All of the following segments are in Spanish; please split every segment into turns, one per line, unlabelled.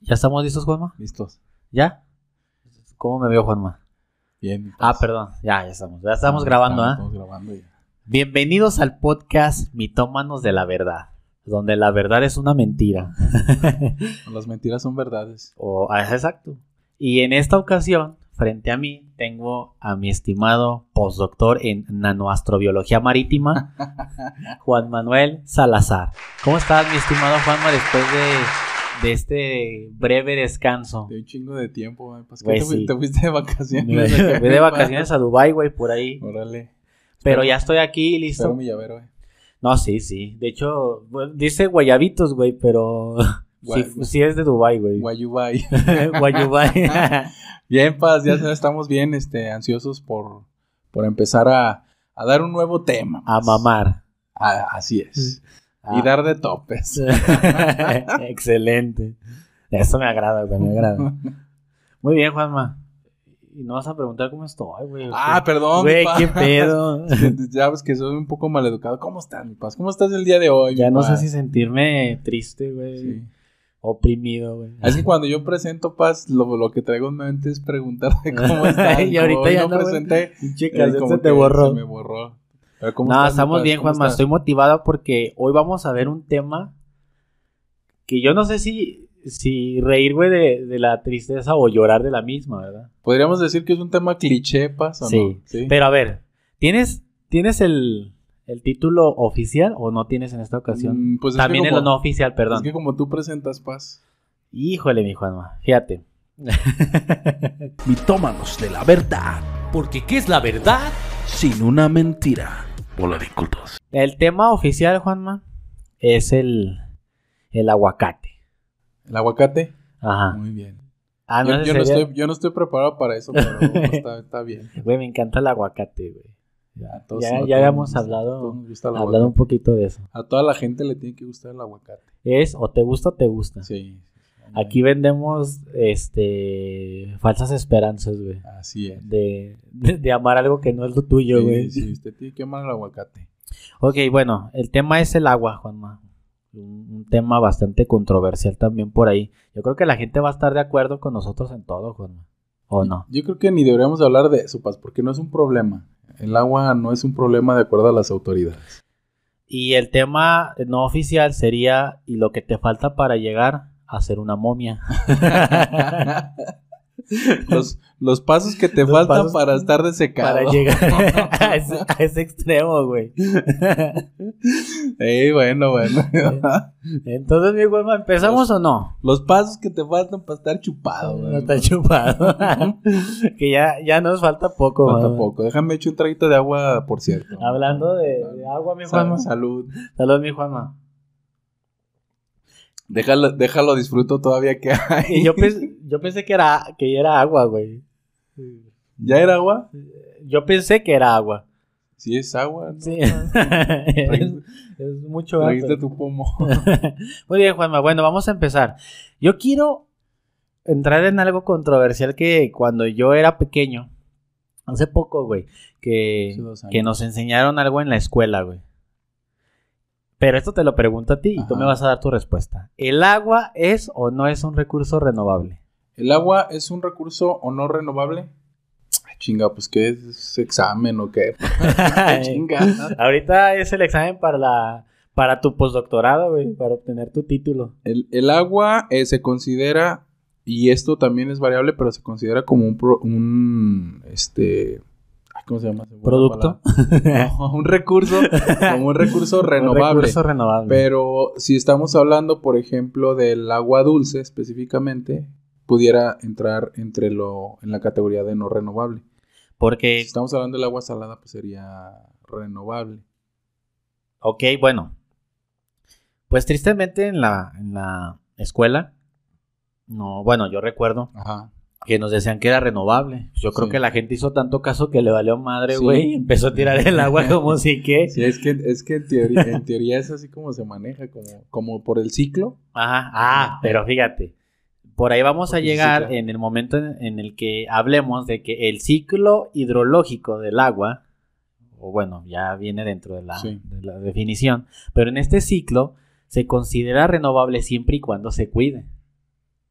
¿Ya estamos listos, Juanma?
Listos.
¿Ya? ¿Cómo me veo, Juanma?
Bien.
Ah, perdón. Ya, ya estamos. Ya estamos grabando, ¿ah?
Estamos grabando ya.
Bienvenidos al podcast Mitómanos de la Verdad, donde la verdad es una mentira.
Las mentiras son verdades.
o, ah, exacto. Y en esta ocasión, frente a mí, tengo a mi estimado postdoctor en nanoastrobiología marítima, Juan Manuel Salazar. ¿Cómo estás, mi estimado Juanma, después de, de este breve descanso?
De un chingo de tiempo, güey. Pues, ¿qué
Güey,
te, fui-
sí.
te fuiste de
Me
vacaciones.
fui de vacaciones a Dubai, güey, por ahí.
Órale.
Pero ya estoy aquí,
Espero
listo.
mi llavero, güey.
No, sí, sí. De hecho, dice guayabitos, güey, pero sí,
Guay-
sí es de Dubai, güey.
Guayubay.
Guayubai.
Bien, Paz, ya estamos bien este, ansiosos por, por empezar a, a dar un nuevo tema.
a mamar.
Ah, así es.
Ah.
Y dar de topes.
Excelente. Eso me agrada, güey, me agrada. Muy bien, Juanma. Y no vas a preguntar cómo estoy, güey.
Ah, perdón.
Güey, qué pedo.
Ya ves que soy un poco maleducado. ¿Cómo estás, mi Paz? ¿Cómo estás el día de hoy?
Ya no sé si sentirme triste, güey.
Sí.
Oprimido, güey.
Es que cuando yo presento Paz, lo, lo que traigo en mente es preguntarte cómo estás.
Y ahorita ya
no presenté.
Pinche
eh, como
se te borró.
Se me borró. ¿Cómo
No,
estás,
estamos bien,
¿Cómo
Juanma.
estás?
Estoy motivado porque hoy vamos a ver un tema que yo no sé si, si reír, güey, de, de la tristeza o llorar de la misma, ¿verdad?
Podríamos decir que es un tema cliché, Paz, ¿o
Sí.
no? Sí.
Pero a ver, ¿tienes, ¿tienes el, el título oficial o no tienes en esta ocasión?
Mm, pues
También
como-
el no oficial, perdón.
Es que como tú presentas Paz.
Híjole, mi Juanma, fíjate.
Mitómanos de la verdad,
Porque ¿qué es la verdad?
Sin una mentira. Bola de incultos.
El tema oficial, Juanma, es el, el aguacate.
El aguacate.
Ajá.
Muy bien.
Ah,
yo,
no,
yo no
sería-
estoy, yo no estoy preparado para eso, pero está, está bien.
Güey, me encanta el aguacate, güey.
Ya, todos-
Ya- habíamos hablado- Hablando un poquito de eso.
A toda la gente le tiene que gustar el aguacate.
Es o te gusta o te gusta.
Sí.
Aquí vendemos este falsas esperanzas, güey.
Así es.
De, de, de amar algo que no es lo tuyo,
Sí,
güey.
sí, usted tiene que amar el aguacate.
Ok, bueno, el tema es el agua, Juanma. Un, un tema bastante controversial también por ahí. Yo creo que la gente va a estar de acuerdo con nosotros en todo, Juanma. ¿O no?
Yo creo que ni deberíamos hablar de eso, Paz, porque no es un problema. El agua no es un problema de acuerdo a las autoridades.
Y el tema no oficial sería y lo que te falta para llegar a ser una momia.
los, los pasos que te
Los
faltan para estar desecado.
para llegar a ese, a ese extremo, güey.
Ey, bueno, bueno.
Entonces, mi Juanma, ¿empezamos o no?
los pasos que te faltan para estar chupado.
No
güey.
está chupado. que ya, ya nos falta poco.
Falta poco. Déjame echar un traguito de agua, por cierto.
Hablando de, de agua, mi Juanma.
salud.
Salud, mi Juanma.
Déjalo, déjalo disfruto todavía que hay.
Yo, pens- yo pensé que era, que era agua, güey.
¿Ya era agua?
Yo pensé que era agua.
Sí, es agua. ¿no?
Sí. es, es mucho agua.
Trajiste tu pomo.
Muy bien, Juanma. Bueno, vamos a empezar. Yo quiero entrar en algo controversial que cuando yo era pequeño, hace poco, güey, que, que nos enseñaron algo en la escuela, güey. Pero esto te lo pregunto a ti y tú me vas a dar tu respuesta. ¿El agua es o no es un recurso renovable?
¿El agua es un recurso o no renovable? Ay, chinga, pues ¿qué es? ¿Es examen o qué? Ay, chinga.
Ahorita es el examen para la para tu postdoctorado, güey, para obtener tu título.
El, el agua eh, se considera, y esto también es variable, pero se considera como un, pro- un este, ¿cómo se llama?
Producto.
No, un recurso, como un recurso renovable.
Un recurso renovable.
Pero si estamos hablando, por ejemplo, del agua dulce específicamente, pudiera entrar entre lo en la categoría de no renovable. Si
Porque,
estamos hablando del agua salada, pues sería renovable.
ok, bueno. Pues tristemente en la, en la escuela, no, bueno, yo recuerdo
Ajá.
Que nos decían que era renovable. Yo creo
Sí.
que la gente hizo tanto caso que le valió madre,
Sí.
güey, y empezó a tirar el agua como si que.
Sí, es que, es que en, teoría, en teoría es así como se maneja, como, como por el ciclo.
Ajá, ah, pero fíjate. Por ahí vamos a
Porque
llegar en el momento en, en el que hablemos de que el ciclo hidrológico del agua, o bueno, ya viene dentro de la,
Sí.
de la definición, pero en este ciclo se considera renovable siempre y cuando se cuide.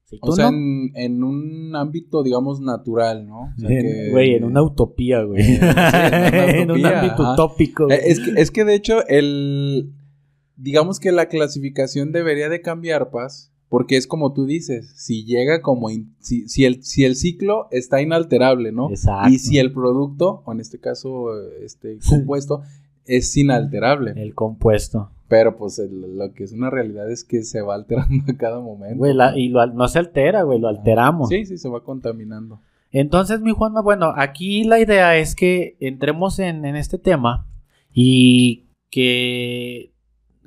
Si
O sea,
no-
en, en un ámbito, digamos, natural, ¿no? O sea,
en-
que-
Güey, en una utopía, güey.
Sí,
en un ámbito
ajá.
utópico.
Eh,
güey.
Es que, es que de hecho, el. Digamos que la clasificación debería de cambiar, Paz. Porque es como tú dices, si llega como. in- si, si el, si el ciclo está inalterable, ¿no?
Exacto.
Y si el producto, o en este caso, este compuesto, es inalterable.
El compuesto.
Pero pues el- lo que es una realidad es que se va alterando a cada momento.
Güey, la- y lo no se altera, güey, lo alteramos.
Sí, sí, se va contaminando.
Entonces, mi Juanma, bueno, aquí la idea es que entremos en, en este tema y que,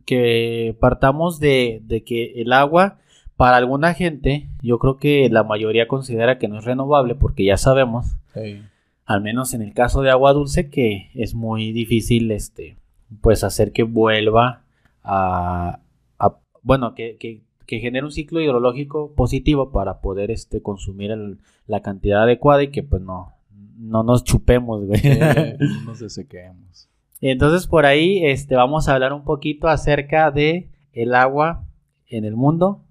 que partamos de, de que el agua, para alguna gente, yo creo que la mayoría considera que no es renovable porque ya sabemos,
Sí.
al menos en el caso de agua dulce, que es muy difícil, este, pues hacer que vuelva a, a- bueno, que, que, que genere un ciclo hidrológico positivo para poder, este, consumir el- la cantidad adecuada y que, pues, no, no nos chupemos, güey.
Eh, no nos desequemos.
Entonces, por ahí, este, vamos a hablar un poquito acerca de el agua en el mundo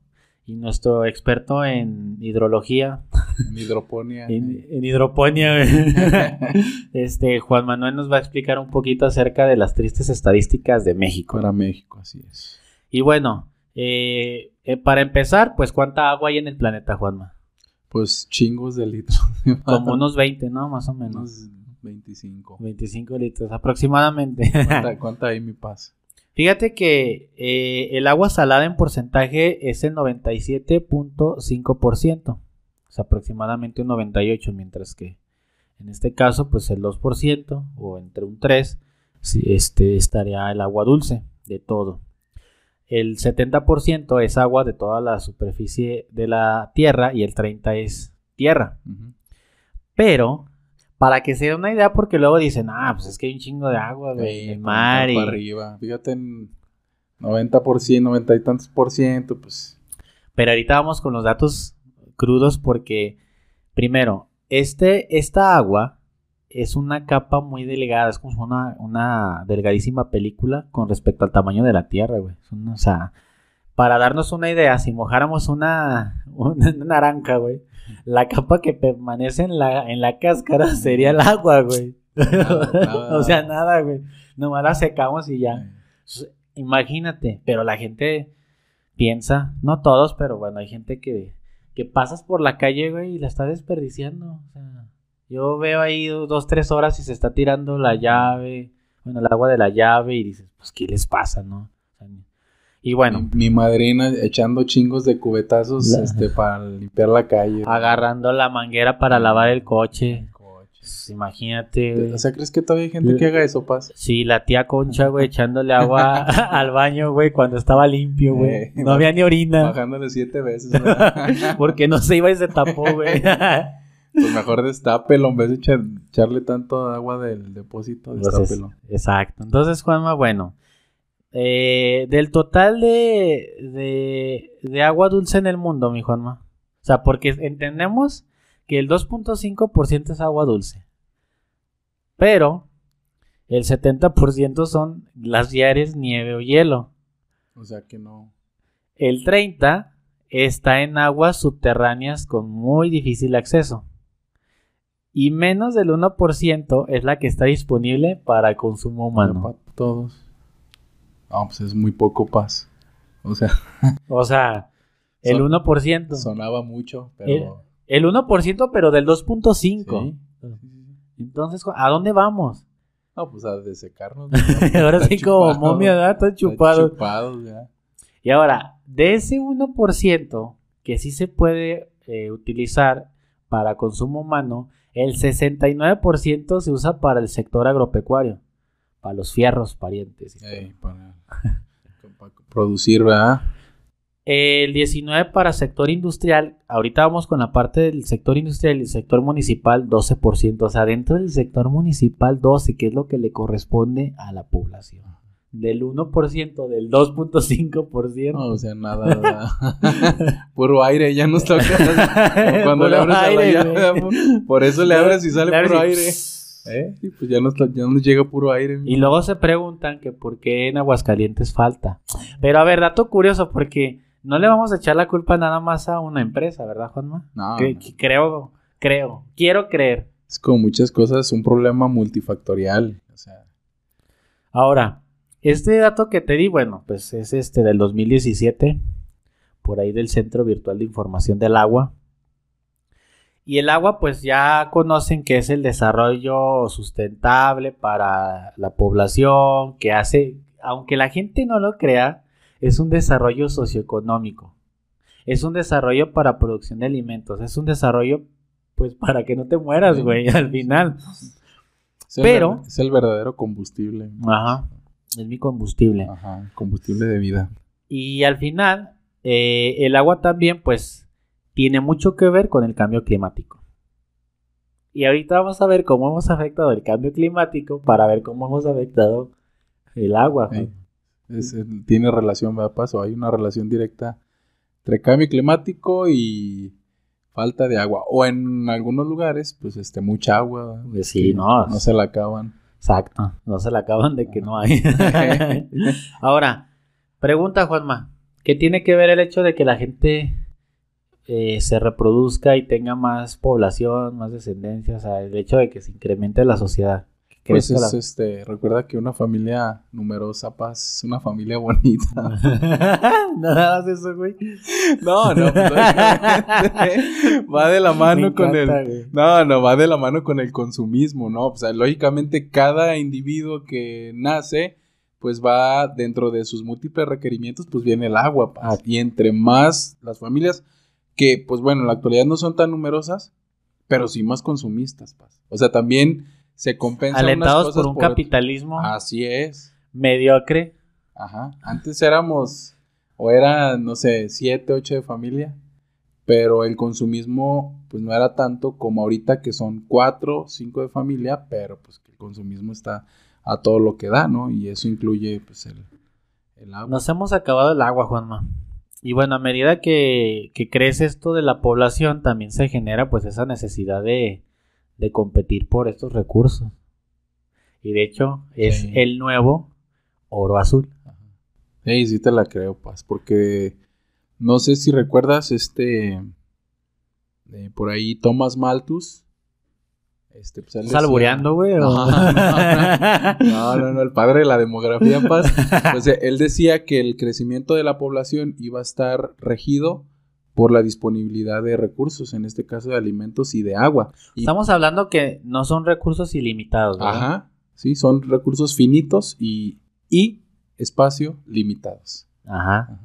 y nuestro experto en hidrología,
En hidroponía.
en, en hidroponía, este, Juan Manuel nos va a explicar un poquito acerca de las tristes estadísticas de México.
Para México, así es.
Y bueno, eh, eh, para empezar, pues, ¿cuánta agua hay en el planeta, Juanma?
Pues chingos de litros.
Como unos 20, ¿no? Más o menos.
Unos 25.
25 litros aproximadamente.
¿Cuánta, cuánta hay mi paz?
Fíjate que eh, el agua salada en porcentaje es el 97.5%, sea, aproximadamente un 98%, mientras que en este caso, pues el 2% o entre un 3%, sí, este, estaría el agua dulce de todo. El 70% es agua de toda la superficie de la tierra y el 30% es tierra. Pero, para que se dé una idea, porque luego dicen, ah, pues es que hay un chingo de agua, güey,
Sí,
en el mar.
para
y-
arriba. Fíjate en 90%, 90 y tantos por ciento, pues.
Pero ahorita vamos con los datos crudos porque, primero, este, esta agua es una capa muy delgada, es como una, una delgadísima película con respecto al tamaño de la Tierra, güey. O sea, para darnos una idea, si mojáramos una, una naranja, güey, la capa que permanece en la, en la cáscara sería el agua, güey.
Nada, nada.
o sea, nada, güey. Nomás la secamos y ya. Imagínate, pero la gente piensa, no todos, pero bueno, hay gente que, que pasas por la calle, güey, y la está desperdiciando. O sea, yo veo ahí do- dos, tres horas y se está tirando la llave, bueno, el agua de la llave y dices, pues, ¿qué les pasa, no? Y bueno,
Mi, mi madrina echando chingos de cubetazos
La-
este, para limpiar la calle.
agarrando la manguera para lavar el coche. Pues, imagínate, güey.
O sea, ¿crees que todavía hay gente que haga eso, Paz?
Sí, la tía Concha, güey, echándole agua al baño, güey, cuando estaba limpio, güey.
Eh,
No había ni orina.
Bajándole siete veces.
Porque no se iba y se tapó, güey.
pues mejor destápelo en vez de echar- echarle tanto agua del depósito,
Entonces,
destápelo.
exacto. Entonces, Juanma, bueno. eh, del total de, de, de agua dulce en el mundo, mi Juanma. O sea, porque entendemos que el 2.5% es agua dulce. Pero el 70% son glaciares, nieve o hielo.
O sea que no.
El 30 está en aguas subterráneas con muy difícil acceso. Y menos del 1% es la que está disponible para consumo humano.
Para todos. No, pues es muy poco paz. O sea,
O sea, el
Son-
1%.
sonaba mucho, pero.
El 1% pero del 2.5.
Sí.
Entonces, ¿a dónde vamos?
No, pues a desecarnos.
Ahora sí como momia, ¿verdad? Está
está
chupado.
chupados ya.
Y ahora, de ese 1% que sí se puede eh, utilizar para consumo humano, el 69% se usa para el sector agropecuario, para los fierros parientes. y todo.
Ey, para, para producir, ¿verdad?
El 19% para sector industrial, ahorita vamos con la parte del sector industrial y el sector municipal 12%, o sea, dentro del sector municipal 12, que es lo que le corresponde a la población. Del 1%, del 2.5%.
No, o sea, nada, ¿verdad? puro aire, ya no está cuando le abres a la
aire,
llave. Por eso le abres y sale puro
y-
aire. ¿Eh? Sí, pues ya no, está- ya no llega puro aire.
Y luego se preguntan que por qué en Aguascalientes falta. Pero a ver, dato curioso, porque no le vamos a echar la culpa nada más a una empresa, ¿verdad, Juanma?
No,
Que-
no.
que creo, creo, quiero creer.
es como muchas cosas, un problema multifactorial. O sea,
Ahora, este dato que te di, bueno, pues es este del 2017, por ahí del Centro Virtual de Información del Agua. Y el agua, pues ya conocen que es el desarrollo sustentable para la población, que hace, aunque la gente no lo crea, es un desarrollo socioeconómico. Es un desarrollo para producción de alimentos, es un desarrollo, pues para que no te mueras,
Sí,
güey, al final.
es
Pero-
es el verdadero combustible.
Ajá, es mi combustible.
Ajá, combustible de vida.
Y al final, eh, el agua también, pues, tiene mucho que ver con el cambio climático. Y ahorita vamos a ver cómo hemos afectado el cambio climático para ver cómo hemos afectado el agua.
Sí. Es- tiene relación, ¿verdad, Paso? Hay una relación directa entre cambio climático y falta de agua. O en algunos lugares, pues, este, mucha agua.
Pues sí, no.
No se la acaban.
Exacto, no se la acaban de que no hay. Ahora, pregunta Juanma, ¿qué tiene que ver el hecho de que la gente eh, se reproduzca y tenga más población, más descendencia? O sea, el hecho de que se incremente la sociedad.
Pues es, este, recuerda que una familia numerosa, paz, es una familia bonita.
Nada más eso, güey.
No, no, pues, va de la mano con el...
güey.
No, no, va de la mano con el consumismo, ¿no? O sea, lógicamente cada individuo que nace, pues va dentro de sus múltiples requerimientos, pues viene el agua, paz.
Ah.
Y entre más las familias, que pues bueno, en la actualidad no son tan numerosas, pero sí más consumistas, paz. O sea, también se compensa unas
Alentados
cosas
por un capitalismo
Así es.
mediocre.
Ajá. Antes éramos, o eran, no sé, siete, ocho de familia, pero el consumismo, pues no era tanto como ahorita que son cuatro, cinco de familia, pero pues que el consumismo está a todo lo que da, ¿no? Y eso incluye, pues, el, el agua.
Nos hemos acabado el agua, Juanma. Y bueno, a medida que, que crece esto de la población, también se genera pues esa necesidad de, de competir por estos recursos. Y de hecho, es
Sí.
el nuevo oro azul.
Sí, sí te la creo, Paz, porque no sé si recuerdas este, eh, por ahí Thomas Malthus. Este, pues él
¿Estás
decía-
albureando, güey?
No, no, no, el padre de la demografía, Paz. Pues eh, él decía que el crecimiento de la población iba a estar regido por la disponibilidad de recursos, en este caso de alimentos y de agua. Y-
Estamos hablando que no son recursos ilimitados, ¿verdad?
Ajá, sí, son recursos finitos y, y espacio limitados.
Ajá.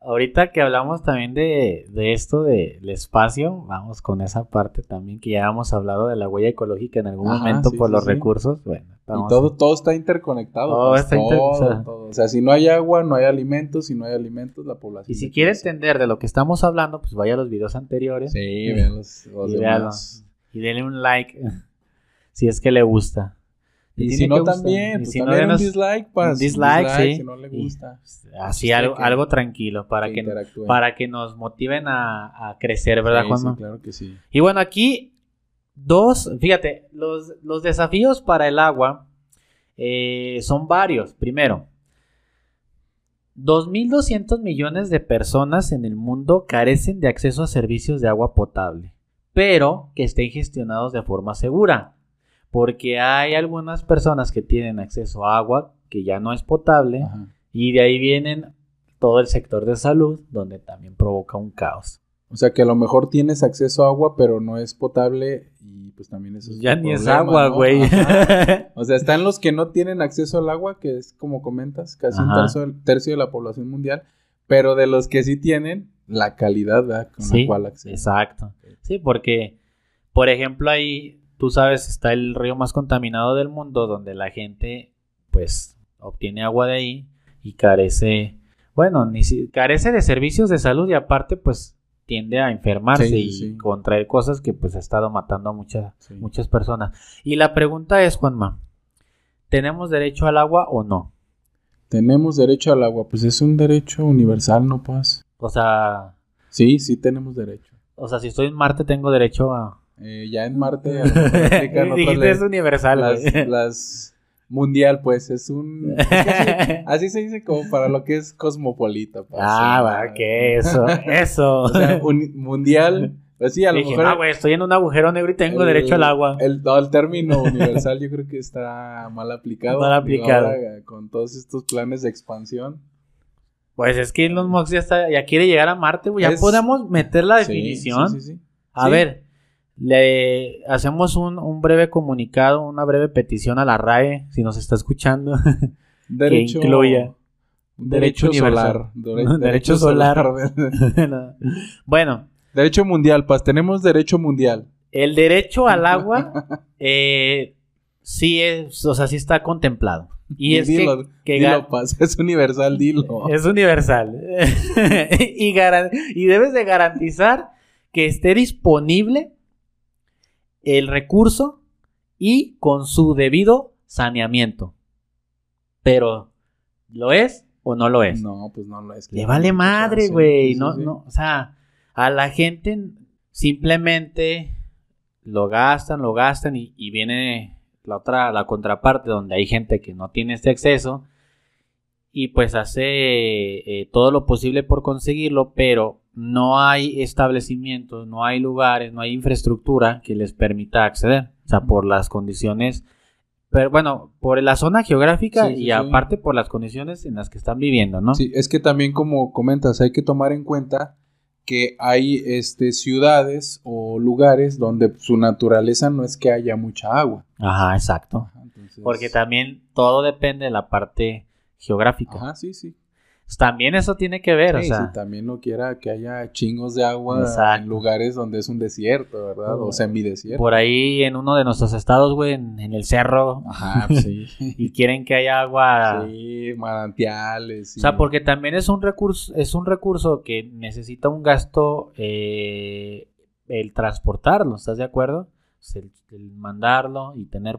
Ahorita que hablamos también de, de esto del espacio, vamos con esa parte también que ya hemos hablado de la huella ecológica en algún
Ajá,
momento
sí,
por
sí,
los
sí.
recursos. Bueno,
Y todo, todo está interconectado.
Todo
pues,
está inter-
todo,
o sea.
todo. O sea, si no hay agua, no hay alimentos. Si no hay alimentos, la población.
Y si quiere entender de lo que estamos hablando, pues vaya a los videos anteriores
Sí, vean los, los
Y véalo. y denle un like si es que le gusta.
Y
tiene
si no, también,
Y
pues
si no,
un dislike,
un dislike, sí.
Si no le
Y-
gusta.
Así
Sí,
algo,
que-
algo tranquilo para que, para que nos motiven a, a crecer, ¿verdad,
Sí,
Juanma?
Sí, claro que sí.
Y bueno, aquí dos, fíjate, los, los desafíos para el agua eh, son varios. Primero, 2.200 millones de personas en el mundo carecen de acceso a servicios de agua potable, pero que estén gestionados de forma segura, porque hay algunas personas que tienen acceso a agua que ya no es potable
Ajá.
y de ahí vienen todo el sector de salud, donde también provoca un caos.
O sea que a lo mejor tienes acceso a agua, pero no es potable y pues también eso es
Ya ni es agua, güey.
O sea, están los que no tienen acceso al agua, que es como comentas, casi un tercio, tercio de la población mundial, pero de los que sí tienen, la calidad ¿verdad? con
Sí,
la cual acceden.
Exacto. Sí, porque, por ejemplo, ahí, tú sabes, está el río más contaminado del mundo, donde la gente, pues, obtiene agua de ahí y carece, bueno, ni si- carece de servicios de salud y aparte, pues, tiende a enfermarse
Sí,
y
sí.
contraer cosas que, pues, ha estado matando a muchas,
Sí.
muchas personas. Y la pregunta es, Juanma, ¿tenemos derecho al agua o no?
Tenemos derecho al agua, pues es un derecho universal, ¿no, Paz?
O sea,
Sí, sí tenemos derecho.
o sea, si estoy en Marte tengo derecho a...
Eh, ya en Marte a
Dijiste es universal,
las, Mundial, pues, es un... así, se dice como para lo que es cosmopolita. pues,
Ah, va, que eso, eso.
O sea, un- mundial, pues sí, a lo
Dije,
mejor...
ah, güey, estoy en un agujero negro y tengo
el-
derecho al agua.
El, no, el término universal yo creo que está mal aplicado.
Mal aplicado.
ahora, con todos estos planes de expansión.
Pues es que Elon Musk ya, está, ya quiere llegar a Marte, güey. Ya
Es-
podemos meter la definición.
Sí, sí, sí.
A ver, le hacemos un, un breve comunicado, una breve petición a la RAE, si nos está escuchando.
Derecho,
incluya
un
derecho
solar. Dere-
Derecho solar.
solar.
bueno,
derecho mundial, Paz. Tenemos derecho mundial.
el derecho al agua eh, sí es, o sea, sí está contemplado. Y es que-
dilo,
que,
dilo,
ga-
Paz. Es universal, dilo.
es universal. y, y debes de garantizar que esté disponible el recurso y con su debido saneamiento. Pero, ¿lo es o no lo es?
No, pues no lo es.
Le vale madre, güey. no,
sí.
no, o sea, a la gente simplemente lo gastan, lo gastan y, y viene la otra, la contraparte donde hay gente que no tiene este acceso y pues hace eh, todo lo posible por conseguirlo, pero no hay establecimientos, no hay lugares, no hay infraestructura que les permita acceder. O sea, por las condiciones, pero bueno, por la zona geográfica
Sí, sí,
y
sí.
aparte por las condiciones en las que están viviendo, ¿no?
Sí, es que también como comentas, hay que tomar en cuenta que hay este, ciudades o lugares donde su naturaleza no es que haya mucha agua.
Ajá, exacto.
Entonces-
Porque también todo depende de la parte geográfica.
Ajá, sí, sí.
También eso tiene que ver, o
Sí,
sea,
sí, también no quiera que haya chingos de agua
Exacto.
en lugares donde es un desierto, ¿verdad? O semidesierto.
por ahí en uno de nuestros estados, güey, en, en el cerro,
Ajá, pues sí.
y quieren que haya agua.
Sí, manantiales.
O sea, porque también es un recurso, es un recurso que necesita un gasto eh, el transportarlo, ¿estás de acuerdo? El, el mandarlo y tener,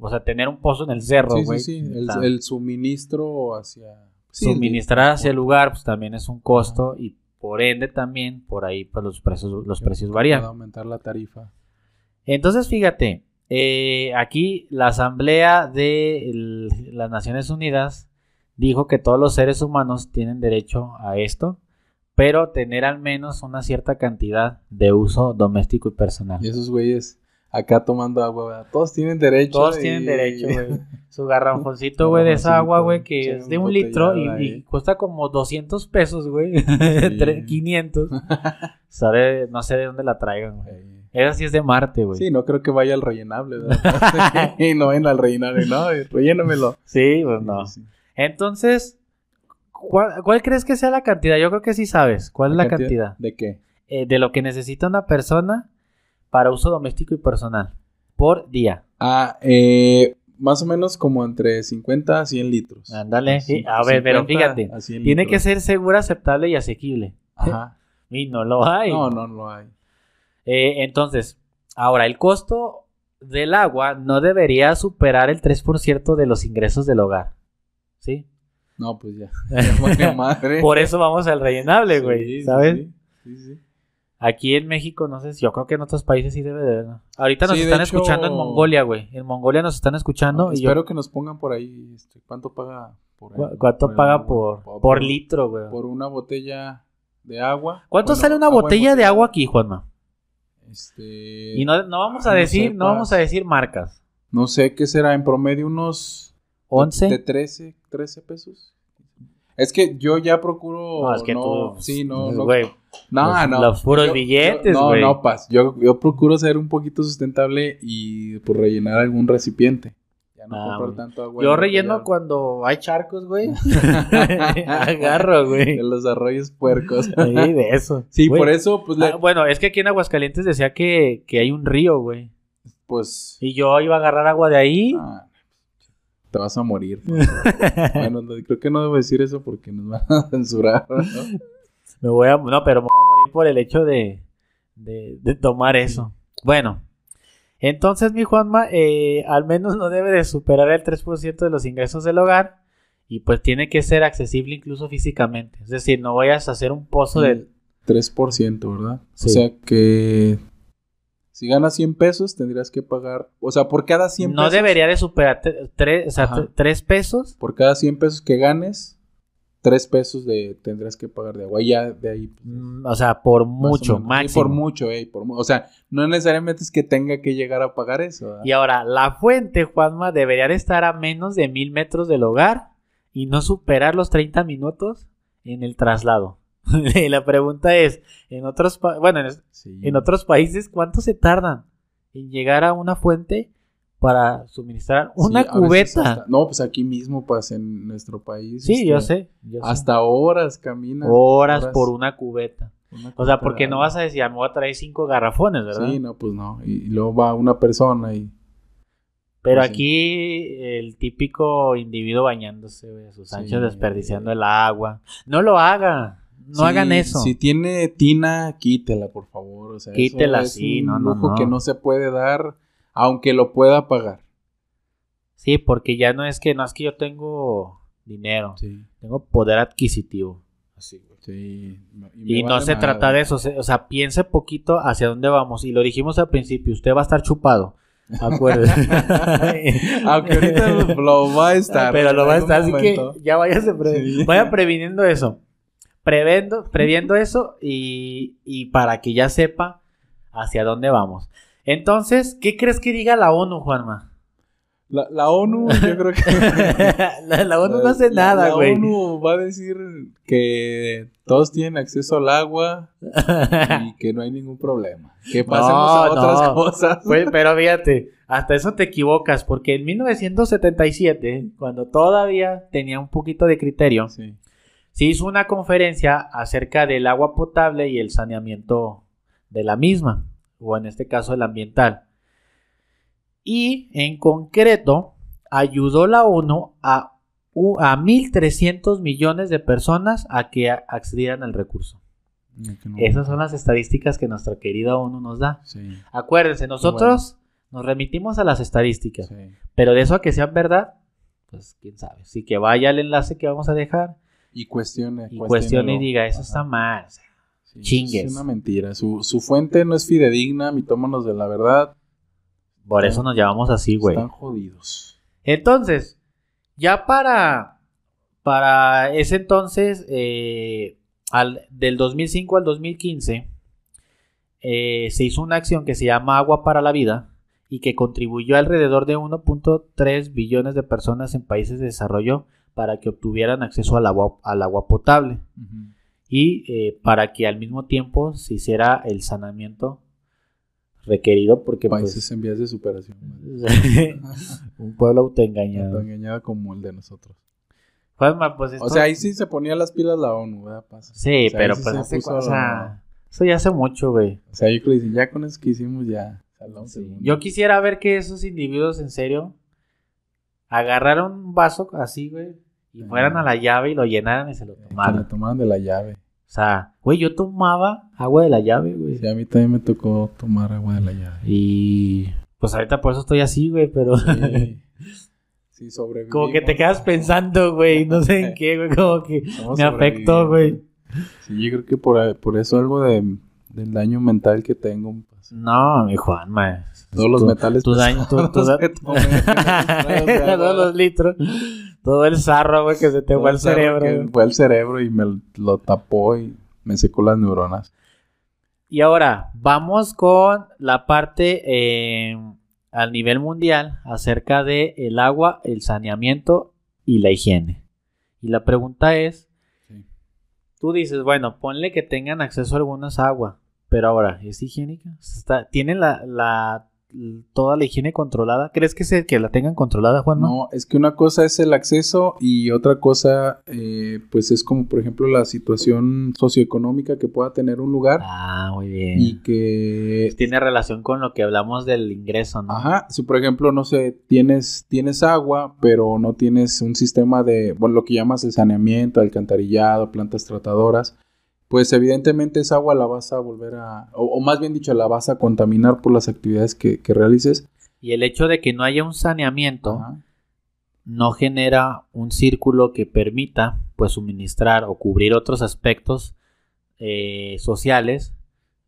o sea, tener un pozo en el cerro,
Sí,
güey.
sí, sí. El,
sea,
el suministro hacia... sí,
suministrar hacia el lugar, pues también es un costo y por ende también por ahí pues los precios los precios varían.
Puede aumentar la tarifa.
Entonces fíjate, eh, aquí la Asamblea de el- las Naciones Unidas dijo que todos los seres humanos tienen derecho a esto, pero tener al menos una cierta cantidad de uso doméstico y personal.
Y esos güeyes acá tomando agua, ¿verdad? Todos tienen derecho.
Todos
y-
tienen derecho, güey. Su garrafoncito, güey, de esa agua, güey, que es de un litro y, cuesta como 200 pesos, güey. Tre- 500. O sea, de- no sé de dónde la traigan, güey. Esa sí es de Marte, güey.
Sí, no creo que vaya al rellenable, ¿verdad? y no vayan al rellenable, no, rellénamelo.
Sí, pues no.
Sí, sí.
Entonces, ¿cuál, cuál crees que sea la cantidad? Yo creo que sí sabes. ¿Cuál es la cantidad?
¿De qué?
Eh, de lo que necesita una persona para uso doméstico y personal por día.
Ah, eh, más o menos como entre 50 a 100 litros.
Ándale.
Sí.
A ver, pero
50
fíjate.
a 100
Tiene que ser segura, aceptable y asequible.
Ajá.
Y no lo hay.
No, no lo hay.
Eh, entonces, ahora, el costo del agua no debería superar el 3% de los ingresos del hogar. ¿Sí?
No, pues ya.
Por eso vamos al rellenable, güey.
sí,
¿Sabes?
sí, sí, sí.
Aquí en México, no sé yo creo que en otros países sí debe de haber. ¿no? Ahorita nos
Sí,
están
hecho-
escuchando en Mongolia, güey. En Mongolia nos están escuchando. Y yo,
espero que nos pongan por ahí. este, ¿Cuánto paga por
¿cu-
el-
¿Cuánto paga por,
Por-
por litro, güey?
Por una botella de agua.
¿Cuánto
Bueno,
sale una
agua
botella de agua aquí, Juanma?
Este.
Y no, no vamos a decir, no vamos a decir marcas.
No sé qué será, en promedio unos. de-
¿11?
De 13, 13 pesos. Es que yo ya procuro.
No, es que tú.
Sí, no, no.
Güey,
no,
los-
no.
los puros
Yo-
billetes,
yo- No,
güey.
no, paz. Yo, yo procuro ser un poquito sustentable y por rellenar algún recipiente. Ya no
Ah,
comprar
güey.
tanto agua.
yo
en
relleno cuando hay charcos, güey. Agarro, güey.
De los arroyos puercos.
Sí, de eso.
Sí,
Güey.
por eso, pues, le-
Ah, bueno, es que aquí en Aguascalientes decía que, que hay un río, güey.
pues
Y yo iba a agarrar agua de ahí.
ah, te vas a morir. favor. bueno, no, creo que no debo decir eso porque nos van a censurar. ¿no?
Me voy a. No, pero me voy a morir por el hecho de, de, de tomar eso. Bueno, entonces, mi Juanma, eh, al menos no debe de superar el 3% de los ingresos del hogar. Y pues tiene que ser accesible incluso físicamente. Es decir, no vayas a hacer un pozo de.
3%, ¿verdad?
Sí.
O sea que Si ganas 100 pesos, tendrías que pagar, o sea, por cada 100
No
pesos,
debería de superar tre- tres, o sea, pesos.
por cada 100 pesos que ganes, 3 pesos de tendrás que pagar de agua. Y ya de ahí pues,
mm, O sea, por mucho, máximo.
por mucho, eh, por o sea, no necesariamente es que tenga que llegar a pagar eso. ¿verdad?
Y ahora, la fuente, Juanma, debería de estar a menos de mil metros del hogar y no superar los 30 minutos en el traslado. y la pregunta es, en otros, pa- bueno, en,
Sí.
en otros países, ¿cuánto se tardan en llegar a una fuente para suministrar una
Sí,
cubeta?
hasta- no, pues aquí mismo, pues en nuestro país.
Sí, yo
este,
sé. yo sé.
Hasta horas camina.
horas, por una cubeta.
una
O sea, porque no vas a decir, "Ah, me voy a traer cinco garrafones, ¿verdad?
Sí, no, pues no. Y, y luego va una persona y.
Pero
Pues sí.
aquí el típico individuo bañándose, a sus anchos desperdiciando el agua. No lo haga. No hagan eso.
Si tiene tina, quítela, por favor. O sea, eso
Quítela,
es
sí,
un
no, no,
lujo
no.
que no se puede dar, aunque lo pueda pagar.
Sí, porque ya no es que no es que yo tengo dinero,
Sí.
tengo poder adquisitivo.
Sí. Y,
no se trata de eso, o sea, piense poquito hacia dónde vamos. Y lo dijimos al principio, usted va a estar chupado. Acuérdese.
Aunque ahorita lo, va a estar.
Pero lo va a estar, así
momento.
que ya váyase pre-
Sí.
vaya previniendo eso. Prevendo, previendo eso y, y para que ya sepa hacia dónde vamos. Entonces, ¿qué crees que diga la ONU, Juanma?
La, la ONU, yo creo que.
la, la ONU no hace
La-
nada,
la
güey.
ONU va a decir que todos tienen acceso al agua y que no hay ningún problema. Que pasemos a otras
no.
cosas.
Güey, pero fíjate, hasta eso te equivocas, porque en 1977, cuando todavía tenía un poquito de criterio,
Sí.
Se hizo una conferencia acerca del agua potable y el saneamiento de la misma, o en este caso el ambiental. Y en concreto, ayudó la ONU a, a 1.300 millones de personas a que accedieran al recurso. Esas son las estadísticas que nuestra querida ONU nos da.
Sí,
Acuérdense, nosotros nos remitimos a las estadísticas,
sí.
pero de eso a que sean verdad, pues quién sabe. Así que vaya al enlace que vamos a dejar
Y cuestione.
y cuestione y diga, eso
Ajá.
está mal. o sea,
Sí,
chingues.
Es una mentira. Su, su fuente no es fidedigna, mitómanos de la verdad.
Por eso nos llamamos así, güey.
Están jodidos.
Entonces, ya para, para ese entonces, eh, al, del 2005 al 2015, eh, se hizo una acción que se llama Agua para la Vida y que contribuyó alrededor de 1.3 billones de personas en países de desarrollo para que obtuvieran acceso al agua, al agua potable y eh, para que al mismo tiempo se hiciera el saneamiento requerido porque pues,
Países en vías de superación.
un pueblo autoengañado.
engañada como el de nosotros.
Juanma, pues
O sea, ahí sí se ponía las pilas la ONU, ¿verdad? Pasa.
Sí,
o sea,
pero
sí
pues hace o sea, eso ya hace mucho, güey.
O sea, yo creo que ya con eso que hicimos ya.
Sí. Yo quisiera ver que esos individuos en serio agarraran un vaso así, güey, y fueran a la llave y lo llenaran y se lo tomaran.
le tomaban de la llave.
O sea, güey, yo tomaba agua de la llave, güey.
Sí, a mí también me tocó tomar agua de la llave.
Y pues ahorita por eso estoy así, güey, pero
Sí, sí sobrevivimos.
como que te quedas pensando, güey, no sé en qué, güey, como que
Estamos
me afectó, güey.
Sí, yo creo que por, por eso algo de, del daño mental que tengo.
No, mi Juanma.
todos los metales
tu daño, tu- tu-
pesados que tomé, de agua.
todos los litros, todo el sarro, güey, que se te fue al cerebro.
Fue al cerebro y me lo tapó y me secó las neuronas.
Y ahora, vamos con la parte eh, al nivel mundial acerca de el agua, el saneamiento y la higiene. Y la pregunta es,
Sí.
tú dices, bueno, ponle que tengan acceso a algunas agua, pero ahora, ¿es higiénica? Está, ¿Tienen la, la- toda la higiene controlada? ¿Crees que, se, que la tengan controlada, Juan?
No, es que una cosa es el acceso y otra cosa, eh, pues es como, por ejemplo, la situación socioeconómica que pueda tener un lugar
Ah, muy bien.
y que
Tiene relación con lo que hablamos del ingreso, ¿no?
Ajá, si por ejemplo, no sé, tienes, tienes agua, pero no tienes un sistema de, bueno, lo que llamas el saneamiento, alcantarillado, plantas tratadoras, pues evidentemente esa agua la vas a volver a, o, o más bien dicho, la vas a contaminar por las actividades que, que realices.
Y el hecho de que no haya un saneamiento
Ajá.
no genera un círculo que permita pues suministrar o cubrir otros aspectos eh, sociales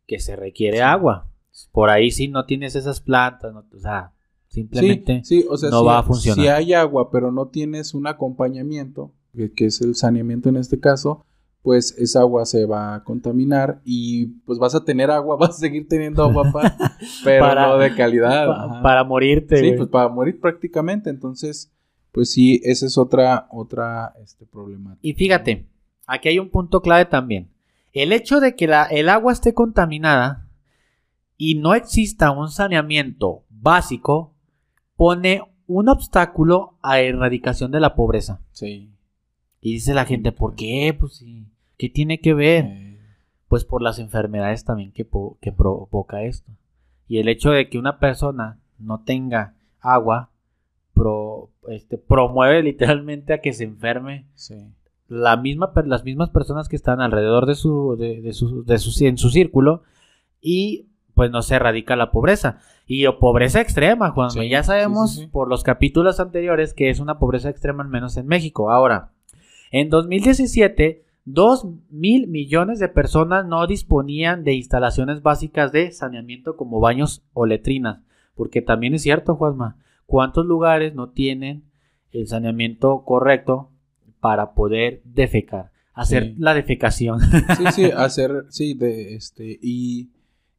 que se requiere agua. Por ahí si no tienes esas plantas, no- o sea,
Sí,
simplemente
sí, o sea,
no
si,
va a funcionar.
si hay agua, pero no tienes un acompañamiento, que, que es el saneamiento en este caso, pues esa agua se va a contaminar y pues vas a tener agua, vas a seguir teniendo agua, pa, pero
Para-
no de calidad.
pa- para morirte.
Sí, pues para morir prácticamente. Entonces, pues sí, esa es otra, otra este, problemática.
Y fíjate, aquí hay un punto clave también. El hecho de que la- el agua esté contaminada y no exista un saneamiento básico pone un obstáculo a erradicación de la pobreza.
Sí.
Y dice la gente, ¿por qué? Pues sí, ¿qué tiene que ver? Pues por las enfermedades también que, que provoca esto. Y el hecho de que una persona no tenga agua pro- este, promueve literalmente a que se enferme
sí.
la misma, las mismas personas que están alrededor de su, de, de su, de su- en su círculo y pues no se erradica la pobreza. Y o pobreza extrema, Juan.
Sí,
ya sabemos
sí.
por los capítulos anteriores que es una pobreza extrema al menos en México. Ahora, en 2017, 2 mil millones de personas no disponían de instalaciones básicas de saneamiento como baños o letrinas. Porque también es cierto, Juanma, ¿cuántos lugares no tienen el saneamiento correcto para poder defecar? Hacer
Sí.
la defecación.
Sí, sí, hacer, sí, de este, y,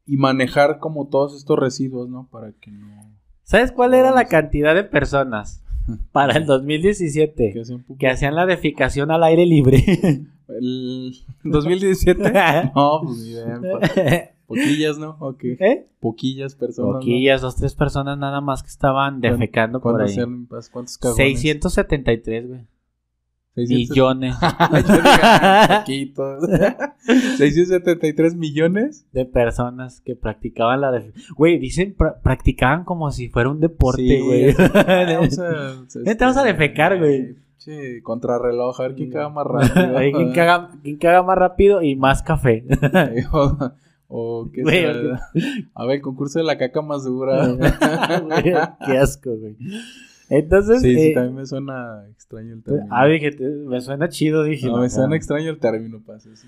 y manejar como todos estos residuos, ¿no? Para que no.
¿Sabes cuál era la cantidad de personas para el
que
2017
hacen pu-
que hacían la defecación al aire libre?
El 2017. no, pues pa- Poquillas, ¿no? Ok.
¿Eh?
Poquillas personas. ¿no?
Poquillas, dos, tres personas nada más que estaban defecando por
¿Cuántos
ahí.
pas- ¿Cuántos cagones?
673, güey.
600
Millones
poquitos. 673 millones.
de personas que practicaban la defecación. Güey, dicen pra- practicaban como si fuera un deporte, güey. Vente, vamos a defecar, güey.
Sí, contrarreloj, a ver quién caga más rápido.
¿quién, caga, quién caga más rápido y más café?
o, o qué
Güey?
A ver, el concurso de la caca más dura.
Güey, Qué asco, güey. Entonces,
sí, sí,
eh,
también me suena extraño el término.
ah, dije, me suena chido, dije.
no,
no,
me suena
no.
extraño el término, pase, sí.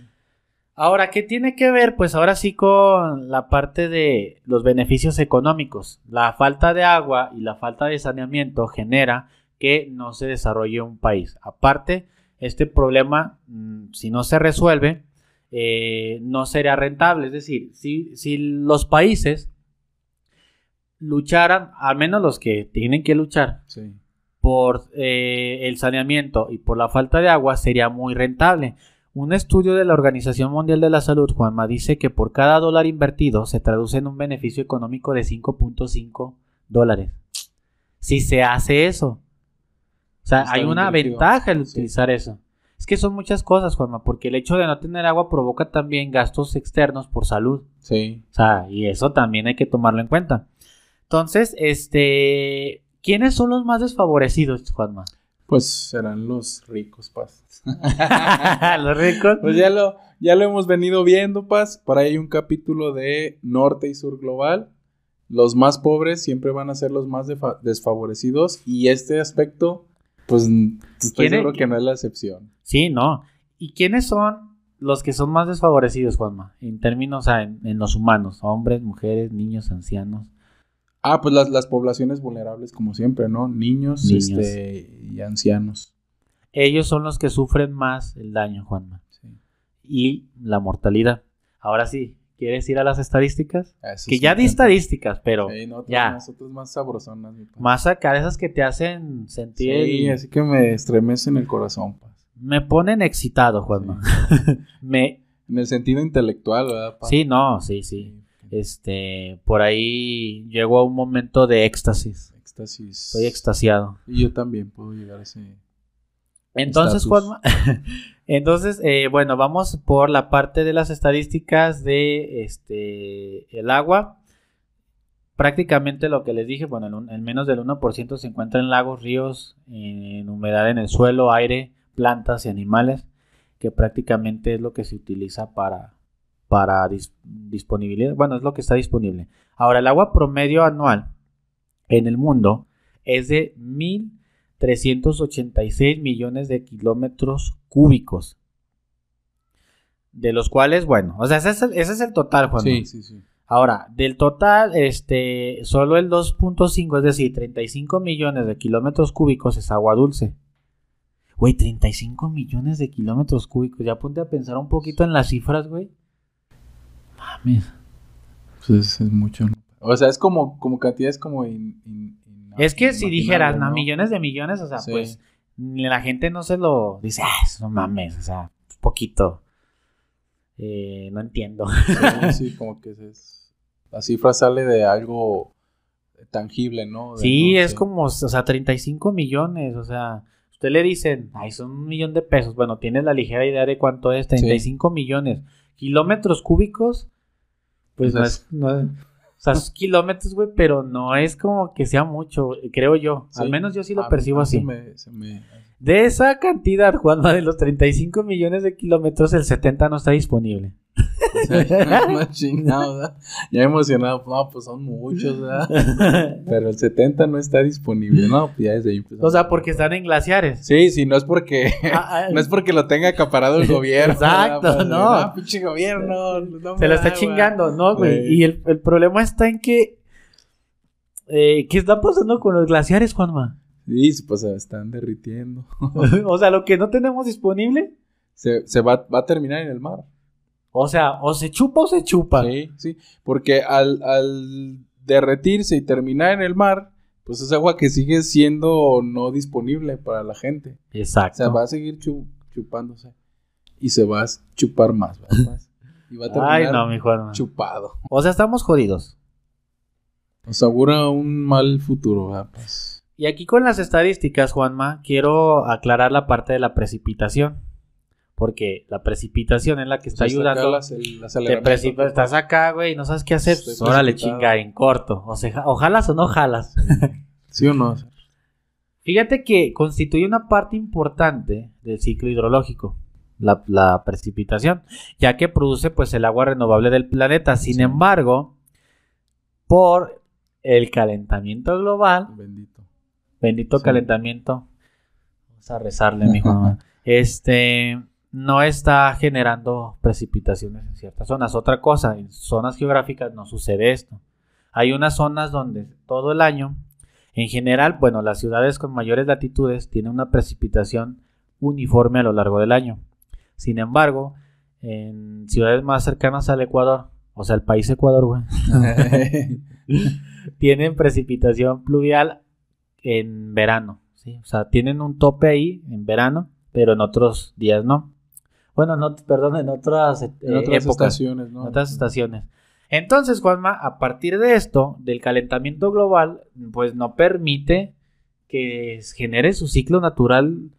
Ahora, ¿qué tiene que ver? Pues ahora sí con la parte de los beneficios económicos. La falta de agua y la falta de saneamiento genera que no se desarrolle un país. Aparte, este problema, mm, si no se resuelve, eh, no sería rentable. Es decir, si, si los países lucharan, al menos los que tienen que luchar,
Sí.
por eh, el saneamiento y por la falta de agua sería muy rentable. Un estudio de la Organización Mundial de la Salud, Juanma, dice que por cada dólar invertido se traduce en un beneficio económico de 5.5 dólares. Si se hace eso. O sea,
Está
hay una ventaja en
Sí.
utilizar eso. Es que son muchas cosas, Juanma, porque el hecho de no tener agua provoca también gastos externos por salud.
Sí.
O sea, y eso también hay que tomarlo en cuenta. Entonces, este, ¿quiénes son los más desfavorecidos, Juanma?
Pues serán los ricos, Paz.
los ricos.
Pues ya lo, ya lo hemos venido viendo, Paz. Por ahí hay un capítulo de Norte y Sur Global. Los más pobres siempre van a ser los más desfavorecidos. Y este aspecto, pues estoy
¿Quién es-
seguro que no es la excepción.
Sí, no. ¿Y quiénes son los que son más desfavorecidos, Juanma? En términos, o sea, en, en los humanos, hombres, mujeres, niños, ancianos.
Ah, pues las, las poblaciones vulnerables, como siempre, ¿no? Niños,
Niños.
Este, y ancianos.
Ellos son los que sufren más el daño, Juanma.
Sí.
Y la mortalidad. Ahora sí, ¿quieres ir a las estadísticas?
Eso
que
sí
ya di estadísticas, pero
Sí, nosotros,
ya.
nosotros más sabrosonas, mi pa.
más acá de esas que te hacen sentir
Sí,
el-
así que me estremecen el corazón, Paz.
Me ponen excitado, Juanma. Me...
En el sentido intelectual, ¿verdad, Paz?
Sí, no, sí, sí. Este, por ahí llegó a un momento de éxtasis.
Éxtasis.
Estoy extasiado.
Y yo también puedo llegar a ese.
Entonces. Juanma, entonces, eh, bueno, vamos por la parte de las estadísticas de este el agua. Prácticamente lo que les dije, bueno, el menos del 1% se encuentra en lagos, ríos, en humedad en el suelo, aire, plantas y animales, que prácticamente es lo que se utiliza para, para dis- disponibilidad. Bueno, es lo que está disponible. Ahora, el agua promedio anual en el mundo es de 1.386 millones de kilómetros cúbicos. De los cuales, bueno, o sea, ese es el, ese es el total, Juan.
Sí, sí, sí.
Ahora, del total, este, solo el 2.5, es decir, 35 millones de kilómetros cúbicos es agua dulce. Güey, 35 millones de kilómetros cúbicos. Ya ponte a pensar un poquito en las cifras, güey. Mames.
Pues es mucho. O sea, es como, como cantidades como... in- in- in-
Es que si dijeras, no, millones de millones, o sea,
Sí.
pues la gente no se lo dice, ah, eso no mames, o sea, poquito. Eh, no entiendo.
Sí, sí, como que es... La cifra sale de algo tangible, ¿no? De,
Sí,
no
es como, o sea, 35 millones, o sea, usted le dicen, ay, son un millón de pesos. Bueno, tienes la ligera idea de cuánto es, 35 millones. Kilómetros cúbicos, pues no es, no es- o sea, kilómetros, güey, pero no es como que sea mucho, creo yo. Al menos yo sí lo percibo así.
me- se me-
De esa cantidad, Juanma, de los 35 millones de kilómetros, el 70 no está disponible.
No chingado, ¿verdad? Ya emocionado, no, pues son muchos, ¿verdad? Pero el 70 no está disponible, ¿no? Pues ya desde ahí empezamos.
o sea, porque están en glaciares.
Sí, sí, no es porque
Ah, ah,
no es porque lo tenga acaparado el gobierno.
Exacto.
Pues,
no.
Ah, pinche gobierno. no
Se lo está
da,
chingando, ¿no, güey?
Güey.
Y el, el problema está en que. eh, ¿Qué está pasando con los glaciares, Juanma?
Sí, pues se están derritiendo.
o sea, lo que no tenemos disponible.
Se, se va, va a terminar en el mar.
O sea, o se chupa o se chupa.
Sí, sí. Porque al, al derretirse y terminar en el mar, pues es agua que sigue siendo no disponible para la gente. O
Exacto.
sea, va a seguir chu- chupándose. Y se va a chupar más, ¿verdad? Más. Y va a terminar
Ay, no, mi
chupado.
O sea, estamos jodidos.
Nos augura un mal futuro, ¿verdad? Pues,
Y aquí con las estadísticas, Juanma, quiero aclarar la parte de la precipitación. Porque la precipitación es la que está
o sea, acá
ayudando.
las- el
Te precipitas, estás acá, güey, y no sabes qué hacer. Pues, órale, chinga, en corto. O sea, o jalas o no jalas.
¿Sí o no?
Fíjate que constituye una parte importante del ciclo hidrológico, la, la precipitación, ya que produce pues el agua renovable del planeta. Sin
Sí.
embargo, por el calentamiento global,
Bendito.
bendito
Sí.
calentamiento, vamos a rezarle, mi este no está generando precipitaciones en ciertas zonas. Otra cosa, en zonas geográficas no sucede esto. Hay unas zonas donde todo el año, en general, bueno, las ciudades con mayores latitudes tienen una precipitación uniforme a lo largo del año. Sin embargo, en ciudades más cercanas al Ecuador, o sea, el país Ecuador, güey, tienen precipitación pluvial en verano, ¿sí? O sea, tienen un tope ahí en verano, pero en otros días no. Bueno, no, perdón, en otras, eh, épocas,
estaciones, ¿no?
en otras estaciones. Entonces, Juanma, a partir de esto, del calentamiento global, pues no permite que genere su ciclo natural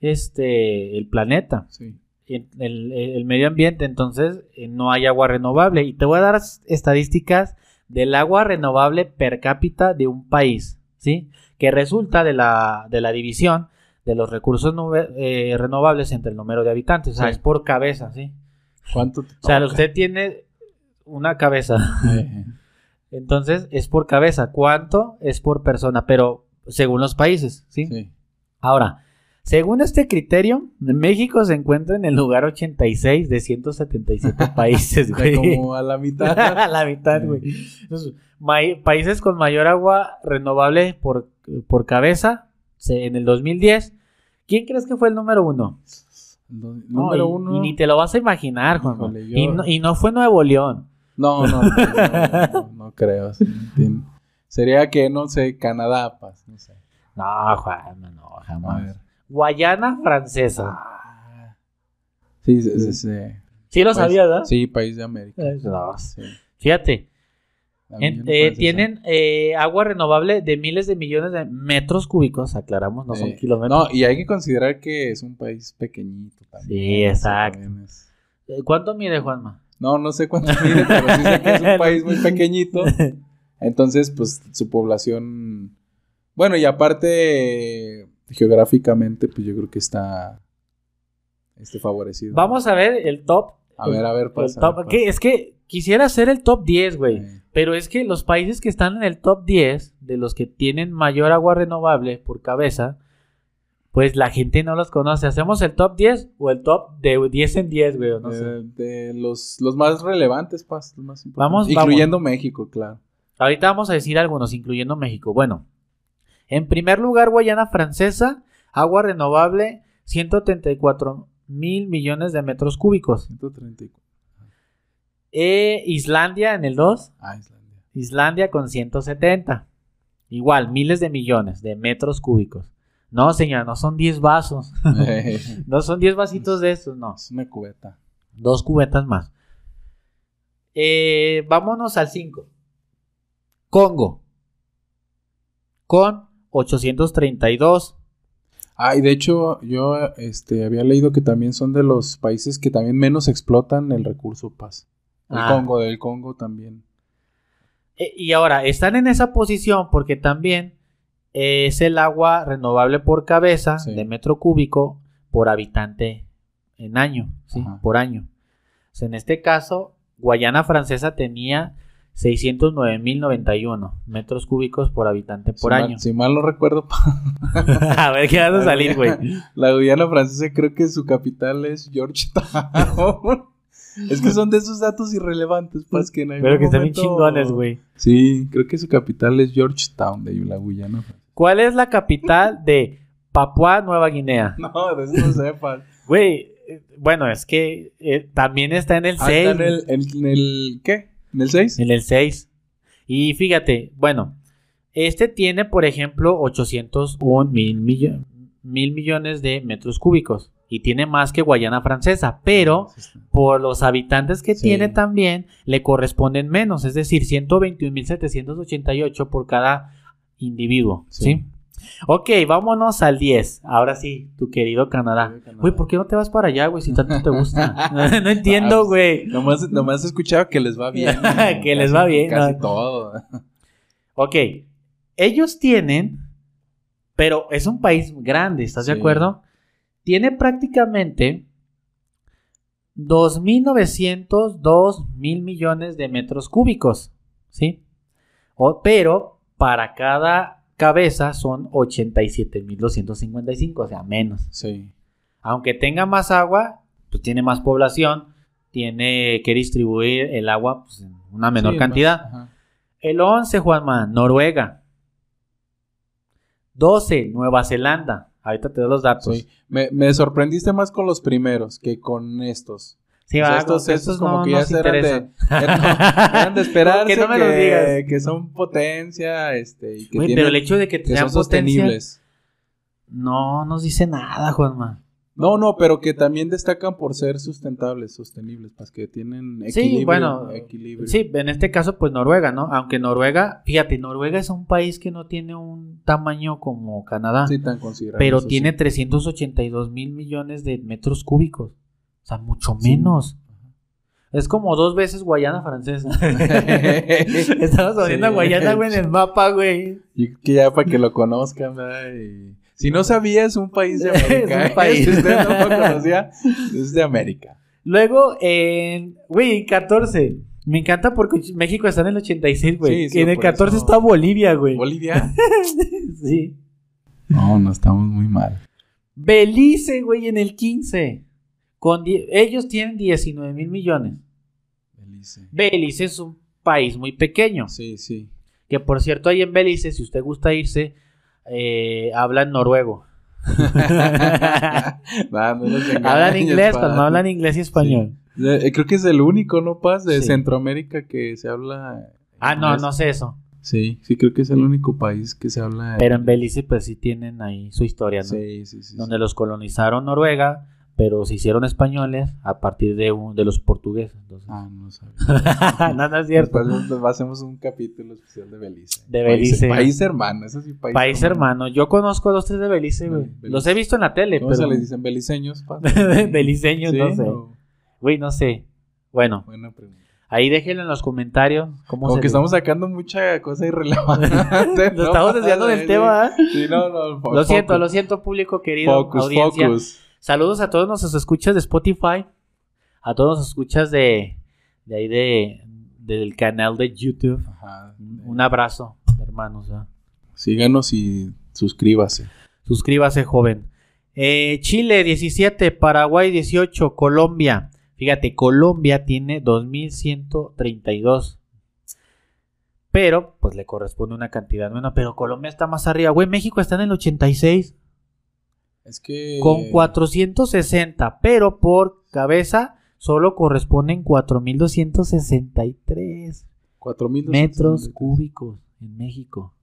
este, el planeta
Sí.
el, el- el medio ambiente, entonces eh, no hay agua renovable. Y te voy a dar estadísticas del agua renovable per cápita de un país, ¿sí? Que resulta de la, de la división de los recursos eh, renovables entre el número de habitantes, o sea,
Sí.
es por cabeza, ¿sí?
¿Cuánto te
O sea, usted tiene una cabeza, entonces es por cabeza. ¿Cuánto? Es por persona, pero según los países, ¿sí?
sí.
Ahora, según este criterio, México se encuentra en el lugar 86 de 177 países, güey.
como a la mitad.
A la mitad, güey. Entonces, países con mayor agua renovable por, por cabeza se- en el 2010. ¿Quién crees que fue el número uno?
No,
No,
Número
y,
uno.
y ni te lo vas a imaginar, Juan.
Híjole, yo-
Y, no, y no fue Nuevo León.
No, no, no, no, creo. sí. Sería que, no sé, Canadá, pues, no sé.
No, Juan, no,
A
jamás.
ver.
Guayana francesa.
Ah. Sí, sí, sí. sí.
Sí lo
País-
sabías, ¿verdad?
Sí, país de América.
No.
Sí.
Fíjate, En- eh, tienen eh, agua renovable de miles de millones de metros cúbicos, aclaramos, no son
Eh,
kilómetros.
No, y hay que considerar que es un país pequeñito también.
Sí, exacto.
también es-
¿Cuánto mide Juanma?
No, no sé cuánto mide, pero sí sé que es un país muy pequeñito. Entonces, pues su población. Bueno, y aparte, geográficamente, pues yo creo que está este, favorecido.
Vamos a ver el top.
A ver, a ver,
el
pasa. pasa.
¿qué? Es que quisiera hacer el top 10, güey. Pero es que los países que están en el top 10, de los que tienen mayor agua renovable por cabeza, pues la gente no los conoce. ¿Hacemos el top 10 o el top de 10 en 10, güey? No sé.
Eh, de los, los más relevantes, Paz, los más importantes.
Vamos,
Incluyendo México, claro.
Ahorita vamos a decir algunos, incluyendo México. Bueno, en primer lugar, Guayana Francesa, agua renovable, 134 mil millones de metros cúbicos.
134.
Eh, Islandia en el 2,
Ah, Islandia.
Islandia con 170. Igual, miles de millones de metros cúbicos. No, señora, no son 10 vasos.
es
No son 10 vasitos de estos, no.
una cubeta.
Dos cubetas más. Eh, vámonos al 5. Congo. Con 832.
Ah, y de hecho, yo este, había leído que también son de los países que también menos explotan el recurso Paz. El
Ah.
Congo, del Congo también.
Eh, y ahora, están en esa posición porque también eh, es el agua renovable por cabeza
Sí.
de metro cúbico por habitante en año, ¿sí? Por año. O sea, en este caso, Guayana Francesa tenía 609.091 metros cúbicos por habitante por
si
año.
Mal, si mal no recuerdo,
a ver, ¿qué vas a salir, güey?
la Guyana francesa creo que su capital es Georgetown. Es que son de esos datos irrelevantes, pues que en
Pero que están bien
momento-
chingones, güey.
Sí, creo que su capital es Georgetown de la Guyana.
¿Cuál es la capital de Papua Nueva Guinea?
No, de eso no sepan.
Güey, eh, bueno, es que eh, también está en el
Ah,
6.
está en el, en, en el ¿qué? ¿En el 6?
En el 6. Y fíjate, bueno, este tiene, por ejemplo, 801 mil, millo- mil millones de metros cúbicos. Y tiene más que Guayana Francesa. Pero por los habitantes que
Sí.
tiene también, le corresponden menos. Es decir, 121.788 por cada individuo. ¿sí?
Sí.
Ok, vámonos al 10. Ahora sí, tu querido Canadá. Güey, ¿por qué no te vas para allá, güey, si tanto te gusta? no entiendo, güey.
Nomás, nomás he escuchado que les va bien.
Que les va bien,
Casi
¿no?
todo.
Ok, ellos tienen, pero es un país grande, ¿estás de acuerdo? Tiene prácticamente 2.902 mil millones de metros cúbicos, ¿sí? O- pero para cada cabeza son 87.255, o sea, menos.
Sí.
Aunque tenga más agua, pues tiene más población, tiene que distribuir el agua pues, en una menor
Sí,
cantidad.
más-.
El 11, Juanma, Noruega. 12, Nueva Zelanda. Ahorita te doy los datos.
Sí. Me, me sorprendiste más con los primeros que con estos.
Sí,
O sea,
va,
estos, estos
estos
como
no
que ya
nos
eran de, eran, eran de esperarse
Que no me los digas.
que son potencia este, y que, tienen-
pero el hecho de que
que
sean
son
potencia
sostenibles.
no nos dice nada, Juanma.
No, no, pero que también destacan por ser sustentables, sostenibles, pues que tienen
Sí,
equilibrio.
bueno,
equilibrio.
Sí, en este caso, pues Noruega, ¿no? Aunque Noruega, fíjate, Noruega es un país que no tiene un tamaño como Canadá,
Sí, tan considerable.
pero
eso sí.
tiene 382 mil millones de metros cúbicos. O sea, mucho
Sí.
menos. Es como dos veces Guayana francesa. Estamos poniendo
Sí.
Guayana, güey, en el mapa, güey.
Y que ya para que lo conozcan, ¿verdad? Y si no sabía, es un país de
Es
América.
un país.
Si usted no lo conocía, es de América.
Luego, en, güey, en 14. Me encanta porque México está en el 86, güey.
Sí, sí,
en el
por
14
eso-
está Bolivia, güey.
¿Bolivia?
sí.
No, no estamos muy mal.
Belice, güey, en el 15. Con die- ellos tienen 19 mil millones.
Belice.
Belice es un país muy pequeño.
Sí, sí.
Que por cierto, ahí en Belice, si usted gusta irse, eh, hablan noruego.
No
hablan inglés, pero no hablan inglés y español.
Eh, Creo que es el único, ¿no, Paz? De
Sí.
Centroamérica que se habla.
Ah, no,
inglés.
no sé eso.
Sí, sí, creo que es el único país que se habla.
Pero en Belice, pues sí tienen ahí su historia, ¿no?
Sí, sí, sí.
Donde los colonizaron Noruega, pero se hicieron españoles a partir de, un- de los portugueses. entonces.
Ah, no sabía.
no, no es cierto.
Después hacemos un capítulo especial de Belice.
De
País-
Belice.
País, hermano, eso sí, país,
País hermano. Yo conozco a dos, tres de Belice, güey.
Belice.
Los he visto en la tele,
¿Cómo
pero...
se les dicen beliceños?
Beliceños,
Sí,
no sé. Güey, no sé. Bueno,
Buena pregunta.
ahí déjenlo en los comentarios. ¿Cómo
Como
se
que estamos sacando mucha cosa irrelevante.
Nos estamos desviando del tema, ¿eh?
Sí, no, no.
Lo siento, lo siento, público querido,
Focus,
audiencia.
focus.
Saludos a todos nuestros escuchas de Spotify, a todos los escuchas de, de ahí de, del canal de YouTube.
Ajá.
Un abrazo, hermanos.
Síganos y suscríbase.
Suscríbase, joven. Eh, Chile 17, Paraguay 18, Colombia. Fíjate, Colombia tiene 2132. Pero, pues le corresponde una cantidad menos. Pero Colombia está más arriba. Güey, México está en el 86
Es que.
con 460. Pero por cabeza solo corresponden 4263
4.200
metros cúbicos en México.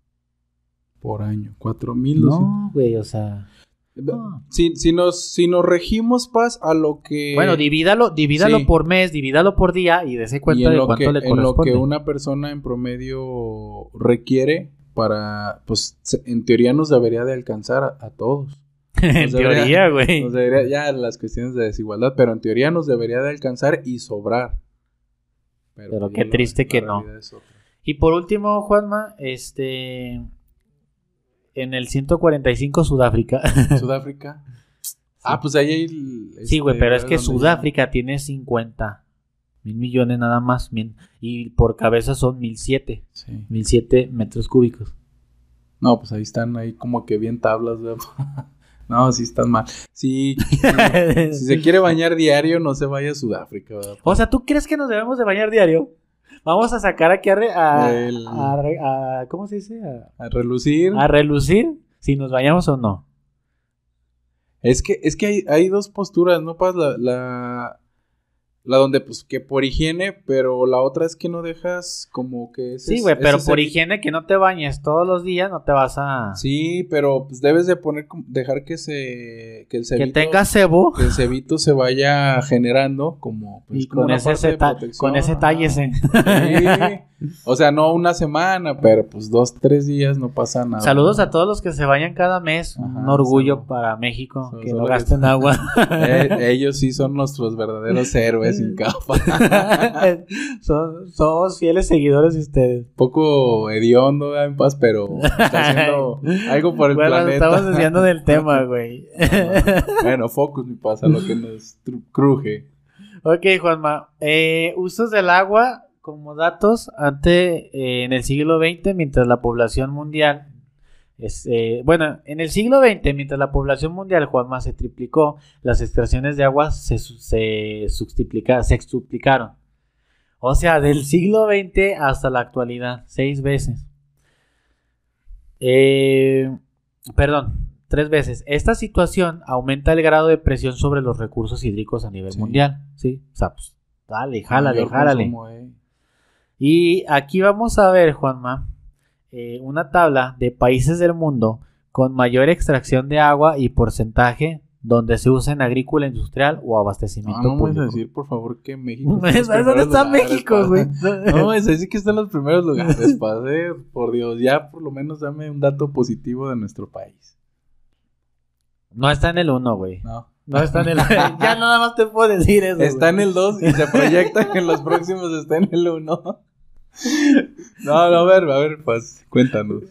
Por año. 4.200.
No, güey, o sea. no.
Si, si, nos, si nos regimos, Paz, a lo que.
Bueno, divídalo, divídalo
sí.
por mes, divídalo por día y dése
y
cuenta
en
de
lo,
cuánto
que,
le
en lo
corresponde.
que una persona en promedio requiere para. Pues en teoría nos debería de alcanzar a, a todos.
en teoría, güey.
Nos debería, ya las cuestiones de desigualdad, pero en teoría nos debería de alcanzar y sobrar.
Pero
pues,
qué triste que no. Y por último, Juanma, este. En el 145 Sudáfrica.
Sudáfrica. Ah, pues ahí hay. el-
sí, güey,
este,
pero es que Sudáfrica tiene 50 mil millones nada más. mil- y por cabeza son 1007.
Sí.
1007 metros cúbicos.
No, pues ahí están, ahí como que bien tablas, güey. No, sí están mal. Sí, si se quiere bañar diario, no se vaya a Sudáfrica, ¿verdad?
O sea, ¿tú crees que nos debemos de bañar diario? Vamos a sacar aquí a, re- a-
El-
a re- a- ¿cómo se dice? A,
A relucir.
a relucir si nos bañamos o no.
Es que, es que hay, hay dos posturas, ¿no? Paz? La, la, la donde, pues, que por higiene, pero la otra es que no dejas como que... ese
Sí, güey, pero por
el-
higiene que no te bañes todos los días, no te vas a...
Sí, pero pues debes de poner, dejar que se... Que el
que
cebito,
tenga cebo
que el cebito se vaya generando como... pues,
y
como
con ese,
parte de
ta-
protección,
con ese.
Sí. O sea, no una semana, pero pues dos, tres días no pasa nada.
Saludos a todos los que se bañan cada mes. Un orgullo para México que no
que-
gasten agua.
Eh, ellos sí son nuestros verdaderos héroes sin capa.
Son- somos fieles seguidores de ustedes.
poco hediondo, en paz, pero está haciendo algo por el
Bueno,
planeta.
estamos desviando del tema, güey.
bueno, focus, mi pasa, lo que nos cruje.
ok, Juanma. Eh, usos del agua como datos ante eh, en el siglo XX, mientras la población mundial es, eh, bueno, en el siglo XX, mientras la población mundial, Juanma, se triplicó, las extracciones de agua se, se, se extuplicaron. O sea, del siglo XX hasta la actualidad, seis veces. Eh, perdón, tres veces. Esta situación aumenta el grado de presión sobre los recursos hídricos a nivel
Sí.
mundial. Sí, o sea, pues, dale, jálale,
Mayor
jálale.
eh.
Y aquí vamos a ver, Juanma, eh, una tabla de países del mundo con mayor extracción de agua y porcentaje donde se usa en agrícola industrial o
No,
abastecimiento
no me a
público.
decir, por favor, que México.
¿Sabes
está en los
dónde
primeros
está
lugares,
México, güey?
No, es decir que está en los primeros lugares, eh. Por Dios, ya por lo menos dame un dato positivo de nuestro país.
No está en el 1, güey.
No.
No está en el Ya nada más te puedo decir eso.
Está en el 2 y se proyecta que en los próximos está en el 1. No, no, a ver, a ver, pues, cuéntanos.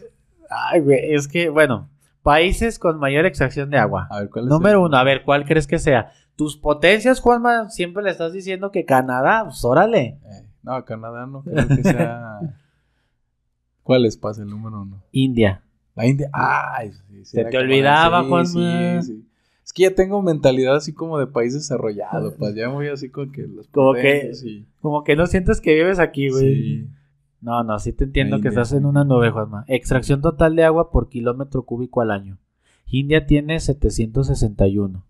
Ay, güey, es que, bueno, países con mayor extracción de agua.
A ver, ¿cuál es
Número
el-
uno, a ver, ¿cuál crees que sea? Tus potencias, Juanma, siempre le estás diciendo que Canadá, pues órale.
Eh, no, Canadá no creo que sea. ¿Cuál es, pasa el número uno?
India.
La India. Ay, sí, sí,
Se te olvidaba,
sí,
Juanma.
sí, sí. Es que ya tengo mentalidad así como de país desarrollado, pues ya voy así con que los
Como que-
potencias y-
Como que no sientes que vives aquí, güey.
sí.
No, no, sí te entiendo que estás en una nube, Juanma. Extracción total de agua por kilómetro cúbico al año. India tiene 761.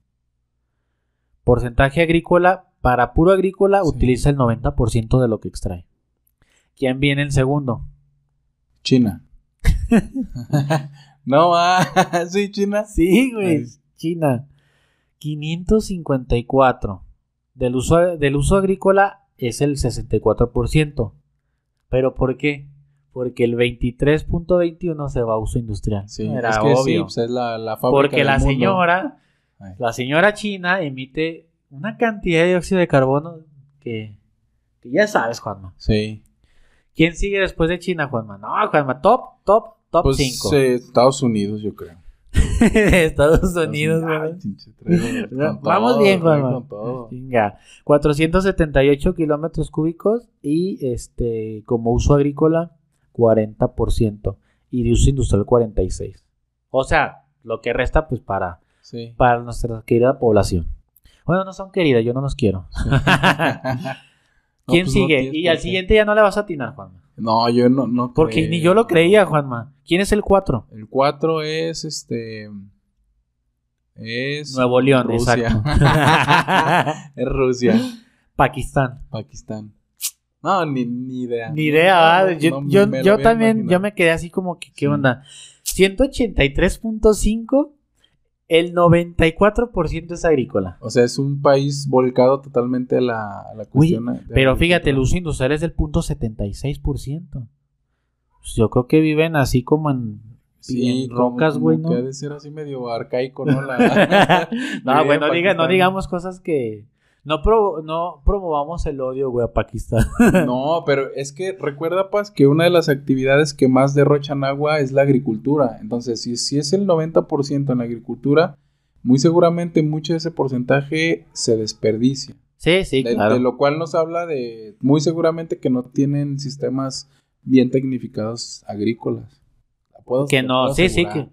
Porcentaje agrícola, para puro agrícola,
Sí.
utiliza el 90% de lo que extrae. ¿Quién viene en segundo?
China. no, ah, sí, China.
Sí, güey.
Ay.
China. 554. Del uso, del uso agrícola es el 64%. ¿Pero por qué? Porque el 23.21 se va a uso industrial.
Sí,
Era
es que sí,
obvio.
pues es la, la fábrica
Porque
del
la
mundo.
señora,
Ay.
la señora china emite una cantidad de dióxido de carbono que, que ya sabes, Juanma.
Sí.
¿Quién sigue después de China, Juanma? No, Juanma, top, top, top
Pues
5.
eh, Estados Unidos, yo creo.
Estados Unidos, güey. Vamos
todo,
bien,
todo.
Venga, 478 kilómetros cúbicos y este como uso agrícola 40% y de uso industrial 46. O sea, lo que resta pues para
Sí.
para nuestra querida población. Bueno, no son queridas, yo no los quiero. ¿Quién
pues
sigue? y al siguiente ya no le vas a atinar, Juanma.
No, yo no, no
Porque
creo.
ni yo lo creía, Juanma. ¿Quién es el 4?
El 4 es este. Es.
Nuevo León,
Rusia.
exacto.
es Rusia.
Pakistán.
Pakistán. No, ni, ni idea.
Ni idea,
No,
yo,
no
yo- yo también,
imaginado.
yo me quedé así como que, ¿qué
Sí.
onda? 183.5, el 94% es agrícola.
O sea, es un país volcado totalmente a la, a la
Uy,
cuestión. de
pero fíjate, el uso industrial es del punto 76%. Pues yo creo que viven así como en, en
como-
rocas, güey, ¿no?
Que ha de ser así medio arcaico, ¿no? La-
no, güey,
en
no, diga- no digamos cosas que... No, pro- no promovamos el odio, güey, a Pakistán.
No, pero es que recuerda, Paz, que una de las actividades que más derrochan agua es la agricultura. Entonces, si, si es el 90% en la agricultura, muy seguramente mucho de ese porcentaje se desperdicia.
Sí, sí,
de,
claro.
de lo cual nos habla de muy seguramente que no tienen sistemas bien tecnificados agrícolas. La puedo-
que no, sí, sí, que...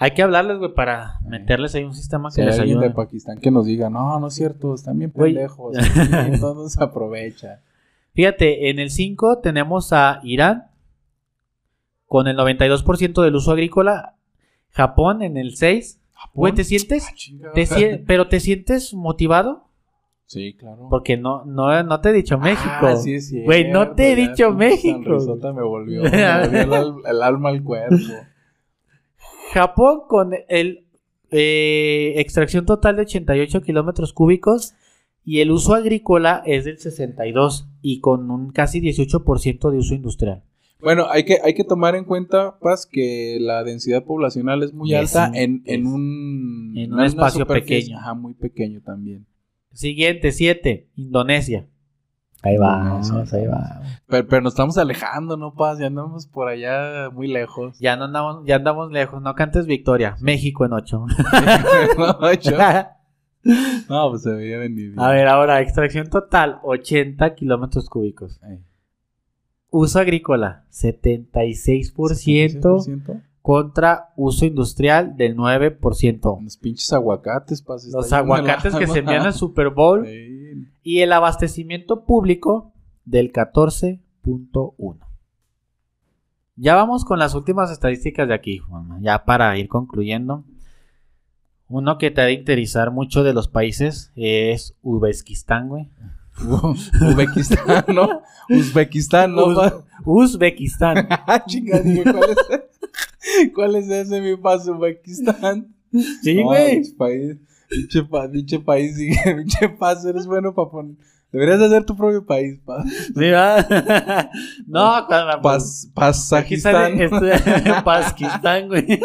Hay que hablarles, güey, para meterles ahí un sistema
Si
que
hay
les
alguien
ayude.
de Pakistán que nos diga, no, no es cierto, están bien
Güey.
pendejos. entonces se aprovecha.
Fíjate, en el 5 tenemos a Irán con el 92% del uso agrícola. Japón en el 6. Güey, ¿te sientes?
Ah,
te sie- ¿Pero te sientes motivado?
Sí, claro.
Porque no, no, no te he dicho México.
Ah, sí es cierto,
Güey, no te he dicho México.
me volvió, me volvió el, el alma al cuerpo.
Japón con el eh, extracción total de 88 kilómetros cúbicos y el uso agrícola es del 62 y con un casi 18% de uso industrial.
Bueno, hay que, hay que tomar en cuenta, Paz, que la densidad poblacional es muy
Es
alta
un-
en, en un,
en un espacio pequeño.
Ajá, muy pequeño también.
Siguiente, 7, Indonesia. Ahí vamos, ahí
vamos. Pero, pero nos estamos alejando, ¿no, Paz? Ya andamos por allá muy lejos.
Ya no andamos, ya andamos lejos, no cantes victoria. México en 8.
no, yo- no, pues se veía venir.
A ver, ahora, extracción total, 80 kilómetros cúbicos. Uso agrícola, 76%,
76%.
contra uso industrial del 9%.
Los pinches aguacates, Paz.
Los aguacates que se envían al Super Bowl
Sí.
Y el abastecimiento público del 14.1. Ya vamos con las últimas estadísticas de aquí, Juanma, ya para ir concluyendo. Uno que te ha de interesar mucho de los países es Uzbekistán, güey.
Uzbekistán, ¿no? Uzbekistán, ¿no?
Uz-? Uzbekistán.
Ah, chinga, ¿cuál es, ¿cuál es ese, mi paso? Uzbekistán.
Sí, güey.
Pinche, pa- país, pinche paso, eres bueno para poner. Deberías hacer tu propio país, pa.
Sí, ¿verdad? no, Juanma,
Pas,
aquí sale
Pasajistán,
este, Pakistán, güey.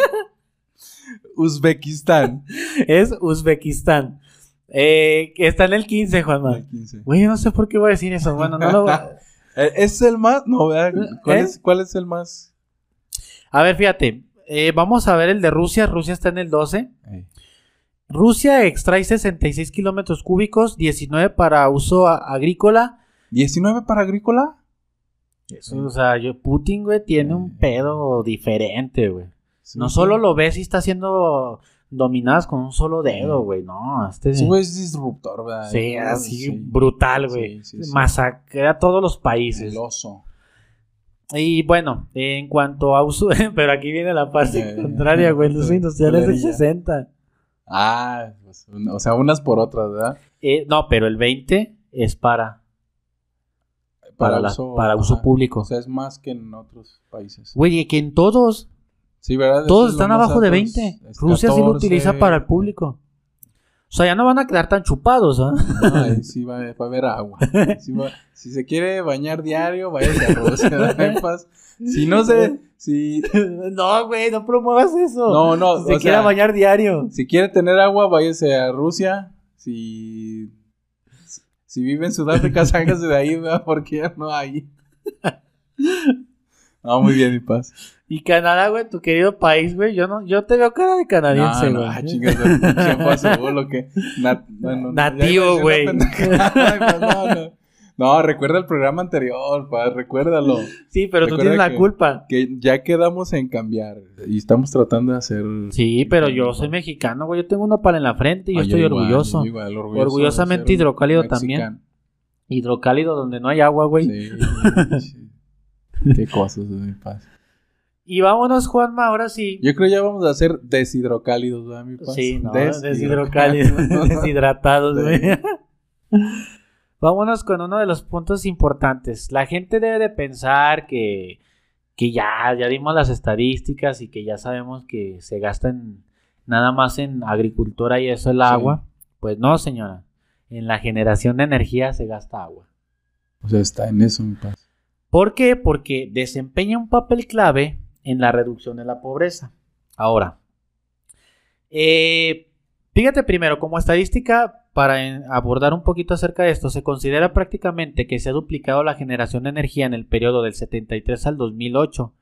Uzbekistán.
Es Uzbekistán. Eh, está en el 15, Juanma.
El 15.
Güey, yo no sé por qué voy a decir eso. Bueno, no lo voy a...
Eh, ¿Es el más? No, ¿verdad? ¿Cuál,
¿Eh?
es, ¿Cuál es el más?
A ver, fíjate. eh, vamos a ver el de Rusia. Rusia está en el 12.
Ey.
Rusia extrae 66 kilómetros cúbicos, 19 para uso agrícola.
¿19 para agrícola?
O sea, yo, Putin, güey, tiene un
Eh.
pedo diferente, güey.
Sí,
No
sí.
solo lo ves y está siendo dominadas con un solo dedo, güey. No, este...
Ese güey es disruptor, ¿verdad?
Sí,
Ah,
así
sí.
brutal, güey.
Sí, sí, sí.
Masacra a todos los países.
El oso.
Y bueno, en cuanto a uso, pero aquí viene la parte
Eh,
contraria, güey. El uso
sí,
industrial es del
culerilla.
60.
Ah, pues, o sea, unas por otras, ¿verdad?
Eh, no, pero el 20 es para, para, la- para uso público.
O sea, es más que en otros países.
Güey, que en todos,
Sí, ¿verdad?
todos
Eso
están abajo de
alto,
20.
es- es
Rusia sí lo
14,
utiliza para el público. O sea, ya no van a quedar tan chupados, ¿ah?
No, ahí sí va, va a haber agua. Sí va- si se quiere bañar diario, váyase a. Paz. Si no se... Si,
no, güey, no promuevas eso.
no, no.
Si se
sea,
bañar diario.
Si quiere tener agua, váyase a Rusia. Si, si vive en Sudáfrica, sáquese de ahí, ¿verdad? Porque ya no hay. No, muy bien, mi paz.
Y Canadá, güey, tu querido país, güey. Yo no, yo te veo cara de canadiense,
no,
güey.
no, ah, chingas. Lo que... nat- bueno,
Nativo, güey.
pues, no, no. No, recuerda el programa anterior, pa, recuérdalo.
Sí, pero tú tienes la
que-
culpa.
Que ya quedamos en cambiar y estamos tratando de hacer.
Sí, pero yo soy mexicano, güey. Yo tengo una pala en la frente y yo estoy
igual,
orgulloso.
igual,
Orgullosamente hidrocálido también. Hidrocálido donde no hay agua, güey.
Sí, sí. Qué cosas mi paz.
Y vámonos, Juanma, ahora sí.
Yo creo ya vamos a ser deshidrocálidos, ¿verdad, mi paz?
Sí, no,
Deshidrocálidos.
deshidratados, güey. Vámonos con uno de los puntos importantes. La gente debe de pensar que, que ya, ya dimos las estadísticas y que ya sabemos que se gasta en, nada más en agricultura y eso el
Sí.
agua. Pues no, señora. En la generación de energía se gasta agua.
O sea, está en eso, mi paz.
¿Por qué? Porque desempeña un papel clave en la reducción de la pobreza. Ahora, eh, fíjate primero, como estadística, para abordar un poquito acerca de esto, se considera prácticamente que se ha duplicado la generación de energía en el periodo del 73 al 2008,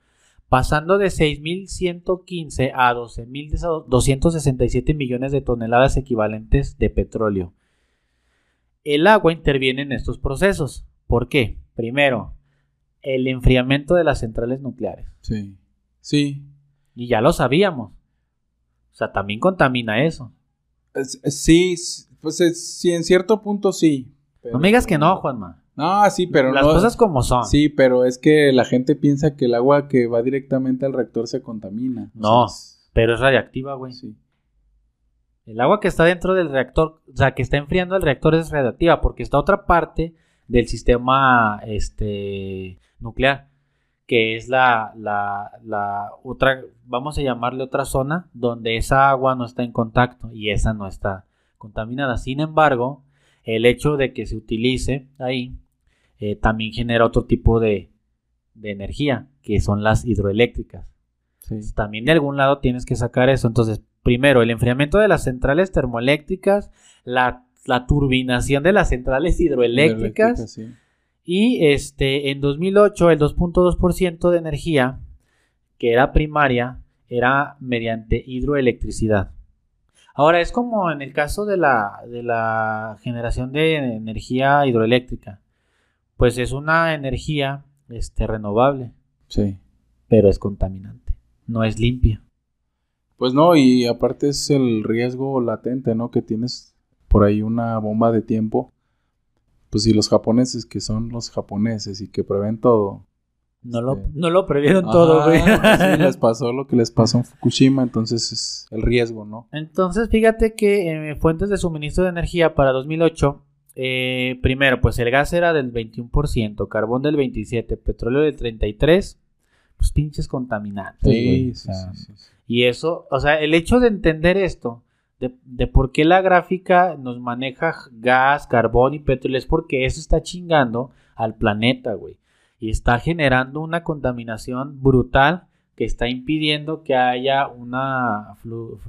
pasando de 6.115 a 12.267 millones de toneladas equivalentes de petróleo. El agua interviene en estos procesos. ¿Por qué? Primero, el enfriamiento de las centrales nucleares.
Sí. Sí.
Y ya lo sabíamos. O sea, también contamina eso.
Es- es- Sí, pues es- sí, en cierto punto sí. pero-
No me digas que no, Juanma.
No, sí, pero
Las
no.
cosas como son.
Sí, pero es que la gente piensa que el agua que va directamente al reactor se contamina.
No. Pero es radiactiva, güey.
sí.
El agua que está dentro del reactor, o sea, que está enfriando el reactor es radiactiva porque está otra parte del sistema este, nuclear, que es la, la, la otra, vamos a llamarle otra zona, donde esa agua no está en contacto y esa no está contaminada. Sin embargo, el hecho de que se utilice ahí eh, también genera otro tipo de, de energía, que son las hidroeléctricas.
Sí.
También de algún lado tienes que sacar eso. Entonces, primero, el enfriamiento de las centrales termoeléctricas, la, la turbinación de las centrales hidroeléctricas
sí.
Y este en 2008 el 2.2% de energía que era primaria era mediante hidroelectricidad. Ahora es como en el caso de la, de la generación de energía hidroeléctrica. Pues es una energía este, renovable,
Sí.
pero es contaminante. No es limpia.
Pues no, y aparte es el riesgo latente, ¿no? Que tienes por ahí una bomba de tiempo. Pues si los japoneses, que son los japoneses y que prevén todo.
No lo,
Sí.
no lo previeron todo, güey.
pues sí, les pasó lo que les pasó en Fukushima, entonces es el riesgo, ¿no?
Entonces, fíjate que eh, fuentes de suministro de energía para 2008, eh, primero, pues el gas era del 21%, carbón del 27%, petróleo del 33%, pues pinches contaminantes. güey, o
sí,
sea,
sí, sí.
Y eso, o sea, el hecho de entender esto, de, de por qué la gráfica nos maneja gas, carbón y petróleo, es porque eso está chingando al planeta, güey. Y está generando una contaminación brutal que está impidiendo que haya una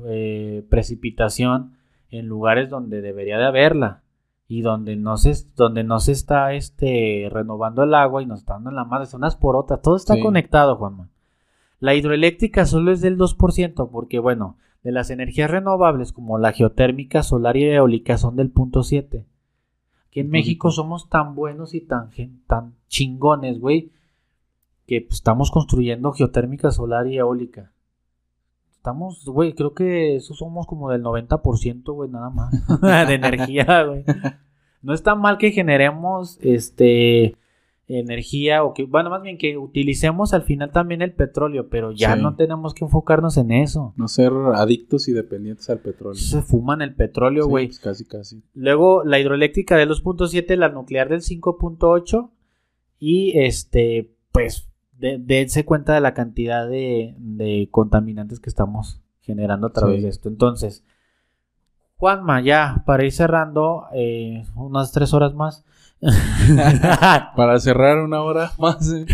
eh, precipitación en lugares donde debería de haberla y donde no se, donde no se está este, renovando el agua y nos está dando en la madre, son unas por otras, todo está
Sí.
conectado, Juanma. La hidroeléctrica solo es del 2%, porque bueno, de las energías renovables como la geotérmica, solar y eólica son del punto 7. Aquí en. México somos tan buenos y tan, tan chingones, güey, que pues, estamos construyendo geotérmica, solar y eólica. Estamos, güey, creo que eso somos como del 90%, güey, nada más, de energía, güey. No está mal que generemos, este, energía o que, bueno, más bien que utilicemos al final también el petróleo, pero ya
Sí.
no tenemos que enfocarnos en eso.
No ser adictos y dependientes al petróleo.
Se fuman el petróleo,
Sí,
güey.
pues casi, casi.
Luego la hidroeléctrica del 2.7, la nuclear del 5.8 y este, pues, de- dense cuenta de la cantidad de, de contaminantes que estamos generando a través
Sí.
de esto. Entonces, Juanma, ya, para ir cerrando, eh, unas tres horas más.
Para cerrar una hora más. eh.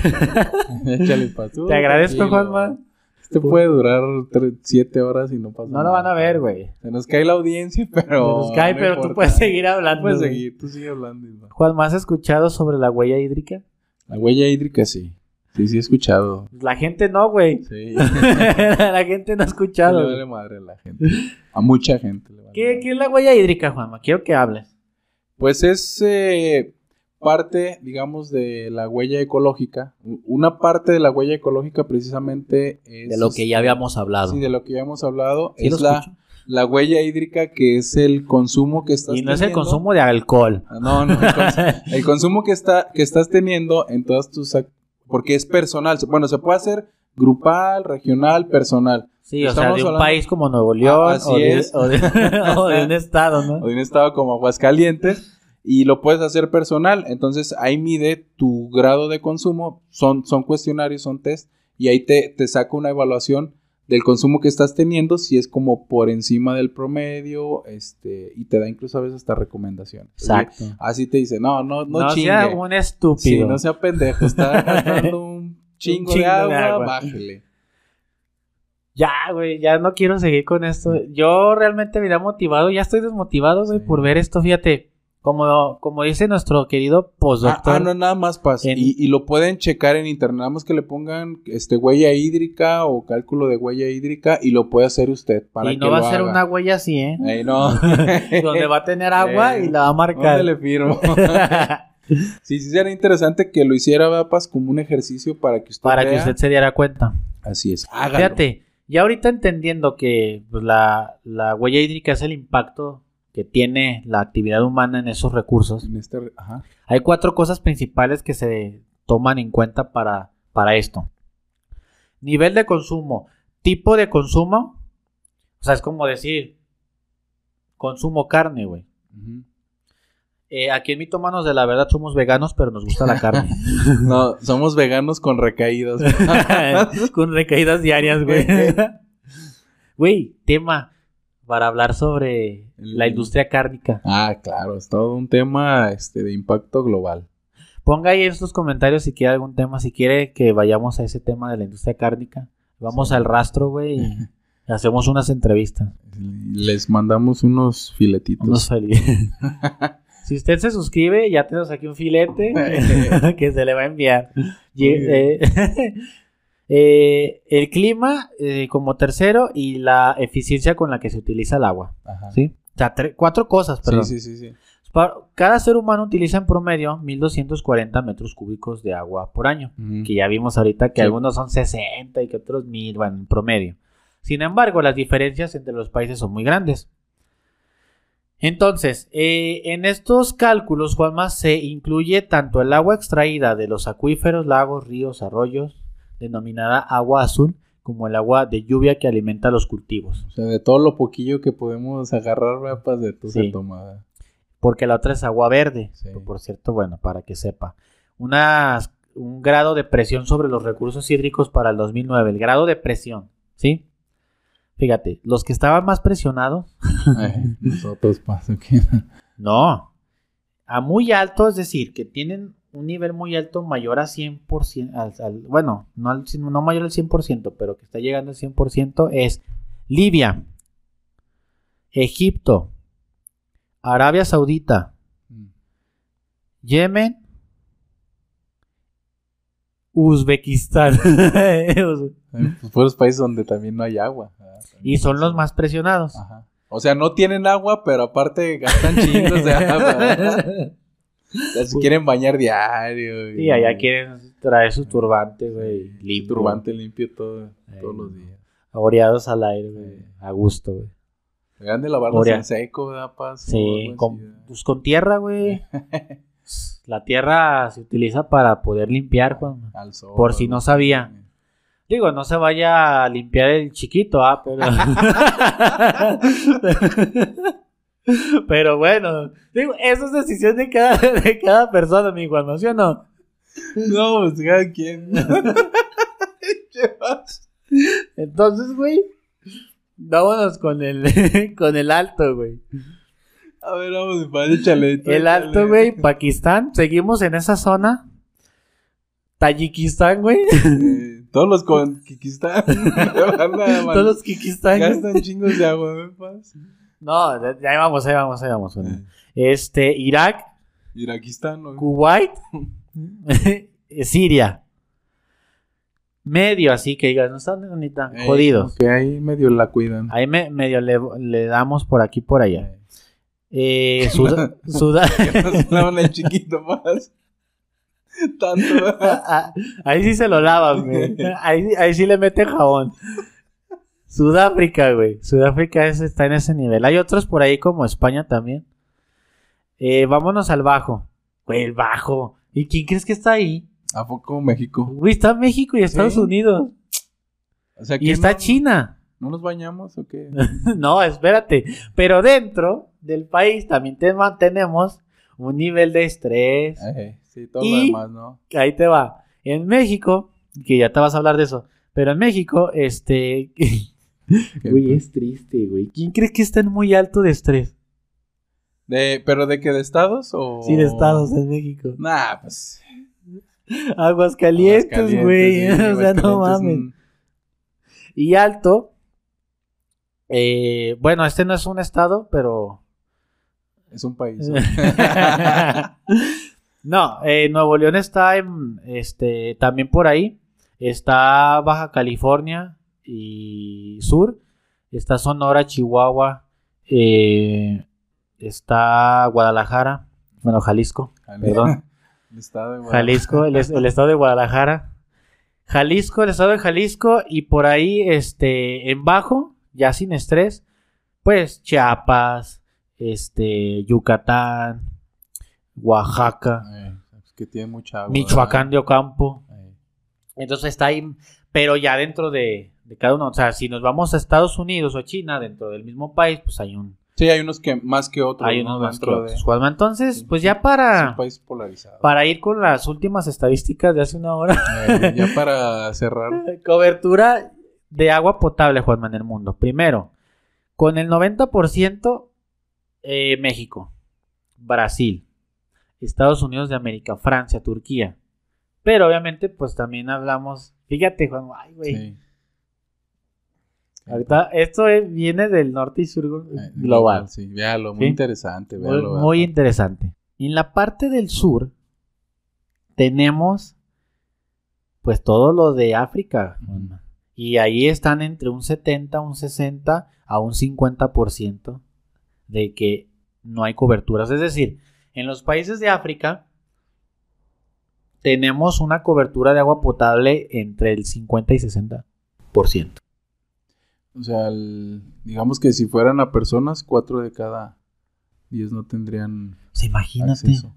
Échale pa' tú,
Te agradezco. Juanma.
Este puede durar tre- siete horas y no pasa
No lo van a ver, güey.
Se nos cae la audiencia, pero.
Se nos cae,
no
pero tú puedes seguir hablando.
Puedes
güey.
seguir, tú sigue hablando. Isma.
Juanma, ¿has escuchado sobre la huella hídrica?
La huella hídrica, sí. Sí, sí, he escuchado.
La gente no, güey.
Sí.
la gente no ha
le
escuchado.
vale madre a la gente. A mucha gente le vale
¿Qué,
madre.
qué es la huella hídrica, Juanma? Quiero que hables.
Pues es. eh, parte, digamos, de la huella ecológica, una parte de la huella ecológica precisamente es...
De lo que ya habíamos hablado.
Sí, de lo que ya hemos hablado,
Sí,
es la, la huella hídrica que es el consumo que estás
Y no es el
teniendo.
consumo de alcohol.
Ah, No, no, el, cons- el consumo que, está, que estás teniendo en todas tus... Porque es personal. Bueno, se puede hacer grupal, regional, personal.
Sí, o sea,
Estamos
de un
hablando-
país como Nuevo León
Ah, así
o, de,
es.
o de- o de un estado,
o
¿no?
de un estado como Aguascalientes y lo puedes hacer personal. Entonces ahí mide tu grado de consumo, son, son cuestionarios, son test y ahí te, te saca una evaluación del consumo que estás teniendo, si es como por encima del promedio, este, y te da incluso a veces hasta recomendaciones.
Exacto.
Así te dice, no, no, no,
No,
chingue.
sea un
Sí,
estúpido.
no sea pendejo, está gastando un chingo,
chingo
de,
de
agua,
agua.
bájele.
Ya, güey, ya no quiero seguir con esto. Yo realmente me había motivado, ya estoy desmotivado, güey,
Sí.
por ver esto. Fíjate, como, como dice nuestro querido
Ah,
postdoctor.
ah, no, nada más pasa.
En-
Y, y lo pueden checar en internet. Nada más que le pongan este, huella hídrica o cálculo de huella hídrica y lo puede hacer usted. Para
y no
que
va a ser
haga.
una huella así, ¿eh?
Ey, no.
Donde va a tener agua
Eh,
y la va a marcar.
¿Dónde le firmo? sí, sí, sería interesante que lo hiciera, Vapas, como un ejercicio para que usted
para que usted se diera cuenta.
Así es. Hágalo.
Fíjate, ya ahorita entendiendo que pues, la, la huella hídrica es el impacto que tiene la actividad humana en esos recursos,
En este, ajá.
hay cuatro cosas principales que se toman en cuenta para, para esto. Nivel de consumo, tipo de consumo, o sea, es como decir, consumo carne, güey. Eh, aquí en Mitómanos de la verdad somos veganos, pero nos gusta la carne.
No, somos veganos con recaídas.
Con recaídas diarias, güey. Güey, tema para hablar sobre la industria cárnica.
ah, claro, es todo un tema este, de impacto global.
Ponga ahí en sus comentarios si quiere algún tema, si quiere que vayamos a ese tema de la industria cárnica. Vamos
Sí.
al rastro, güey, y hacemos unas entrevistas.
Les mandamos unos filetitos.
Unos felices. si usted se suscribe, ya tenemos aquí un filete que se le va a enviar. Y, eh, eh, el clima eh, como tercero y la eficiencia con la que se utiliza el agua.
Ajá.
¿Sí? O sea, cuatro cosas, perdón.
Sí, sí, sí,
Cada ser humano utiliza en promedio 1240 metros cúbicos de agua por año. Que ya vimos ahorita que
Sí.
algunos son 60 y que otros 1000, bueno, en promedio. Sin embargo, las diferencias entre los países son muy grandes. Entonces, eh, en estos cálculos, Juanma, se incluye tanto el agua extraída de los acuíferos, lagos, ríos, arroyos, denominada agua azul, como el agua de lluvia que alimenta los cultivos.
O sea, de todo lo poquillo que podemos agarrar, vepas de tu
Sí.
se toma.
porque la otra es agua verde.
Sí.
Por cierto, bueno, para que sepa. Unas- un grado de presión sobre los recursos hídricos para el 2009. El grado de presión, ¿sí? Fíjate, los que estaban más presionados,
Ay, Nosotros pasa que.
no. A muy alto, es decir, que tienen un nivel muy alto mayor a 100%, al- al- bueno, no, al- no mayor al 100%, pero que está llegando al 100%, es Libia, Egipto, Arabia Saudita, Yemen, Uzbekistán.
Pues fueron países donde también no hay agua. ¿verdad?
y son los más presionados.
Ajá. O sea, no tienen agua, pero aparte gastan chingos de agua. Sea, se quieren bañar diario.
Y allá quieren traer su turbante, güey, limpio,
turbante limpio todo,
Ay,
todos los días.
oreados al aire, güey, a gusto, güey.
Deberían de lavarlos
Orea.
en seco, ¿verdad, Paz?
Sí, con, pues con tierra, güey. La tierra se utiliza para poder limpiar, Juan.
Al sol.
Por si no sabía. Digo, no se vaya a limpiar el chiquito, ah, pero. pero bueno, digo, eso es decisión de cada, de cada persona, mi Juan, ¿no? ¿Sí o no?
No, pues cada quien.
Entonces, güey, vámonos con el, con el alto, güey.
A ver, vamos, padre, échale.
El alto, güey, Pakistán, seguimos en esa zona. Tayikistán, güey.
Eh, todos los con Kikistán.
Todos los Kikistán.
Gastan chingos de agua, ¿verdad, Paz?
No, ya vamos, ahí vamos, ahí vamos. Este, Irak,
Iraquistán, ¿no?
Kuwait, Siria. Medio así que digas, no están ni tan
Eh,
jodidos.
Que ahí medio la cuidan.
Ahí me- medio le, le damos por aquí por allá.
Eh,
Eh, Sud- Sudá-
No, el chiquito más. Tanto.
Ah, ahí sí se lo lavan. Ahí, ahí sí le mete jabón. Sudáfrica, güey. Sudáfrica es- está en ese nivel. Hay otros por ahí como España también. Eh, vámonos al bajo. Güey, el bajo. ¿Y quién crees que está ahí?
¿A poco México?
Güey, está México y Estados
Sí.
Unidos.
O sea,
Y
¿qué
está
no-
China.
¿No nos bañamos o qué?
no, espérate. Pero dentro del país también te- tenemos un nivel de estrés.
Sí, todo
Y-
lo demás, ¿no?
ahí te va. En México, que ya te vas a hablar de eso, pero en México, este,
¿Qué,
güey, es triste, güey. ¿Quién crees que está en muy alto de estrés?
De, ¿Pero de qué? ¿De estados o...?
Sí, de estados en México.
Nah, pues...
Aguascalientes, güey.
sí,
o sea, no mames.
mm,
Y alto. eh, bueno, este no es un estado, pero.
Es un país. ¿no?
no, eh, Nuevo León está en, este, también por ahí. Está Baja California y Sur. Está Sonora, Chihuahua. eh, está Guadalajara. Bueno, Jalisco. Perdón.
El estado de Guadalajara.
Jalisco, el, es- el estado de Guadalajara. Jalisco, el estado de Jalisco. Y por ahí, este, en bajo, ya sin estrés, pues Chiapas, este, Yucatán, Oaxaca,
Eh, es que tiene mucha agua.
Michoacán de Ocampo.
Eh,
Entonces está ahí, pero ya dentro de, de cada uno. O sea, si nos vamos a Estados Unidos o a China, dentro del mismo país, pues hay un,
Sí, hay unos que más que otros,
hay
¿no?
unos más que
Dentro
otros,
de...
Juanma. Entonces, pues ya
Es
para,
un país polarizado.
para ir con las últimas estadísticas de hace una hora.
Eh, ya para cerrar.
Cobertura de agua potable, Juanma, en el mundo. Primero, con el 90% eh, México, Brasil, Estados Unidos de América, Francia, Turquía. Pero obviamente, pues también hablamos. Fíjate, Juan, ay, güey.
Sí.
Ahorita, esto es- viene del norte y sur
Eh,
global.
Sí, véalo, muy
Sí.
interesante.
Muy,
Véalo,
muy interesante. En la parte del sur tenemos pues todo lo de África. Y ahí están entre un 70, un 60 a un 50% de que no hay coberturas. Es decir, en los países de África tenemos una cobertura de agua potable entre el 50 y 60%.
O sea, el- digamos que si fueran a personas, cuatro de cada diez no tendrían
sea, imagínate.
acceso.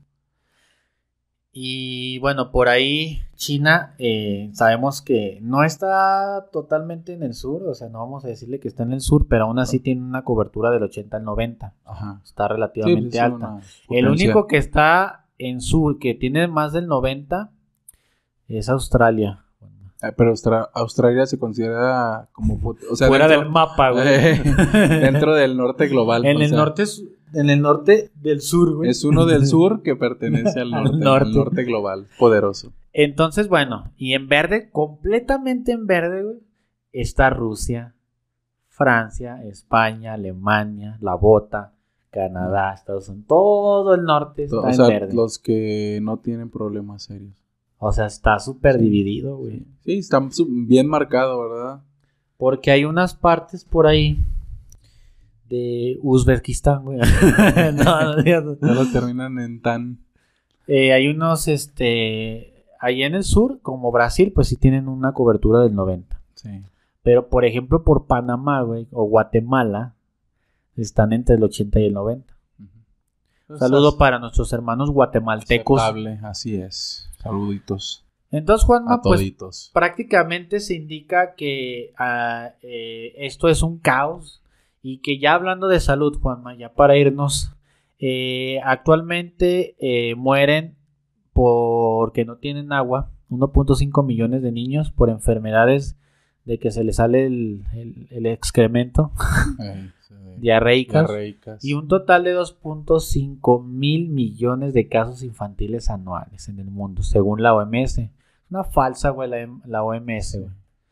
Y bueno, por ahí China eh, sabemos que no está totalmente en el sur, o sea, no vamos a decirle que está en el sur, pero aún así tiene una cobertura del 80 al 90,
Ajá.
está
Sí,
relativamente
pues, es
alta. El único que está en sur, que tiene más del 90, es Australia.
Ah, pero Austra- Australia se considera como... pot- O sea,
Fuera
dentro,
del mapa, güey.
dentro del norte global.
en el
sea,
norte, en el norte del sur, güey.
Es uno del sur que pertenece al
Al
norte, al
norte.
global, poderoso.
Entonces, bueno, y en verde, completamente en verde, güey, está Rusia, Francia, España, Alemania, la bota, Canadá, Estados Unidos, todo el norte está
O
en verde.
los que no tienen problemas serios.
O sea, está súper dividido, güey.
Sí, está bien marcado, ¿verdad?
Porque hay unas partes por ahí de Uzbekistán, güey. no, no, no.
Ya lo terminan en tan...
Eh, hay unos, este, ahí en el sur, como Brasil, pues sí tienen una cobertura del 90.
Sí.
Pero, por ejemplo, por Panamá, güey, o Guatemala, están entre el 80 y el 90.
Pues,
Saludo para nuestros hermanos guatemaltecos.
Aceptable, así es. Saluditos.
Entonces, Juanma,
a
pues prácticamente se indica que ah, eh, esto es un caos y que ya hablando de salud, Juanma, ya para irnos, eh, actualmente eh, mueren porque no tienen agua 1.5 millones de niños por enfermedades de que se les sale el, el- el excremento. Diarreicas,
Diarreicas.
y un total de 2.5 mil millones de casos infantiles anuales en el mundo, según la OMS. Una falsa, güey, la, la OMS, güey.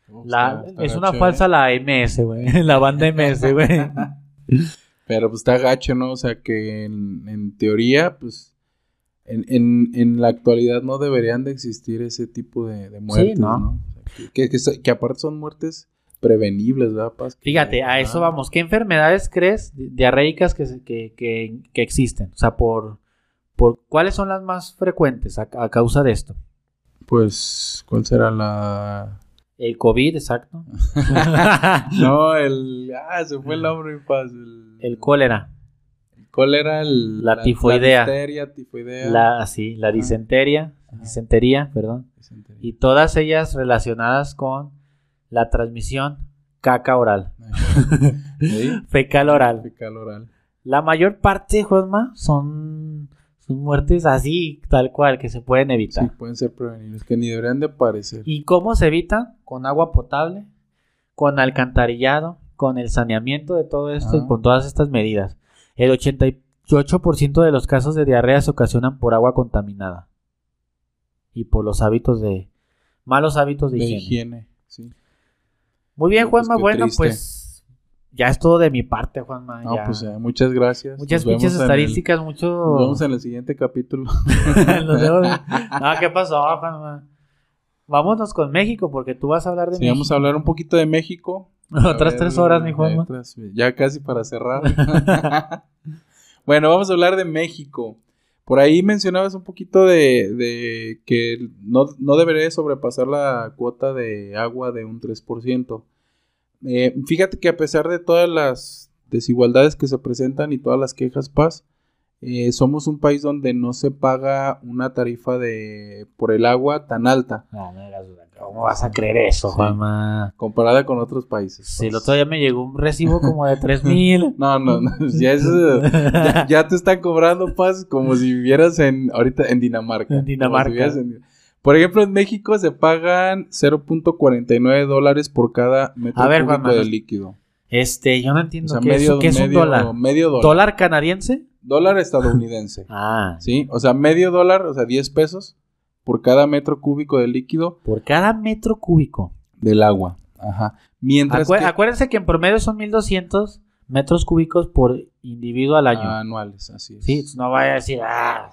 Uf,
La- es una
gacho, ¿eh?
falsa la MS, güey. La banda MS, güey.
Pero pues está gacho, ¿no? O sea que en, en teoría, pues en, en, en la actualidad no deberían de existir ese tipo de, de muertes,
¿no?
¿no? O sea, que, que- que- que aparte son muertes prevenibles, ¿verdad, Paz?
Fíjate, a eso vamos. ¿Qué enfermedades crees di- diarreicas que, que, que- que existen? O sea, por, por ¿cuáles son las más frecuentes a, a causa de esto?
Pues, ¿cuál será la...?
El COVID, exacto.
no, el... Ah, se fue el nombre, Paz. El,
El cólera,
el cólera, el...
La tifoidea.
La difteria, tifoidea.
la, sí, la disentería,
Ajá.
disentería, perdón.
Disentería.
Y todas ellas relacionadas con la transmisión caca oral,
¿Sí?
fecal oral.
Fecal oral.
La mayor parte, Juanma, son, son muertes así, tal cual, que se pueden
Sí,
evitar.
pueden ser prevenibles, que ni deberían de aparecer.
¿Y cómo se evitan? Con agua potable, con alcantarillado, con el saneamiento de todo esto y
Ajá.
con todas estas medidas. El 88% de los casos de diarrea se ocasionan por agua contaminada y por los hábitos de malos hábitos de,
De
higiene.
higiene, sí.
Muy bien,
pues,
Juanma. bueno,
triste.
pues ya es todo de mi parte, Juanma.
No,
ya.
pues ya, muchas gracias.
Muchas pinches
en el-
estadísticas, mucho.
Nos vemos en el siguiente capítulo.
Nos vemos. No, ¿qué pasó, Juanma? Vámonos con México, porque tú vas a hablar de
Sí, vamos a hablar un poquito de México.
Otras
ver,
tres horas, mi Juanma.
otras- Ya casi para cerrar. bueno, vamos a hablar de México. Por ahí mencionabas un poquito de, que no, no debería sobrepasar la cuota de agua de un 3%. Eh, fíjate que a pesar de todas las desigualdades que se presentan y todas las quejas, Paz, eh, somos un país donde no se paga una tarifa de por el agua tan alta
No, no. ¿Cómo vas a creer eso,
Sí.
Juanma?
comparada con otros países.
Si el
Paz.
otro día me llegó un recibo como de tres mil.
No, no, no, ya, eso- ya, ya te están cobrando paz como si vivieras en ahorita en Dinamarca.
En Dinamarca.
Si en- por ejemplo, en México se pagan 0.49 dólares por cada metro
A ver,
cúbico
Juanma,
de líquido.
Este, yo no
O
entiendo
sea,
qué, es,
medio,
qué es un dólar.
medio dólar.
¿Dólar canadiense?
Dólar estadounidense.
Ah,
¿Sí? O sea, medio dólar, o sea, 10 pesos por cada metro cúbico de líquido
por cada metro cúbico.
del agua. Ajá. Mientras
Acué-
que
Acuérdense que en promedio son 1200 metros cúbicos por individuo al año.
anuales, así es.
Sí, no vaya a decir, ah,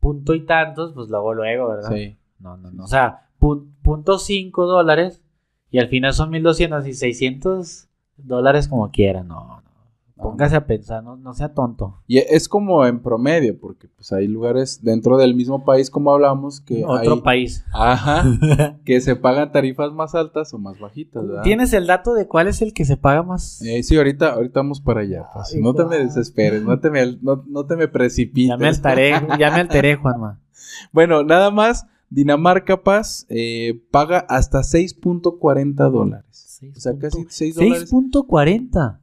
punto y tantos, pues luego, luego, ¿verdad?
Sí.
No, no, no. O sea, pu- punto 5 dólares y al final son 1200 y 600 dólares como quiera. No. Póngase a pensar, no, no sea tonto.
Y es como en promedio, porque pues hay lugares dentro del mismo país, como hablamos, que
Otro
hay-
país.
Ajá, que se pagan tarifas más altas o más bajitas, ¿verdad?
¿Tienes el dato de cuál es el que se paga más?
Eh, sí, ahorita, ahorita vamos para allá. pues.
Ay,
no te me desesperes, no te me, no, no te me precipites.
ya me alteré, ya me alteré, Juanma.
Bueno, nada más, Dinamarca Paz eh, paga hasta 6.40 dólares. O sea, casi 6 dólares.
6.40.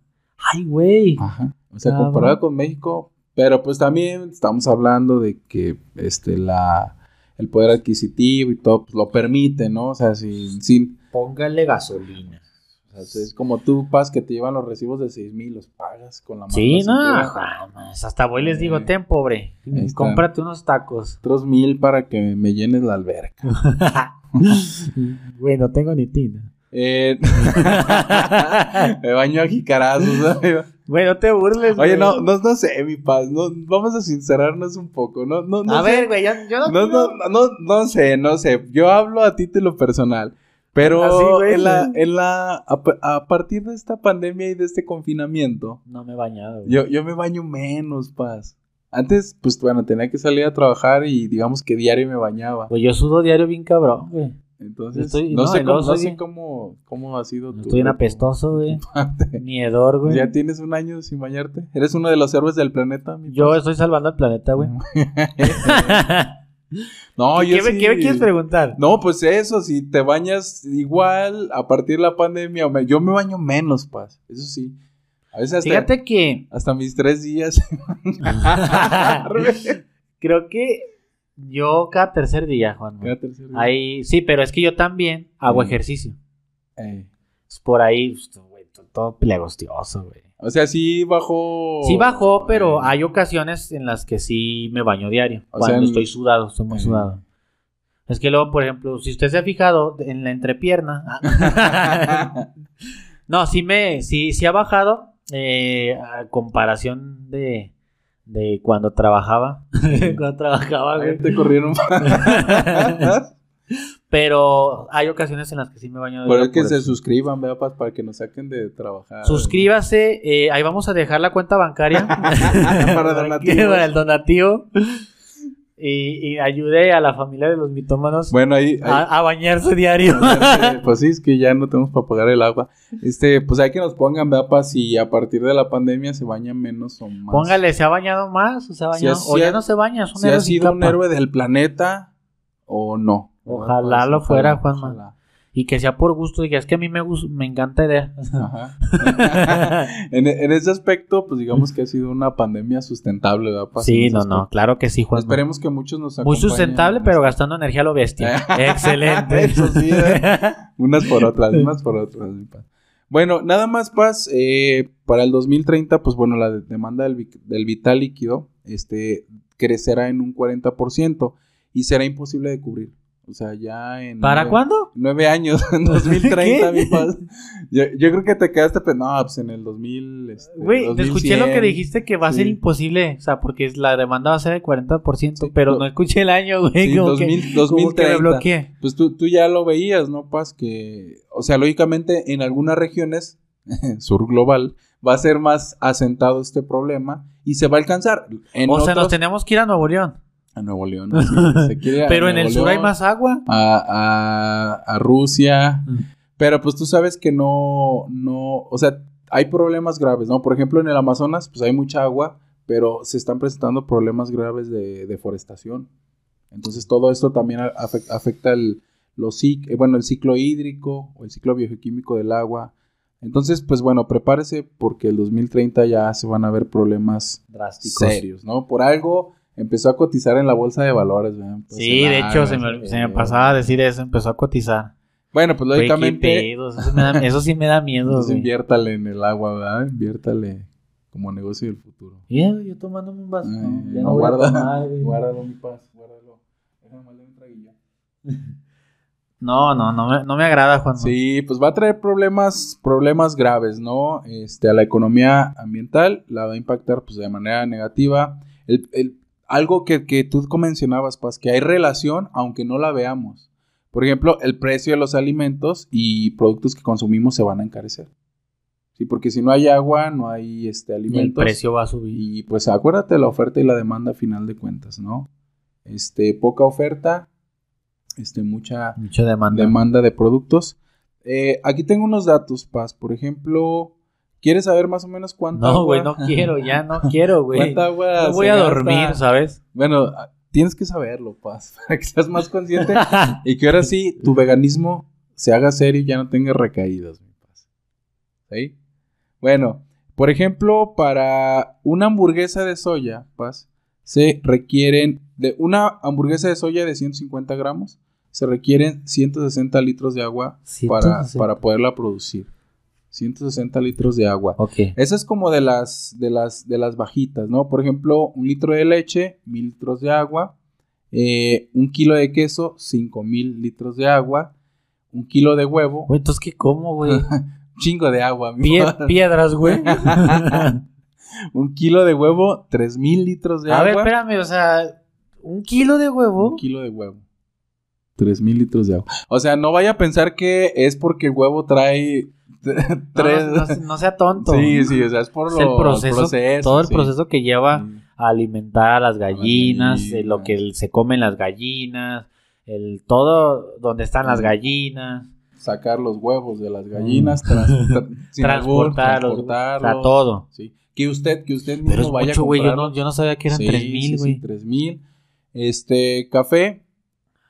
Ay, güey.
Ajá. O sea,
Cabrón.
comparado con México, pero pues también estamos hablando de que este la el poder adquisitivo y todo pues, lo permite, ¿no? O sea, sin, sin
Póngale gasolina.
o sea, es como tú, Paz, que te llevan los recibos de 6 mil, los pagas con la mano.
Sí, no, jamás. Hasta voy les digo,
Eh,
ten, pobre. Cómprate unos tacos.
Otros mil para que me llenes la alberca.
Güey, no tengo ni tina.
Eh, me baño a jicarazos, ¿no?
Güey, no te burles.
Oye,
güey.
no, no, no sé, mi Paz, no, vamos a sincerarnos un poco, no, no, no
a
sé.
ver, güey, yo, yo no.
No, no, no, no, no sé, no sé. Yo hablo a ti de lo personal. Pero
Así, güey,
en la, en la, a, pa- a partir de esta pandemia y de este confinamiento,
No me he bañado, güey.
yo, yo me baño menos, paz. Antes, pues bueno, tenía que salir a trabajar y digamos que diario me bañaba.
Güey, yo sudo diario bien cabrón, güey.
Entonces,
estoy-
no,
no,
sé, cómo, no sé cómo, cómo ha sido tu...
Estoy bien apestoso, güey. Miedor, güey.
¿Ya tienes un año sin bañarte? ¿Eres uno de los héroes del planeta? mi
Yo estoy salvando al planeta, güey.
No, yo
¿Qué,
sí.
qué me quieres preguntar?
No, pues eso, si te bañas igual a partir de la pandemia, yo me baño menos, paz. Eso sí. A veces hasta,
Fíjate que
hasta mis tres días.
creo que yo cada tercer día, Juan.
Cada tercer día.
Ahí, sí, pero es que yo también hago
Mm.
ejercicio.
Eh,
Es Por ahí, pues, güey, to- todo plegostioso, güey.
O sea, sí bajó.
Sí bajó, pero
eh,
hay ocasiones en las que sí me baño diario.
O
cuando
sea,
estoy sudado, estoy muy sudado. Es que luego, por ejemplo, si usted se ha fijado en la entrepierna. no, sí me, sí, sí ha bajado. eh, a comparación de, de cuando trabajaba. cuando trabajaba, güey.
te corrieron.
Pero hay ocasiones en las que sí me baño de
Pero es que se
eso.
suscriban. Pa- Para que nos saquen de trabajar.
Suscríbase, eh, ahí vamos a dejar la cuenta bancaria
Para donativos.
para el donativo y, y ayude a la familia de los mitómanos
Bueno, ahí... ahí-
a, a bañarse diario.
pues sí, es que ya no tenemos para pagar el agua. Este, pues hay que nos pongan. Pa? Si a partir de la pandemia se bañan menos o más.
Póngale, ¿se ha bañado más? ¿O, se ha
Si
bañado?
ha-
o ya no se baña, es un
Si
héroe
ha sido un héroe del planeta o no.
Ojalá lo fuera,
ojalá,
Juanma. Y que sea por gusto, que es que a mí me, me encanta idea.
Ajá. en, en ese aspecto, pues digamos que ha sido una pandemia sustentable, ¿verdad?
Sí, no, no, claro que sí, Juan.
Esperemos que muchos nos
Muy
acompañen.
sustentable, pero gastando energía a lo bestia. Excelente.
Eso sí, ¿eh? Unas por otras, unas por otras. Bueno, nada más, Paz, eh, para el 2030, pues bueno, la de- demanda del, del vital líquido este, crecerá en un 40% y será imposible de cubrir. O sea, ya en...
¿Para
nueve-
cuándo?
Nueve años, en 2030,
¿Qué?
mi Paz. Yo, yo creo que te quedaste, pues no, pues en el 2000... Este,
Güey, te escuché lo que
2100.
dijiste que va a ser imposible. O sea, porque la demanda va a ser del 40%,
Sí,
pero
lo-
no escuché el año, güey.
Sí,
como
2000,
que, como que me
2030.
bloqueé.
Pues tú, tú ya lo veías, ¿no, Paz? Que, o sea, lógicamente en algunas regiones, sur global, va a ser más asentado este problema y se va a alcanzar. En
O sea, nos tenemos que ir a Nuevo León.
A Nuevo León.
Pero en el sur hay más agua.
A, a, a Rusia.
Mm.
Pero pues tú sabes que no, no, o sea, hay problemas graves, ¿no? Por ejemplo, en el Amazonas, pues hay mucha agua, pero se están presentando problemas graves de deforestación. Entonces todo esto también a- afec- afecta el, los, eh, bueno, el ciclo hídrico o el ciclo biogeoquímico del agua. Entonces, pues bueno, prepárese porque el 2030 ya se van a ver problemas
Drásticos.
serios, ¿no? Por algo empezó a cotizar en la bolsa de valores. Pues,
Sí, de hecho, se me, se me
eh,
pasaba a decir eso, empezó a cotizar.
Bueno, pues lógicamente...
eso, me da- eso sí me da miedo,
Entonces inviértale en el agua, ¿verdad? Inviértale como negocio del futuro.
Mira, yo tomándome un vaso.
Eh,
no, ya
no, guarda,
tomar,
guárdalo, mi paz, guárdalo. Déjame un traguillo.
No, no, no me, no me agrada, Juan.
Sí, pues va a traer problemas, problemas graves, ¿no? Este, a la economía ambiental la va a impactar pues de manera negativa. El, el- algo que, que tú mencionabas, Paz, que hay relación aunque no la veamos. Por ejemplo, el precio de los alimentos y productos que consumimos se van a encarecer. Sí, porque si no hay agua, no hay este,
Y el
alimentos.
precio va a subir.
Y pues acuérdate la oferta y la demanda a final de cuentas, ¿no? Este, poca oferta, este, mucha
Mucha demanda.
demanda de productos. Eh, aquí tengo unos datos, Paz. Por ejemplo, ¿quieres saber más o menos cuánta
No,
agua?
güey, no quiero, ya no quiero, güey.
¿Cuánta agua
No voy a dormir, ¿sabes?
Bueno, ah, tienes que saberlo, Paz, para que seas más consciente y que ahora sí tu veganismo se haga serio y ya no tenga recaídas, mi Paz. ¿Sí? Bueno, por ejemplo, para una hamburguesa de soya, Paz, se requieren, de una hamburguesa de soya de 150 gramos, se requieren 160 litros de agua para,
160.
para poderla producir. 160 litros de agua.
Ok.
Esa es como de las, de las, de las bajitas, ¿no? Por ejemplo, un litro de leche, mil litros de agua. eh, un kilo de queso, cinco mil litros de agua. Un kilo de huevo,
Güey, entonces, ¿qué como, güey?
chingo de agua.
Pie- piedras, güey.
un kilo de huevo, tres mil litros de
A ver,
agua.
espérame, o sea, un kilo de huevo.
Un kilo de huevo. Tres mil litros de agua. O sea, no vaya a pensar que es porque el huevo trae tres.
no, no- no sea tonto.
sí, sí, o sea, es por
Es el proceso, todo el
sí.
proceso que lleva
Sí.
a alimentar a las gallinas,
gallinas.
eh, lo que se comen las gallinas, el todo donde están las
Mm.
gallinas,
sacar los huevos de las gallinas, trans- tra-
transportarlos,
transportarlos.
todo.
Sí. Que usted, que usted mismo
Pero es
vaya
mucho,
a
güey. Yo no, yo no sabía que eran tres
sí,
mil, güey.
3000. Este, café,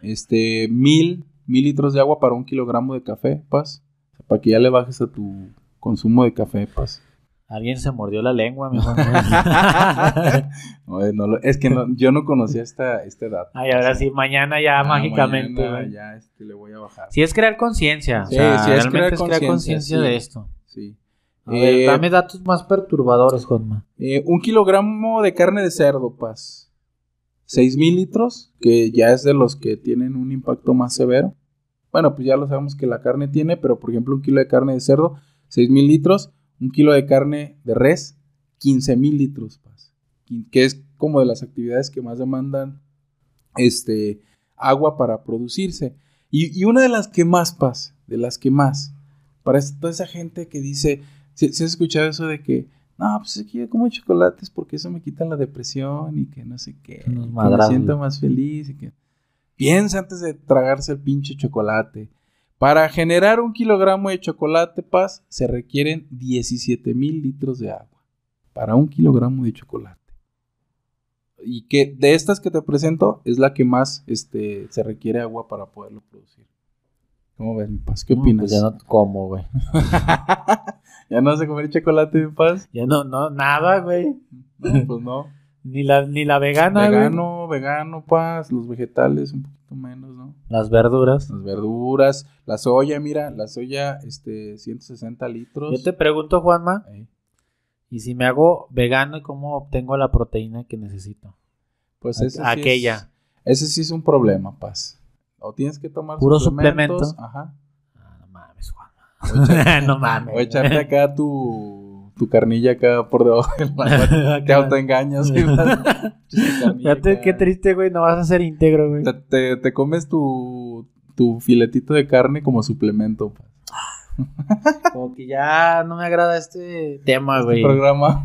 este, mil, mil litros de agua para un kilogramo de café, Paz. Para que ya le bajes a tu consumo de café, Paz.
Alguien se mordió la lengua, mi.
No, eh, no es que no- yo no conocía esta, este dato.
Ay, ahora sí, mañana ya
Ah,
mágicamente.
mañana. Ya este, le voy a bajar.
Sí es crear conciencia.
Sí,
o sea,
sí, es
realmente
crear conciencia, sí.
de esto.
Sí.
A ver,
Eh,
dame datos más perturbadores, Juanma.
Eh, un kilogramo de carne de cerdo, Paz. 6 mil litros, que ya es de los que tienen un impacto más severo. Bueno, pues ya lo sabemos que la carne tiene, pero por ejemplo un kilo de carne de cerdo, 6 mil litros. Un kilo de carne de res, 15 mil litros, Que es como de las actividades que más demandan este, agua para producirse. Y, y una de las que más, Paz, de las que más, para toda esa gente que dice, si has escuchado eso de que, no, pues es que yo como chocolates porque eso me quita la depresión y que no sé qué, que me siento más feliz y que... Piensa antes de tragarse el pinche chocolate. Para generar un kilogramo de chocolate, Paz, se requieren 17 mil litros de agua. Para un kilogramo de chocolate. Y que de estas que te presento es la que más este, se requiere agua para poderlo producir. ¿Cómo ves, mi Paz? ¿Qué
No,
opinas?
pues ya no como, güey.
¿Ya no vas a comer chocolate, mi Paz?
Ya no, no, nada, güey.
No, pues no.
Ni la, ni la vegana, güey.
vegano, vegano, Paz. Los vegetales un poquito menos, ¿no?
Las verduras.
Las verduras, la soya, mira, la soya, este, 160 litros.
Yo te pregunto, Juanma. ¿y si me hago vegano y cómo obtengo la proteína que necesito?
Pues
A-
ese sí
aquella.
es- ese sí es un problema, Paz. O tienes que tomar
Puro
suplementos,
suplemento.
Ajá.
Ah, no mames, Juanma.
O echarte,
no mames.
o echarte acá tu, tu carnilla acá por debajo del agua. Te autoengañas.
Fíjate qué triste, güey. No vas a ser íntegro, güey.
Te, te- te comes tu, tu filetito de carne como suplemento.
Como que ya no me agrada este tema,
Este
güey.
programa.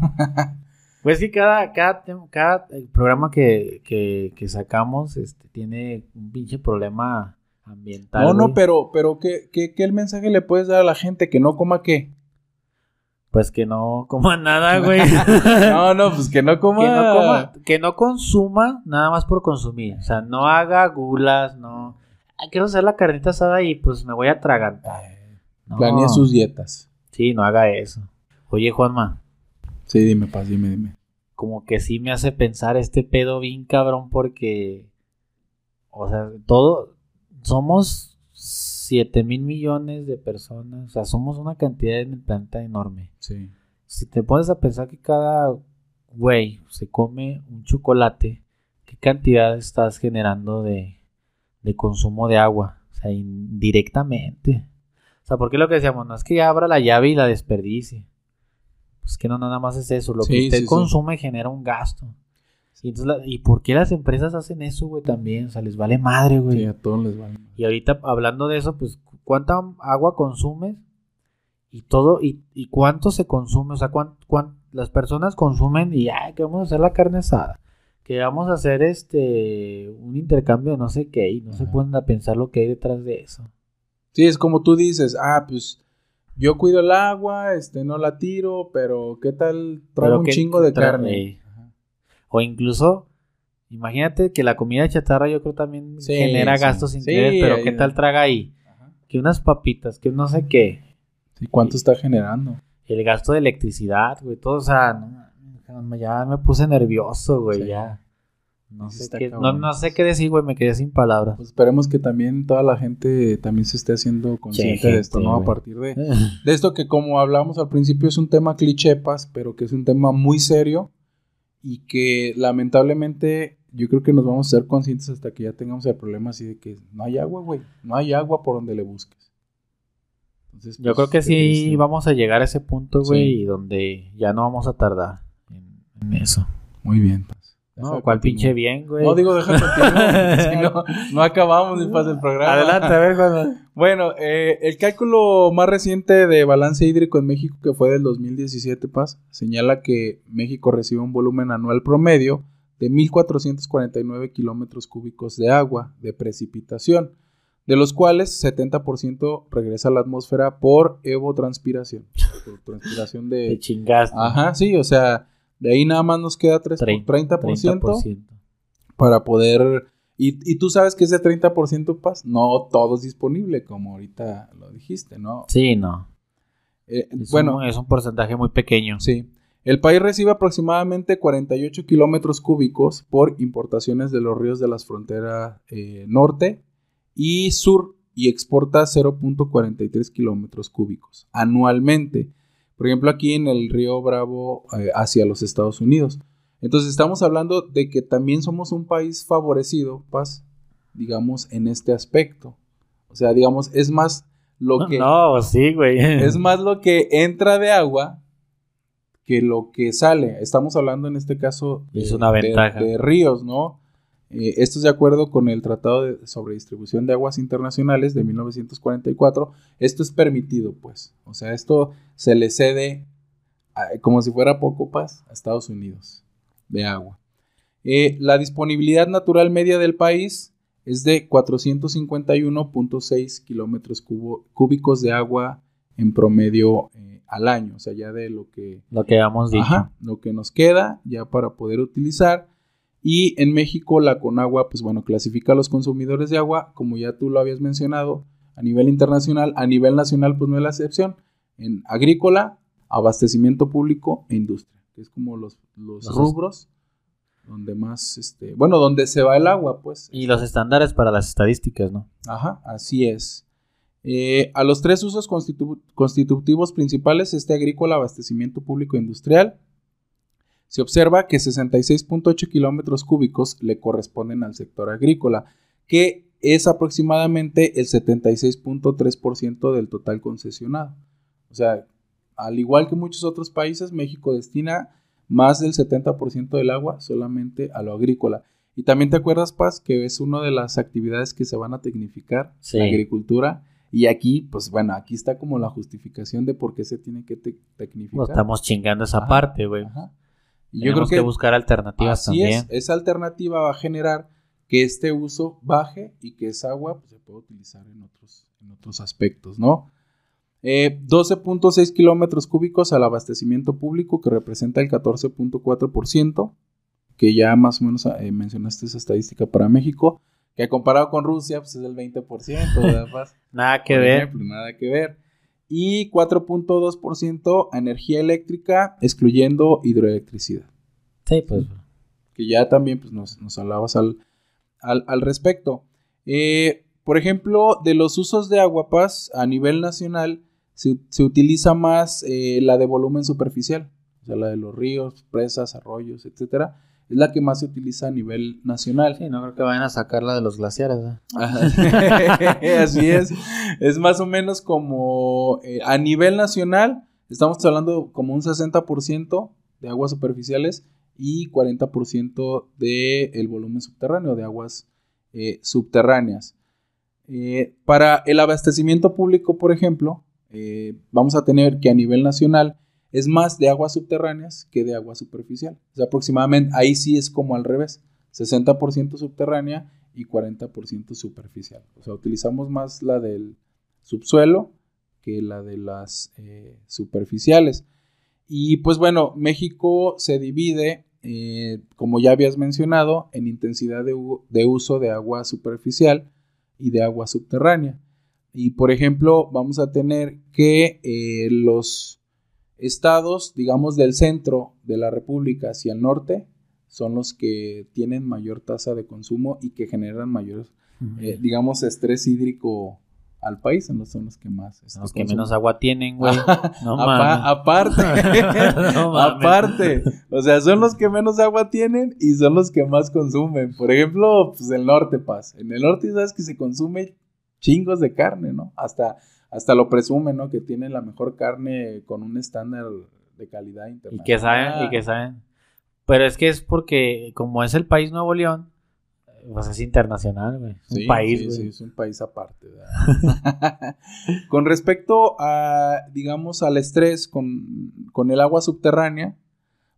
Pues sí, cada, cada, cada eh, programa que, que, que sacamos este, tiene un pinche problema ambiental.
No, no,
güey.
pero, pero ¿qué, qué, qué el mensaje le puedes dar a la gente? ¿Que no coma qué?
Pues que no coma nada, güey.
No, no, pues que no coma.
que, no coma, que no consuma nada más por consumir. O sea, no haga gulas, no. Ay, quiero hacer la carnita asada y pues me voy a atragantar. No.
Planea sus dietas.
Sí, no haga eso. Oye, Juanma,
Sí, dime, Paz, dime, dime.
como que sí me hace pensar este pedo bien cabrón porque, o sea, todo, somos 7 mil millones de personas, o sea, somos una cantidad en el planeta enorme.
Sí.
Si te pones a pensar que cada güey se come un chocolate, ¿qué cantidad estás generando de, de consumo de agua? O sea, indirectamente. O sea, porque lo que decíamos, no es que abra la llave y la desperdicie. Pues que no nada más es eso. Lo
Sí,
que usted
sí, sí.
consume genera un gasto. Y, entonces la- ¿y por qué las empresas hacen eso, güey, también? O sea, les vale madre, güey.
Sí, a todos les vale.
Y ahorita hablando de eso, pues, ¿cuánta agua consumes? Y todo, y, y cuánto se consume, o sea, cuán, cuán- las personas consumen y, ay, que vamos a hacer la carne asada, que vamos a hacer este, un intercambio de no sé qué, y no se ponen a pensar lo que hay detrás de eso.
Sí, es como tú dices, ah, pues yo cuido el agua, este, no la tiro, pero ¿qué tal traigo un
que-
chingo de carne?
O incluso, imagínate que la comida chatarra yo creo también
Sí,
genera
sí.
gastos sin
Sí,
pero ¿qué tal traga ahí? Que unas papitas, que no sé qué.
Sí, ¿Cuánto está generando?
El gasto de electricidad, güey, todo, o sea, no, ya me puse nervioso, güey, ya. No sé, qué, no, no sé qué decir, güey, me quedé sin palabras.
Pues esperemos que también toda la gente también se esté haciendo consciente de esto, ¿no? A partir de, de esto que como hablamos al principio es un tema clichepas, pero que es un tema muy serio y que lamentablemente yo creo que nos vamos a ser conscientes hasta que ya tengamos el problema así de que no hay agua, güey, no hay agua por donde le busques. Entonces,
Yo
pues,
creo que
qué
sí vamos a llegar a ese punto, güey,
Sí.
y donde ya no vamos a tardar en, en eso.
Muy bien, Paz.
No,
continuar.
pinche bien, güey.
No, digo, deja continuar, no, no acabamos ni pasa el programa.
Adelante, a ver, Juan.
Bueno, eh, el cálculo más reciente de balance hídrico en México, que fue del 2017, Paz, señala que México recibe un volumen anual promedio de 1.449 kilómetros cúbicos de agua de precipitación, de los cuales 70% regresa a la atmósfera por evotranspiración. Por transpiración
Te
de...
chingaste.
Ajá, sí, o sea, de ahí nada más nos queda 3,
Trein-
30%,
30%.
para poder... Y, y tú sabes que ese 30% Paz, no todo es disponible, como ahorita lo dijiste, ¿no?
Sí, no.
Eh,
Es
bueno,
un, es un porcentaje muy pequeño.
sí. El país recibe aproximadamente 48 kilómetros cúbicos por importaciones de los ríos de las fronteras eh, norte y sur y exporta 0.43 kilómetros cúbicos anualmente. Por ejemplo, aquí en el río Bravo eh, hacia los Estados Unidos. Entonces estamos hablando de que también somos un país favorecido, Paz, digamos, en este aspecto. O sea, digamos, es más lo que...
No, sí, güey.
Es más lo que entra de agua que lo que sale. Estamos hablando en este caso
Es una ventaja.
de ríos, ¿no? Eh, esto es de acuerdo con el Tratado de, sobre Distribución de Aguas Internacionales de 1944. Esto es permitido, pues. O sea, esto se le cede a- como si fuera poco paz a Estados Unidos de agua. Eh, la disponibilidad natural media del país es de 451.6 kilómetros cúbicos de agua en promedio eh, al año. O sea, ya de lo que
Lo que habíamos dicho.
Ajá, lo que nos queda ya para poder utilizar. Y en México la Conagua, pues bueno, clasifica a los consumidores de agua, como ya tú lo habías mencionado, a nivel internacional, a nivel nacional, pues no es la excepción, en agrícola, abastecimiento público e industria, que es como los, los
Los-
rubros donde más, este, bueno, donde se va el agua, pues.
Y los estándares para las estadísticas, ¿no?
Ajá, así es. Eh, a los tres usos constitu- constitutivos principales, este agrícola, abastecimiento público e industrial, se observa que 66.8 kilómetros cúbicos le corresponden al sector agrícola, que es aproximadamente el 76.3% del total concesionado. O sea, al igual que muchos otros países, México destina más del 70% del agua solamente a lo agrícola. Y también te acuerdas, Paz, que es una de las actividades que se van a tecnificar,
Sí.
la agricultura. Y aquí, pues bueno, aquí está como la justificación de por qué se tiene que te- tecnificar.
Estamos chingando esa
Ajá,
parte, güey.
Ajá. Y
Tenemos que, buscar alternativas
Así
también.
es, esa alternativa va a generar que este uso baje y que esa agua pues, se pueda utilizar en otros, en otros aspectos, ¿no? Eh, 12.6 kilómetros cúbicos al abastecimiento público, que representa el 14.4%, que ya más o menos eh, mencionaste esa estadística para México, que comparado con Rusia, pues es el 20%, ¿verdad, Paz?
Nada que
Por
ver.
ejemplo, nada que ver. Y 4.2% a energía eléctrica, excluyendo hidroelectricidad
Sí, pues.
que ya también pues, nos, nos hablabas al, al, al respecto. Eh, por ejemplo, de los usos de agua paz a nivel nacional, se, se utiliza más eh, la de volumen superficial, o sea, la de los ríos, presas, arroyos, etcétera. Es la que más se utiliza a nivel nacional.
Sí, no creo que vayan a sacarla de los glaciares.
Así es. Es más o menos como eh, a nivel nacional, estamos hablando como un 60% de aguas superficiales y 40% del volumen subterráneo, de aguas eh, subterráneas. Eh, para el abastecimiento público, por ejemplo, eh, vamos a tener que a nivel nacional es más de aguas subterráneas que de agua superficial. O sea, aproximadamente ahí sí es como al revés, 60% subterránea y 40% superficial. O sea, utilizamos más la del subsuelo que la de las eh, superficiales. Y pues bueno, México se divide, eh, como ya habías mencionado, en intensidad de, uso de agua superficial y de agua subterránea. Y por ejemplo, vamos a tener que eh, los estados, digamos, del centro de la República hacia el norte, son los que tienen mayor tasa de consumo y que generan mayor, eh, digamos, estrés hídrico al país, son los, son los que más. este,
Los que
consumen.
menos agua tienen, güey. No mames.
aparte,
No
aparte, o sea, son los que menos agua tienen y son los que más consumen. Por ejemplo, pues el norte, Paz. En el norte sabes que se consume chingos de carne, ¿no? Hasta, hasta lo presumen, ¿no? Que tienen la mejor carne con un estándar de calidad
Y
internacional.
que saben, y que saben. Pero es que es porque, como es el país Nuevo León, pues es internacional, güey.
Sí,
un país,
sí,
güey.
sí, es un país aparte. con respecto a, digamos, al estrés con, con el agua subterránea,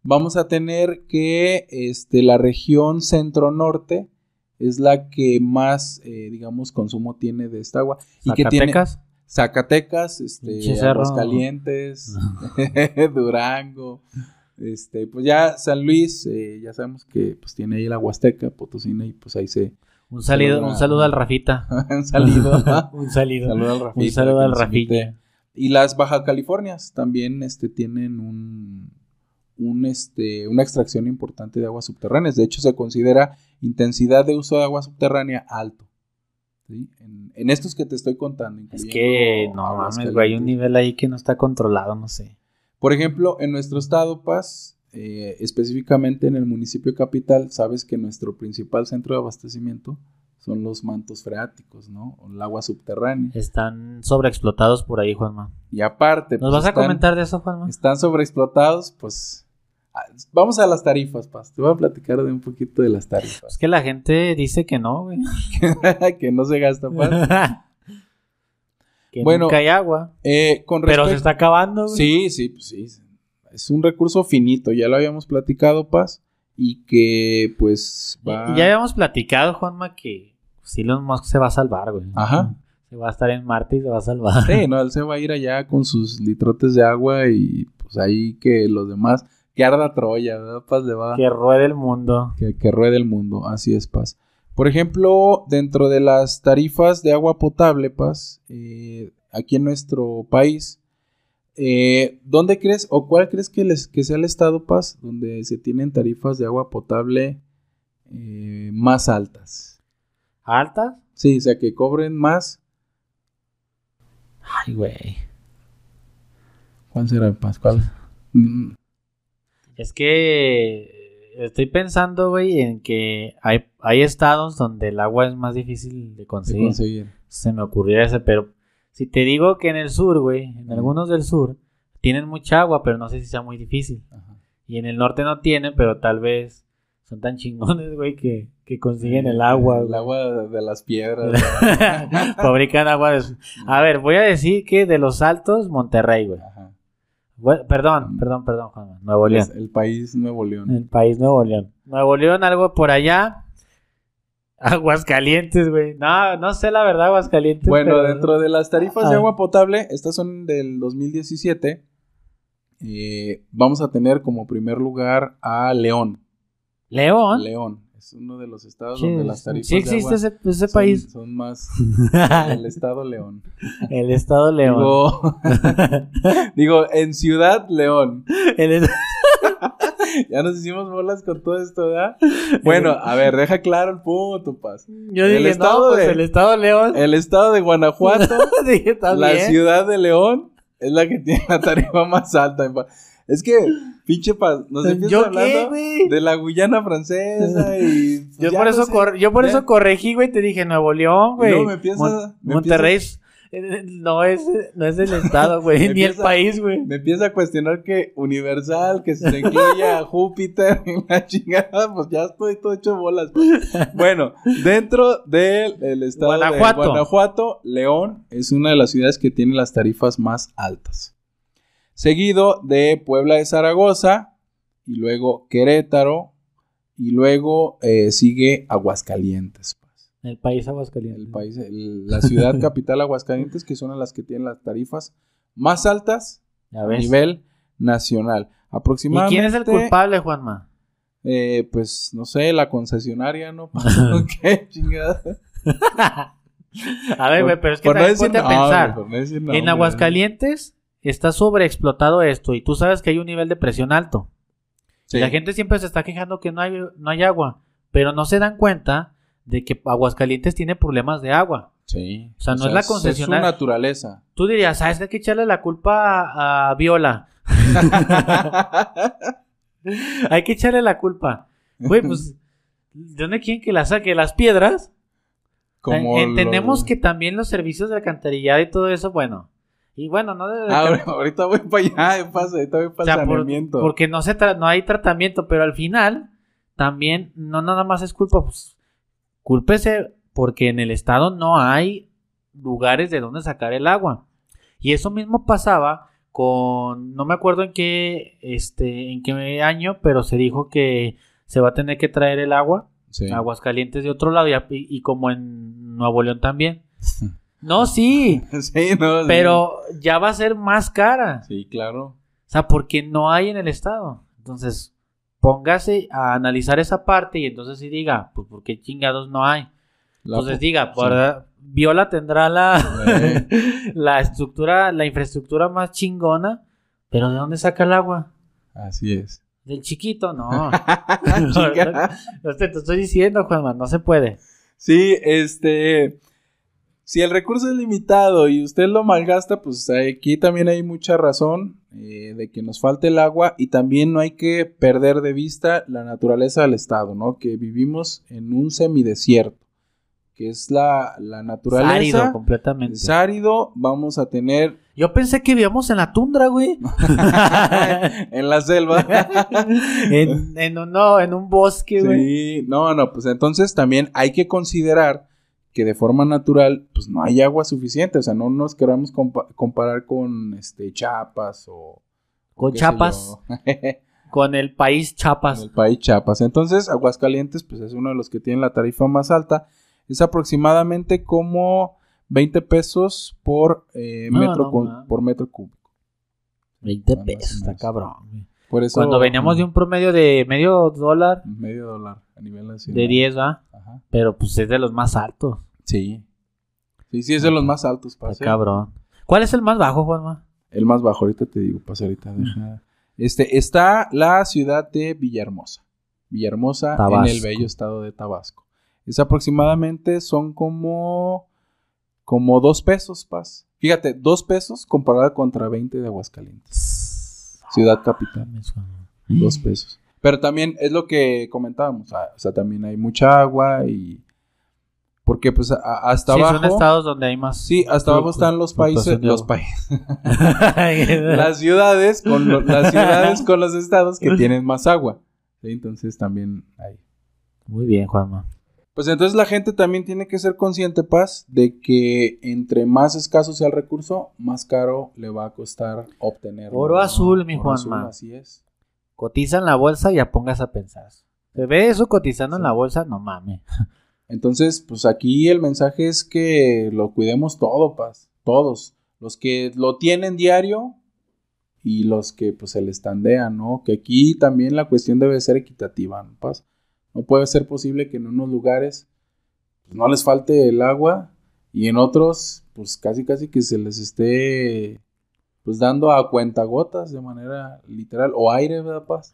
vamos a tener que este, la región centro-norte es la que más, eh, digamos, consumo tiene de esta agua. Y que tiene
Zacatecas.
Zacatecas, este. Aguascalientes, Durango, este, pues ya San Luis, eh, ya sabemos que pues tiene ahí la Huasteca, Potosina, y pues ahí se
Un,
Saluda-
un saludo al Rafita.
han salido.
un salido.
Saludo al Rafita,
Un saludo al Rafita.
Y las Baja Californias también este, tienen un, un, este, una extracción importante de aguas subterráneas. De hecho, se considera intensidad de uso de agua subterránea alto. ¿sí? En, en estos que te estoy contando.
Es que no mames, güey, hay un nivel ahí que no está controlado, no sé.
Por ejemplo, en nuestro estado, Paz, eh, específicamente en el municipio capital, sabes que nuestro principal centro de abastecimiento son los mantos freáticos, ¿no? O el agua subterránea.
Están sobreexplotados por ahí, Juanma.
Y aparte,
¿Nos
pues,
vas a comentar de eso, Juanma?
están sobreexplotados, pues Vamos a las tarifas, Paz. Te voy a platicar de un poquito de las
Es
tarifas.
que la gente dice que no, güey.
que no se gasta, Paz.
que
Bueno,
nunca hay agua.
Eh, con
Pero se
respecto-
está acabando, güey.
Sí, sí, pues sí. Es un recurso finito, ya lo habíamos platicado, Paz. Y que, pues, va...
Ya habíamos platicado, Juanma, que pues, Elon Musk se va a salvar, güey.
Ajá.
Se va a estar en Marte y se va a salvar.
Sí, no, él se va a ir allá con sus litrotes de agua y pues ahí que los demás, que arda Troya, ¿verdad, Paz? Le va
Que ruede el mundo.
que, que ruede el mundo, así es, Paz. Por ejemplo, dentro de las tarifas de agua potable, Paz, eh, aquí en nuestro país, eh, ¿dónde crees o cuál crees que, les, que sea el estado, Paz, donde se tienen tarifas de agua potable eh, más altas?
¿Altas?
Sí, o sea, que cobren más.
Ay, güey.
¿Cuál será, Paz? ¿Cuál?
Es que estoy pensando, güey, en que hay, hay estados donde el agua es más difícil de
de
conseguir. Se me ocurrió ese, pero si te digo que en el sur, güey, en algunos del sur, tienen mucha agua, pero no sé si sea muy difícil.
Ajá.
Y en el norte no tienen, pero tal vez son tan chingones, güey, que, que consiguen el agua.
El agua de las piedras.
Fabrican agua. de A ver, voy a decir que de los altos, Monterrey, güey.
Ajá.
Bueno, perdón, perdón, perdón, Juan. Nuevo León.
Es el país Nuevo León.
El país Nuevo León. Nuevo León, algo por allá. Aguascalientes, güey. No, no sé la verdad, Aguascalientes.
Bueno,
pero-
dentro de las tarifas de
Ah.
agua potable, estas son del 2017. eh, vamos a tener como primer lugar a León.
León.
León es uno de los estados
Sí,
donde las tarifas
sí
de
existe
agua
ese, ese
son-
país.
son más el estado León.
el estado León.
Digo, digo, en Ciudad León.
El
Ya nos hicimos bolas con todo esto, ¿verdad? Bueno, a ver, deja claro el punto, Paz.
Yo
El
dije,
estado
no, pues
de-
el estado León.
El estado de Guanajuato
dije,
la ciudad de León es la que tiene la tarifa más alta. Es que, pinche paz, nos empieza
¿Yo qué,
hablando
güey?
de la Guyana francesa y... pues,
Yo por
no
eso,
sé,
cor- yo por eso corregí, güey, te dije Nuevo León, güey.
luego me empieza-
Mon-
me
Monterrey es- eh, no es, no es el estado, güey, ni el país, güey.
Me empieza a cuestionar que Universal, que se incluye a Júpiter y la chingada, pues ya estoy todo hecho bolas. Bueno, dentro del el estado
Guanajuato.
de Guanajuato, León es una de las ciudades que tiene las tarifas más altas. Seguido de Puebla de Zaragoza, y luego Querétaro, y luego eh, sigue Aguascalientes. pues.
El país Aguascalientes.
El país, el- la ciudad capital Aguascalientes, que son las que tienen las tarifas más altas a nivel nacional.
¿Y quién es el culpable, Juanma?
eh, pues no sé, la concesionaria, ¿no? ¿Qué chingada?
A ver, güey, pero es que
no decir
ponte a pensar.
por no decir
en. Aguascalientes está sobreexplotado esto y tú sabes que hay un nivel de presión alto.
Sí.
La gente siempre se está quejando que no hay, no hay agua, pero no se dan cuenta de que Aguascalientes tiene problemas de agua.
Sí.
O sea, no es la concesionaria.
Es su naturaleza.
Tú dirías, ¿sabes que hay que echarle la culpa a, a Viola? hay que echarle la culpa. Güey, pues, ¿de dónde quieren que la saque? ¿Las piedras?
Como
Eh, Entendemos
lo-
que también los servicios de alcantarillado y todo eso, bueno. Y bueno, no de
Ah, ahorita voy para allá, pasa, ahorita voy
O
para
sea,
el
por-
saneamiento.
porque no, se tra- no hay tratamiento, pero al final también no nada más es culpa, pues cúlpese porque en el estado no hay lugares de donde sacar el agua. Y eso mismo pasaba con, no me acuerdo en qué, este, en qué año, pero se dijo que se va a tener que traer el agua,
Sí.
aguas calientes de otro lado y- y como en Nuevo León también. No, sí,
Sí, no. sí.
pero ya va a ser más cara.
Sí, claro.
O sea, porque no hay en el estado. Entonces, póngase a analizar esa parte y entonces sí diga, pues, ¿por qué chingados no hay?
La
Entonces diga,
sí.
¿verdad? Viola tendrá la,
Eh.
la estructura, la infraestructura más chingona, pero ¿de dónde saca el agua?
Así es.
Del chiquito. No te, te estoy diciendo, Juanma, no se puede.
Sí, este. Si el recurso es limitado y usted lo malgasta, pues aquí también hay mucha razón eh, de que nos falte el agua y también no hay que perder de vista la naturaleza del estado, ¿no? Que vivimos en un semidesierto. que es la, la naturaleza.
Árido completamente.
Es árido, vamos a tener
Yo pensé que vivíamos en la tundra, güey.
en la selva.
en, en un, no, en un bosque, güey.
Sí, no, no, pues entonces también hay que considerar que de forma natural, pues no hay agua suficiente, o sea, no nos queramos compa- comparar con este Chiapas o
Con Chiapas, con el país Chiapas.
el país Chiapas. Entonces, Aguascalientes, pues es uno de los que tienen la tarifa más alta, es aproximadamente como 20 pesos por eh,
No,
metro
no,
cu-
no.
por metro cúbico.
20
Más o
pesos, está cabrón.
Por eso
Cuando veníamos de un promedio de medio dólar,
medio dólar a nivel nacional.
de 10, ¿va?
Ajá.
Pero pues es de los más altos.
Sí. Sí, sí, es de los más altos, pase.
cabrón. ¿Cuál es el más bajo, Juanma?
El más bajo, ahorita te digo, pasa ahorita. deja. Este, está la ciudad de Villahermosa. Villahermosa en el bello estado de Tabasco. Es aproximadamente, son como, como dos pesos, Paz. Fíjate, dos pesos comparada contra 20 de Aguascalientes. Ciudad capital,
Mames, Juanma.
dos pesos. Pero también es lo que comentábamos, ah, o sea, también hay mucha agua y... Porque pues a- hasta
Sí,
abajo...
son estados donde hay más.
Sí, hasta abajo están los países, los países, las ciudades con lo- las ciudades con los estados que tienen más agua. ¿sí? Entonces también hay.
Muy bien, Juanma.
Pues entonces la gente también tiene que ser consciente, Paz, de que entre más escaso sea el recurso, más caro le va a costar obtenerlo.
Oro azul, mi
Oro
Juanma.
azul, así es.
Cotiza en la bolsa y ya pongas a pensar. ¿Se ve eso cotizando en la bolsa? No mames.
Entonces, pues aquí el mensaje es que lo cuidemos todo, Paz. Todos. Los que lo tienen diario y los que pues se le estandean, ¿no? Que aquí también la cuestión debe ser equitativa, ¿no, Paz? No puede ser posible que en unos lugares pues, no les falte el agua y en otros pues casi casi que se les esté pues dando a cuentagotas de manera literal o aire, ¿verdad, Paz?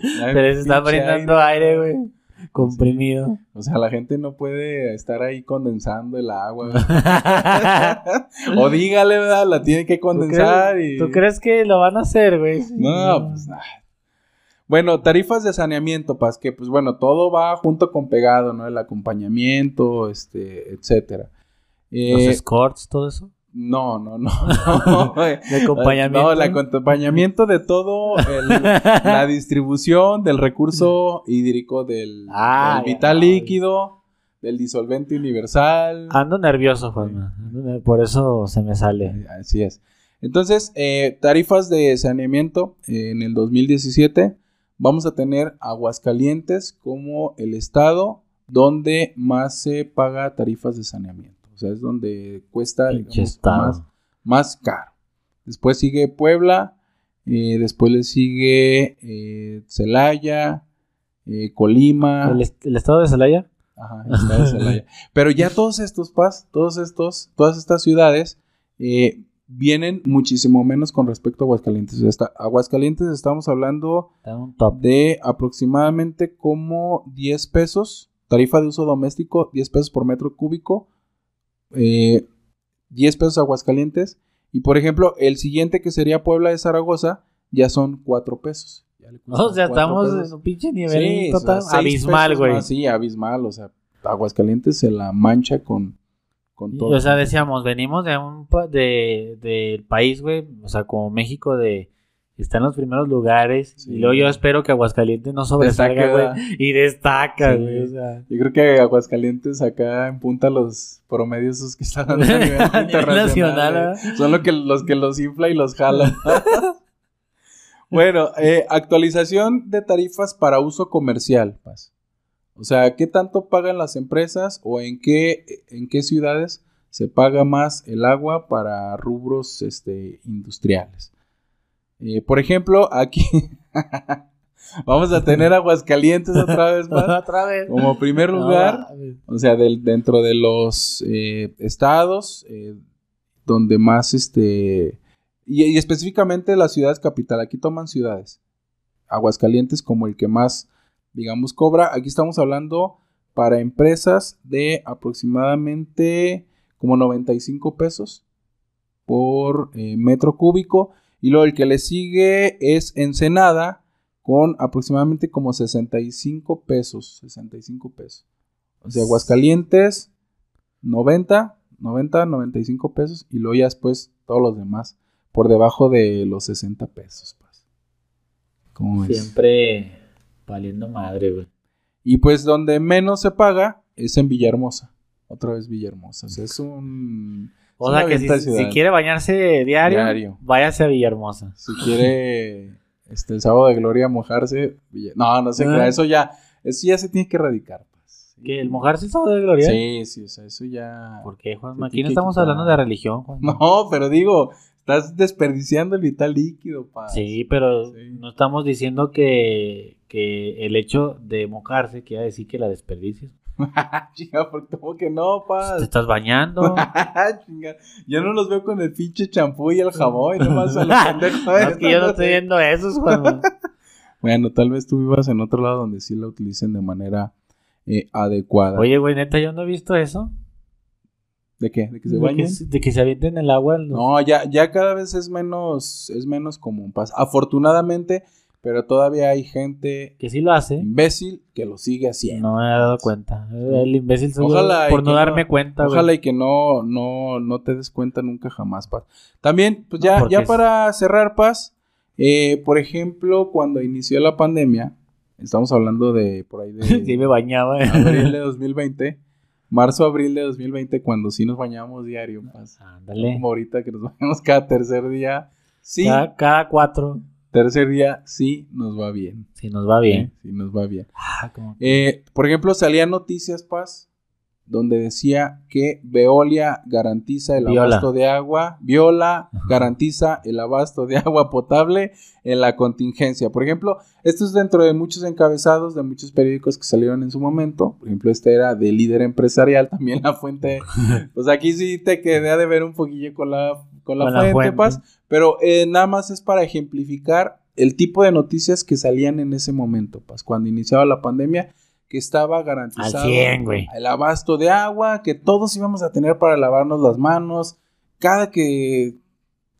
Se les está brindando aire, güey. Comprimido.
O sea, la gente no puede estar ahí condensando el agua. o dígale, ¿verdad? La tiene que
¿Tú
condensar
crees,
y...
tú crees que lo van a hacer, güey?
No, pues nada. Bueno, tarifas de saneamiento, Paz, que pues bueno, todo va junto con pegado, ¿no? El acompañamiento, este, etcétera. Eh,
Los escorts, todo eso.
No, no, no. no.
De acompañamiento.
No, el acompañamiento de todo, el- la distribución del recurso hídrico, del,
Ah,
del
ya.
vital líquido, del disolvente universal.
Ando nervioso, Juanma. Por eso se me sale.
Así es. Entonces, eh, tarifas de saneamiento eh, en el 2017, vamos a tener Aguascalientes como el estado donde más se paga tarifas de saneamiento. O sea, es donde cuesta digamos, más, más caro. Después sigue Puebla, eh, después le sigue eh, Celaya, eh, Colima.
¿El, est- el estado de Celaya?
Ajá, el estado de Celaya. Pero ya todos estos pas, todos estos, todas estas ciudades eh, vienen muchísimo menos con respecto a Aguascalientes. O sea, está- Aguascalientes estamos hablando de aproximadamente como 10 pesos, tarifa de uso doméstico, 10 pesos por metro cúbico, eh, 10 pesos Aguascalientes. Y por ejemplo, el siguiente que sería Puebla de Zaragoza, ya son 4 pesos. Ya le cuesta
O sea,
cuatro
estamos
pesos.
en un pinche nivel
Sí,
total.
o sea, seis
abismal, güey.
más, sí, abismal. O sea, Aguascalientes se la mancha con, con
Y,
todo.
O sea, decíamos, venimos de un de, del país, güey, o sea, como México de está en los primeros lugares
Sí.
y luego yo espero que Aguascalientes no sobresalga, güey, y destaca,
Sí.
güey, o sea,
Yo creo que Aguascalientes acá en punta los promedios esos que están a nivel
A nivel
internacional.
nacional,
eh. Son lo que, los que los infla y los jala. bueno, eh, actualización de tarifas para uso comercial, Paz. O sea, ¿qué tanto pagan las empresas o en qué, en qué ciudades se paga más el agua para rubros este, industriales? Eh, por ejemplo, aquí vamos a tener Aguascalientes otra vez más.
otra vez.
Como primer lugar, o sea, del, dentro de los eh, estados eh, donde más, este, y, y específicamente las ciudades capital, aquí toman ciudades. Aguascalientes como el que más, digamos, cobra. Aquí estamos hablando para empresas de aproximadamente como 95 pesos por eh, metro cúbico. Y luego el que le sigue es Ensenada con aproximadamente como 65 pesos. 65 pesos. O sea, Aguascalientes, 90, 90, 95 pesos. Y luego ya después todos los demás por debajo de los 60 pesos. Pues. ¿Cómo?
Siempre valiendo madre, güey.
Y pues donde menos se paga es en Villahermosa. Otra vez Villahermosa. O sea, es un...
O sea que si, quiere bañarse diario,
Diario.
váyase a Villahermosa.
Si quiere este, el sábado de gloria mojarse... Villa- No, no se
Ah.
Eso ya, eso ya se tiene que erradicar. Pues.
¿Que el mojarse es sábado de gloria?
Sí, sí, o sea, eso ya...
¿Por qué, Juanma?
Se
Aquí no estamos
quitar.
hablando de religión, Juanma.
No, pero digo, estás desperdiciando el vital líquido, pa.
Sí, pero
Sí.
no estamos diciendo que, que el hecho de mojarse quiere decir que la desperdicies.
Chinga, porque como que no, pa.
Te estás bañando.
Chinga, Yo no los veo con el pinche champú y el jabón, y nomás a los pendejos.
No, es que yo no estoy viendo eso, Juanma.
Bueno, tal vez tú vivas en otro lado donde sí la utilicen de manera eh, adecuada.
Oye, güey, neta, yo no he visto eso.
¿De qué? ¿De que se
De que,
bañen?
de que se avienten el agua. los-
No, ya, ya cada vez es menos, es menos común. Afortunadamente, pero todavía hay gente
Que sí lo hace.
imbécil que lo sigue haciendo.
No me he dado cuenta. El imbécil soy yo
Ojalá y
por no
no-
darme cuenta, güey.
Ojalá y que no, no, no te des cuenta nunca jamás, Paz. También, pues ya, ya
es-
para cerrar, Paz, eh, por ejemplo, cuando inició la pandemia, estamos hablando de por ahí de
Sí me bañaba.
abril de 2020, marzo, abril de 2020, cuando sí nos bañábamos diario, Paz.
Ándale.
Como ahorita que nos bañamos cada tercer día. Sí,
Cada, cada cuatro.
Tercer día sí nos va bien.
Si nos va bien.
Sí nos va bien.
Ah,
Eh, por ejemplo, salían noticias, Paz, donde decía que Veolia garantiza el
Viola.
abasto de agua, Viola garantiza el abasto de agua potable en la contingencia. Por ejemplo, esto es dentro de muchos encabezados de muchos periódicos que salieron en su momento. Por ejemplo, este era de líder empresarial, también la fuente. Pues aquí sí te quedé de ver un poquillo con la, con la,
Con la
fuente,
fuente.
Paz. Pero eh, nada más es para ejemplificar el tipo de noticias que salían en ese momento, Paz, cuando iniciaba la pandemia, que estaba garantizado
Al 100, güey.
el abasto de agua, que todos íbamos a tener para lavarnos las manos, cada que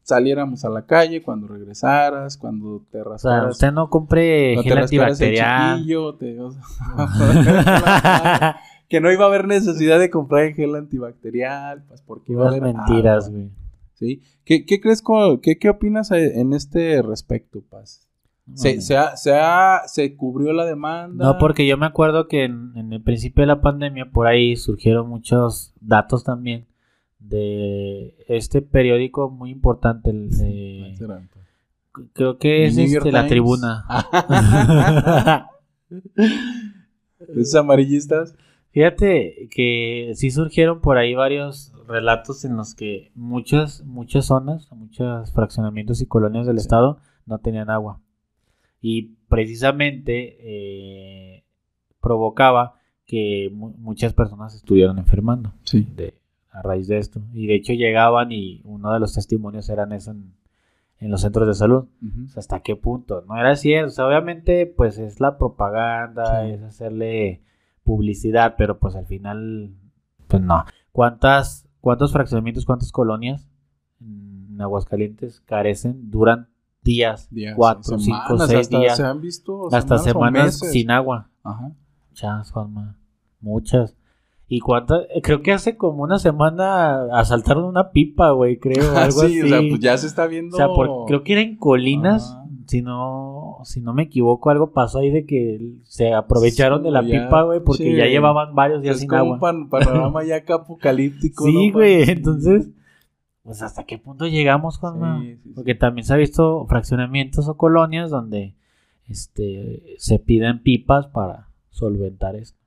saliéramos a la calle, cuando regresaras, cuando te
O sea,
rascaras,
usted no compre gel antibacterial.
chiquillo, te- o sea, que no iba a haber necesidad de comprar el gel antibacterial, pues porque iba a haber
mentiras, güey.
¿Sí? ¿Qué, qué crees, qué, qué opinas eh, en este respecto, Paz? ¿Se, se, ha- se, ha- se cubrió la demanda?
No, porque yo me acuerdo que en, en el principio de la pandemia por ahí surgieron muchos datos también de este periódico muy importante, el de-
Será,
creo que es este, la tribuna.
Esos amarillistas.
Fíjate que sí surgieron por ahí varios relatos en los que muchas, muchas zonas, muchos fraccionamientos y colonias del
Sí.
estado no tenían agua. Y precisamente eh, provocaba que mu- muchas personas estuvieran enfermando
Sí.
de, a raíz de esto. Y de hecho llegaban y uno de los testimonios eran eso en, en los centros de salud. O sea, ¿Hasta qué punto? No era cierto. O sea, obviamente, pues es la propaganda,
Sí.
es hacerle publicidad, pero pues al final, pues no. ¿Cuántas, cuántos fraccionamientos, cuántas colonias en Aguascalientes carecen, duran días,
Días,
cuatro,
semanas,
cinco, seis
hasta
días,
Se han visto
hasta semanas sin agua?
Ajá.
Muchas, Juanma, muchas. ¿Y cuántas? Eh, Creo que hace como una semana asaltaron una pipa, güey, creo, algo
sí,
así.
o sea, pues ya se está viendo.
O sea, por- creo que era en Colinas,
Ajá.
si no, si no me equivoco, algo pasó ahí de que se aprovecharon de la
ya,
pipa, güey, porque ya llevaban varios días
es
sin
como
agua.
un pan- panorama ya apocalíptico.
Sí,
¿no,
güey, entonces, pues hasta qué punto llegamos, Juanma.
Sí, sí, sí.
Porque también se ha visto fraccionamientos o colonias donde este se piden pipas para solventar esto,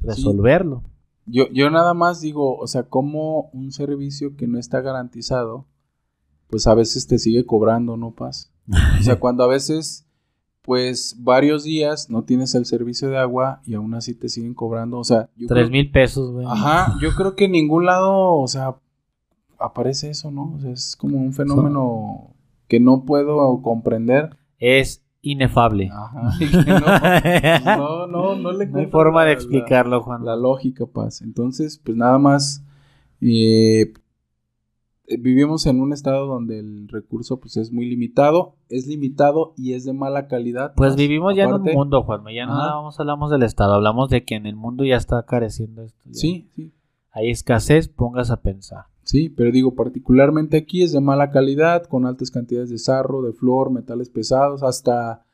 resolverlo.
Yo, yo nada más digo, o sea, como un servicio que no está garantizado, pues a veces te sigue cobrando, ¿no, Paz? O sea, cuando a veces, pues varios días no tienes el servicio de agua y aún así te siguen cobrando, o sea,
Tres mil pesos, güey.
Ajá, yo creo que en ningún lado, o sea, aparece eso, ¿no? O sea, es como un fenómeno que no puedo comprender.
Es inefable.
Ajá, que no, no, no, no le
No hay forma
la-
de explicarlo, Juan.
la lógica, Paz. Entonces, pues nada más, eh, vivimos en un estado donde el recurso pues es muy limitado, es limitado y es de mala calidad.
Pues vivimos ya en un mundo, Juanma. Ya no
Ajá.
vamos, hablamos del Estado, hablamos de que en el mundo ya está careciendo esto. ya.
Sí, sí.
Hay escasez, pongas a pensar.
Sí, pero digo, particularmente aquí es de mala calidad, con altas cantidades de sarro, de flor, metales pesados, hasta,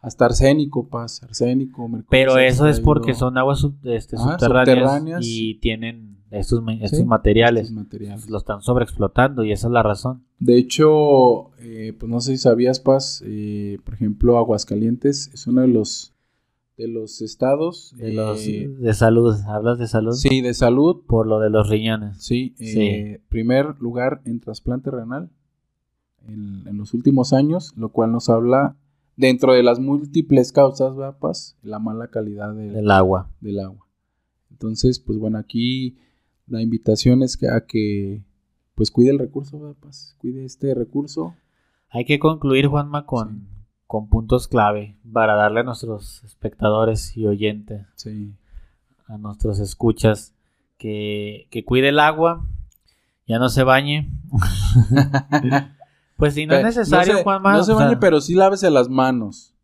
hasta arsénico, paz, arsénico, mercurio.
Pero eso es porque son aguas sub- este,
Ajá,
subterráneas,
subterráneas.
y tienen estos, estos
Sí,
materiales.
estos materiales.
Lo están sobreexplotando y esa es la razón.
De hecho, eh, pues no sé si sabías, Paz, eh, por ejemplo, Aguascalientes es uno de los, de los estados
De, los,
eh,
de salud, hablas de salud
sí, de salud.
por lo de los riñones.
Sí,
Sí.
eh, primer lugar en trasplante renal en, en los últimos años, lo cual nos habla dentro de las múltiples causas, ¿verdad, Paz? La mala calidad del,
El agua.
del agua. Entonces, pues bueno, aquí la invitación es que, a que pues cuide el recurso, ¿verdad, Paz? Cuide este recurso.
Hay que concluir, Juanma, con, con puntos clave para darle a nuestros espectadores y oyentes,
Sí.
a nuestros escuchas, que, que cuide el agua, ya no se bañe. pues si no es
Pe-
necesario,
no se,
Juanma,
no se
sea,
bañe, pero sí lávese las manos.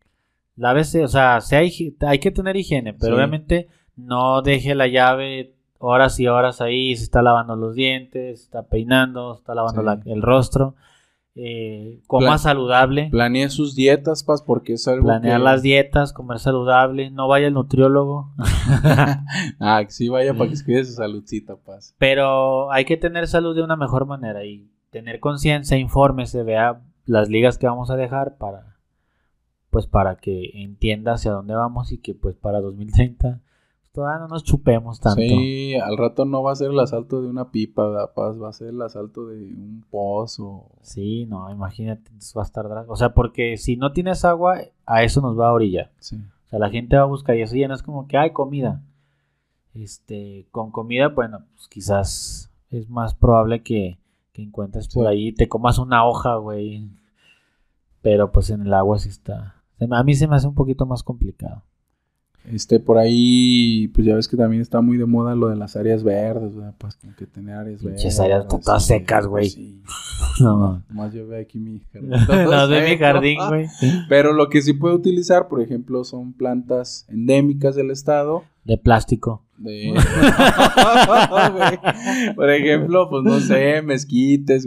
lávese, o sea, sea higi- hay que tener higiene, pero
Sí.
obviamente no deje la llave horas y horas ahí, se está lavando los dientes, se está peinando, se está lavando
Sí.
la- el rostro. Eh, coma
Plan-
saludable.
Planee sus dietas, Paz, porque es algo
Planear
que-
las dietas, comer saludable, no vaya al nutriólogo,
ah, sí vaya para que cuide su saludcita, Paz.
pero hay que tener salud de una mejor manera y tener conciencia, infórmese, vea las ligas que vamos a dejar para pues para que entienda hacia dónde vamos y que pues para 2030 pues, todavía no nos chupemos tanto.
Sí, al rato no va a ser el asalto de una pipa, ¿verdad, Paz? Va a ser el asalto de un pozo.
Sí, no, imagínate, va a estar o sea, porque si no tienes agua, a eso nos va a orillar.
Sí.
O sea, la gente va a buscar y eso ya no es como que hay comida. Este, con comida, bueno, pues quizás es más probable que, que encuentres por
Sí.
ahí, te comas una hoja, güey. Pero pues en el agua sí está. A mí se me hace un poquito más complicado.
Este, por ahí, pues ya ves que también está muy de moda lo de las áreas verdes, ¿verdad? Pues como que tener áreas
Pinches
verdes.
áreas todas
sí,
secas, güey.
sí.
No,
Nomás yo veo aquí mi jardín.
no de mi jardín, güey.
Pero lo que sí puede utilizar, por ejemplo, son plantas endémicas del estado.
De plástico.
De... por ejemplo, pues no sé, mezquites,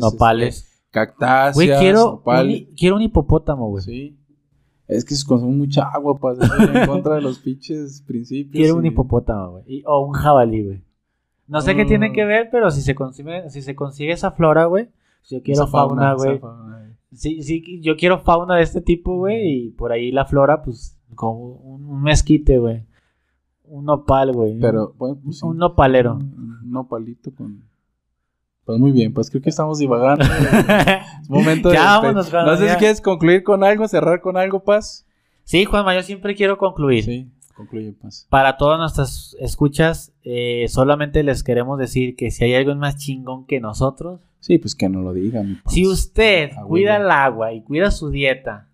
Nopales.
este, cactáceas,
Güey, quiero,
nopales.
un, quiero un hipopótamo, güey.
Sí. Es que consumen mucha agua, eso es en contra de los pinches principios.
Quiero un hipopótamo, güey. O un jabalí, güey. No sé qué
Mm.
tiene que ver, pero si se consigue, si se consigue esa flora, güey. Yo quiero
esa
fauna, güey. Sí, sí, yo quiero fauna de este tipo, güey. Y por ahí la flora, pues, como un, un mezquite, güey. Un nopal, güey.
Pero, bueno, pues, sí.
un nopalero.
Un, un nopalito con... Pues muy bien, pues creo que estamos divagando. es momento de...
Ya
despe-
vámonos, Juan,
No sé
ya.
si quieres concluir con algo, cerrar con algo, Paz.
sí, Juanma, yo siempre quiero concluir.
Sí, concluye, Paz.
Para todas nuestras escuchas, eh, solamente les queremos decir que si hay algo más chingón que nosotros,
Sí, pues que no lo diga, mi Paz.
Si usted cuida el agua y cuida su dieta,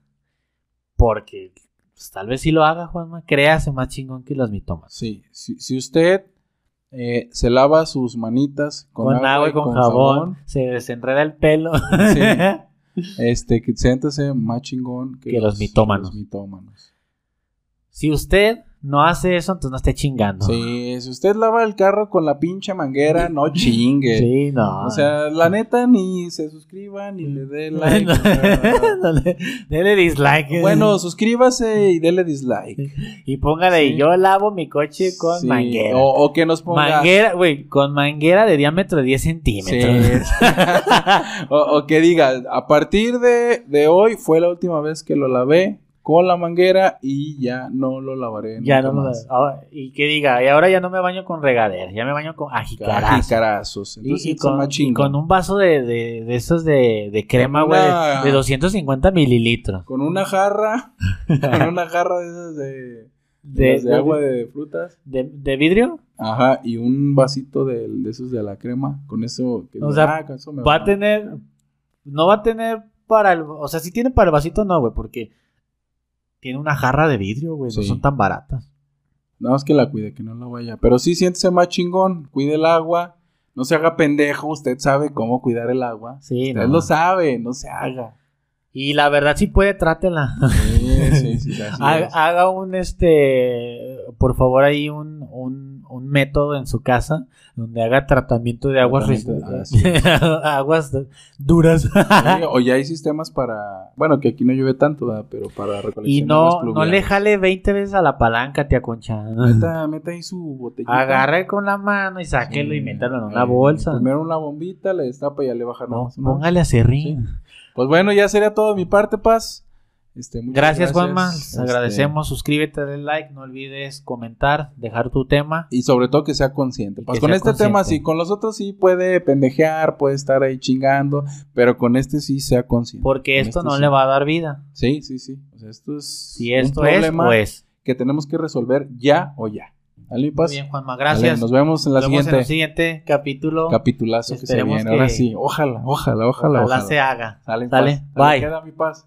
porque pues, tal vez si lo haga, Juanma, créase más chingón que los mitomas.
Sí, si, si usted eh, se lava sus manitas con,
Con, agua y con, jabón, se desenreda el pelo.
Sí. este, que siéntese más chingón que,
Que los mitómanos.
los mitómanos.
si usted no hace eso, entonces no esté chingando.
Sí, si usted lava el carro con la pinche manguera, no chingue.
Sí, no.
O sea, la neta, ni se suscriba, ni le dé like.
No, dele dislike.
bueno, suscríbase y dele dislike.
y póngale,
sí.
yo lavo mi coche con
Sí,
manguera.
O, o que nos ponga.
Manguera, güey, con manguera de diámetro de 10
Sí.
centímetros.
o, o que diga, a partir de, de hoy fue la última vez que lo lavé con la manguera y ya no lo lavaré.
Ya
nunca
no
más.
Y que diga, y ahora ya no me baño con regadera, ya me baño con ajicaraz.
Jicarazos.
Y,
Entonces,
y con, y con un vaso de, de, de esos de, de crema, güey, de 250 mililitros.
Con una jarra, con una jarra de esas de,
De,
agua de frutas.
de- de vidrio.
Ajá, y un vasito de, de esos de la crema. Con eso. que
O sea,
"Ah, eso me
Va a
baño".
tener, no va a tener para el, o sea, si tiene para el vasito, no, güey, porque tiene una jarra de vidrio, güey, no
Sí.
son tan baratas.
Nada más que la cuide, que no la vaya. Pero sí, siéntese más chingón. Cuide el agua. No se haga pendejo, usted sabe cómo cuidar el agua.
Sí,
Usted
no.
lo sabe, no se haga.
Y la verdad, si puede, trátela.
Sí, sí, sí, así
Ha-
es.
Haga un, este, por favor, ahí un, un, un método en su casa donde haga tratamiento de aguas,
ah, sí.
aguas duras.
Sí, o ya hay sistemas para. Bueno, que aquí no llueve tanto, ¿verdad? pero para recolección
y
de
no, no le jale 20 veces a la palanca, tía Concha.
Meta, meta ahí su botellita.
Agarre con la mano y sáquelo y métalo en una
Eh,
bolsa.
Primero una bombita, le destapa y ya le baja
No, póngale a serrín.
Pues bueno, ya sería todo de mi parte, Paz. Este,
Gracias, Juanma. Les
Este,
agradecemos. Suscríbete, dale like. No olvides comentar, dejar tu tema.
Y sobre todo que sea consciente. Pues con
sea
este tema sí, con los otros sí puede pendejear, puede estar ahí chingando, pero con este sí sea consciente.
Porque
Con
esto
este
no
sí.
le va a dar vida.
Sí, sí, sí. O sea, esto es
Si
un
es,
problema
pues.
que tenemos que resolver ya o ya. ¿Vale, mi Paz?
Muy bien, Juanma. Gracias.
nos vemos en la
Nos vemos
siguiente
en el siguiente capítulo.
capitulazo que se viene. Ahora
que-
sí, ojalá, ojalá, ojalá.
Ojalá
ojalá.
se haga. Sale,
Paz. Sale,
bye.
Queda mi paz.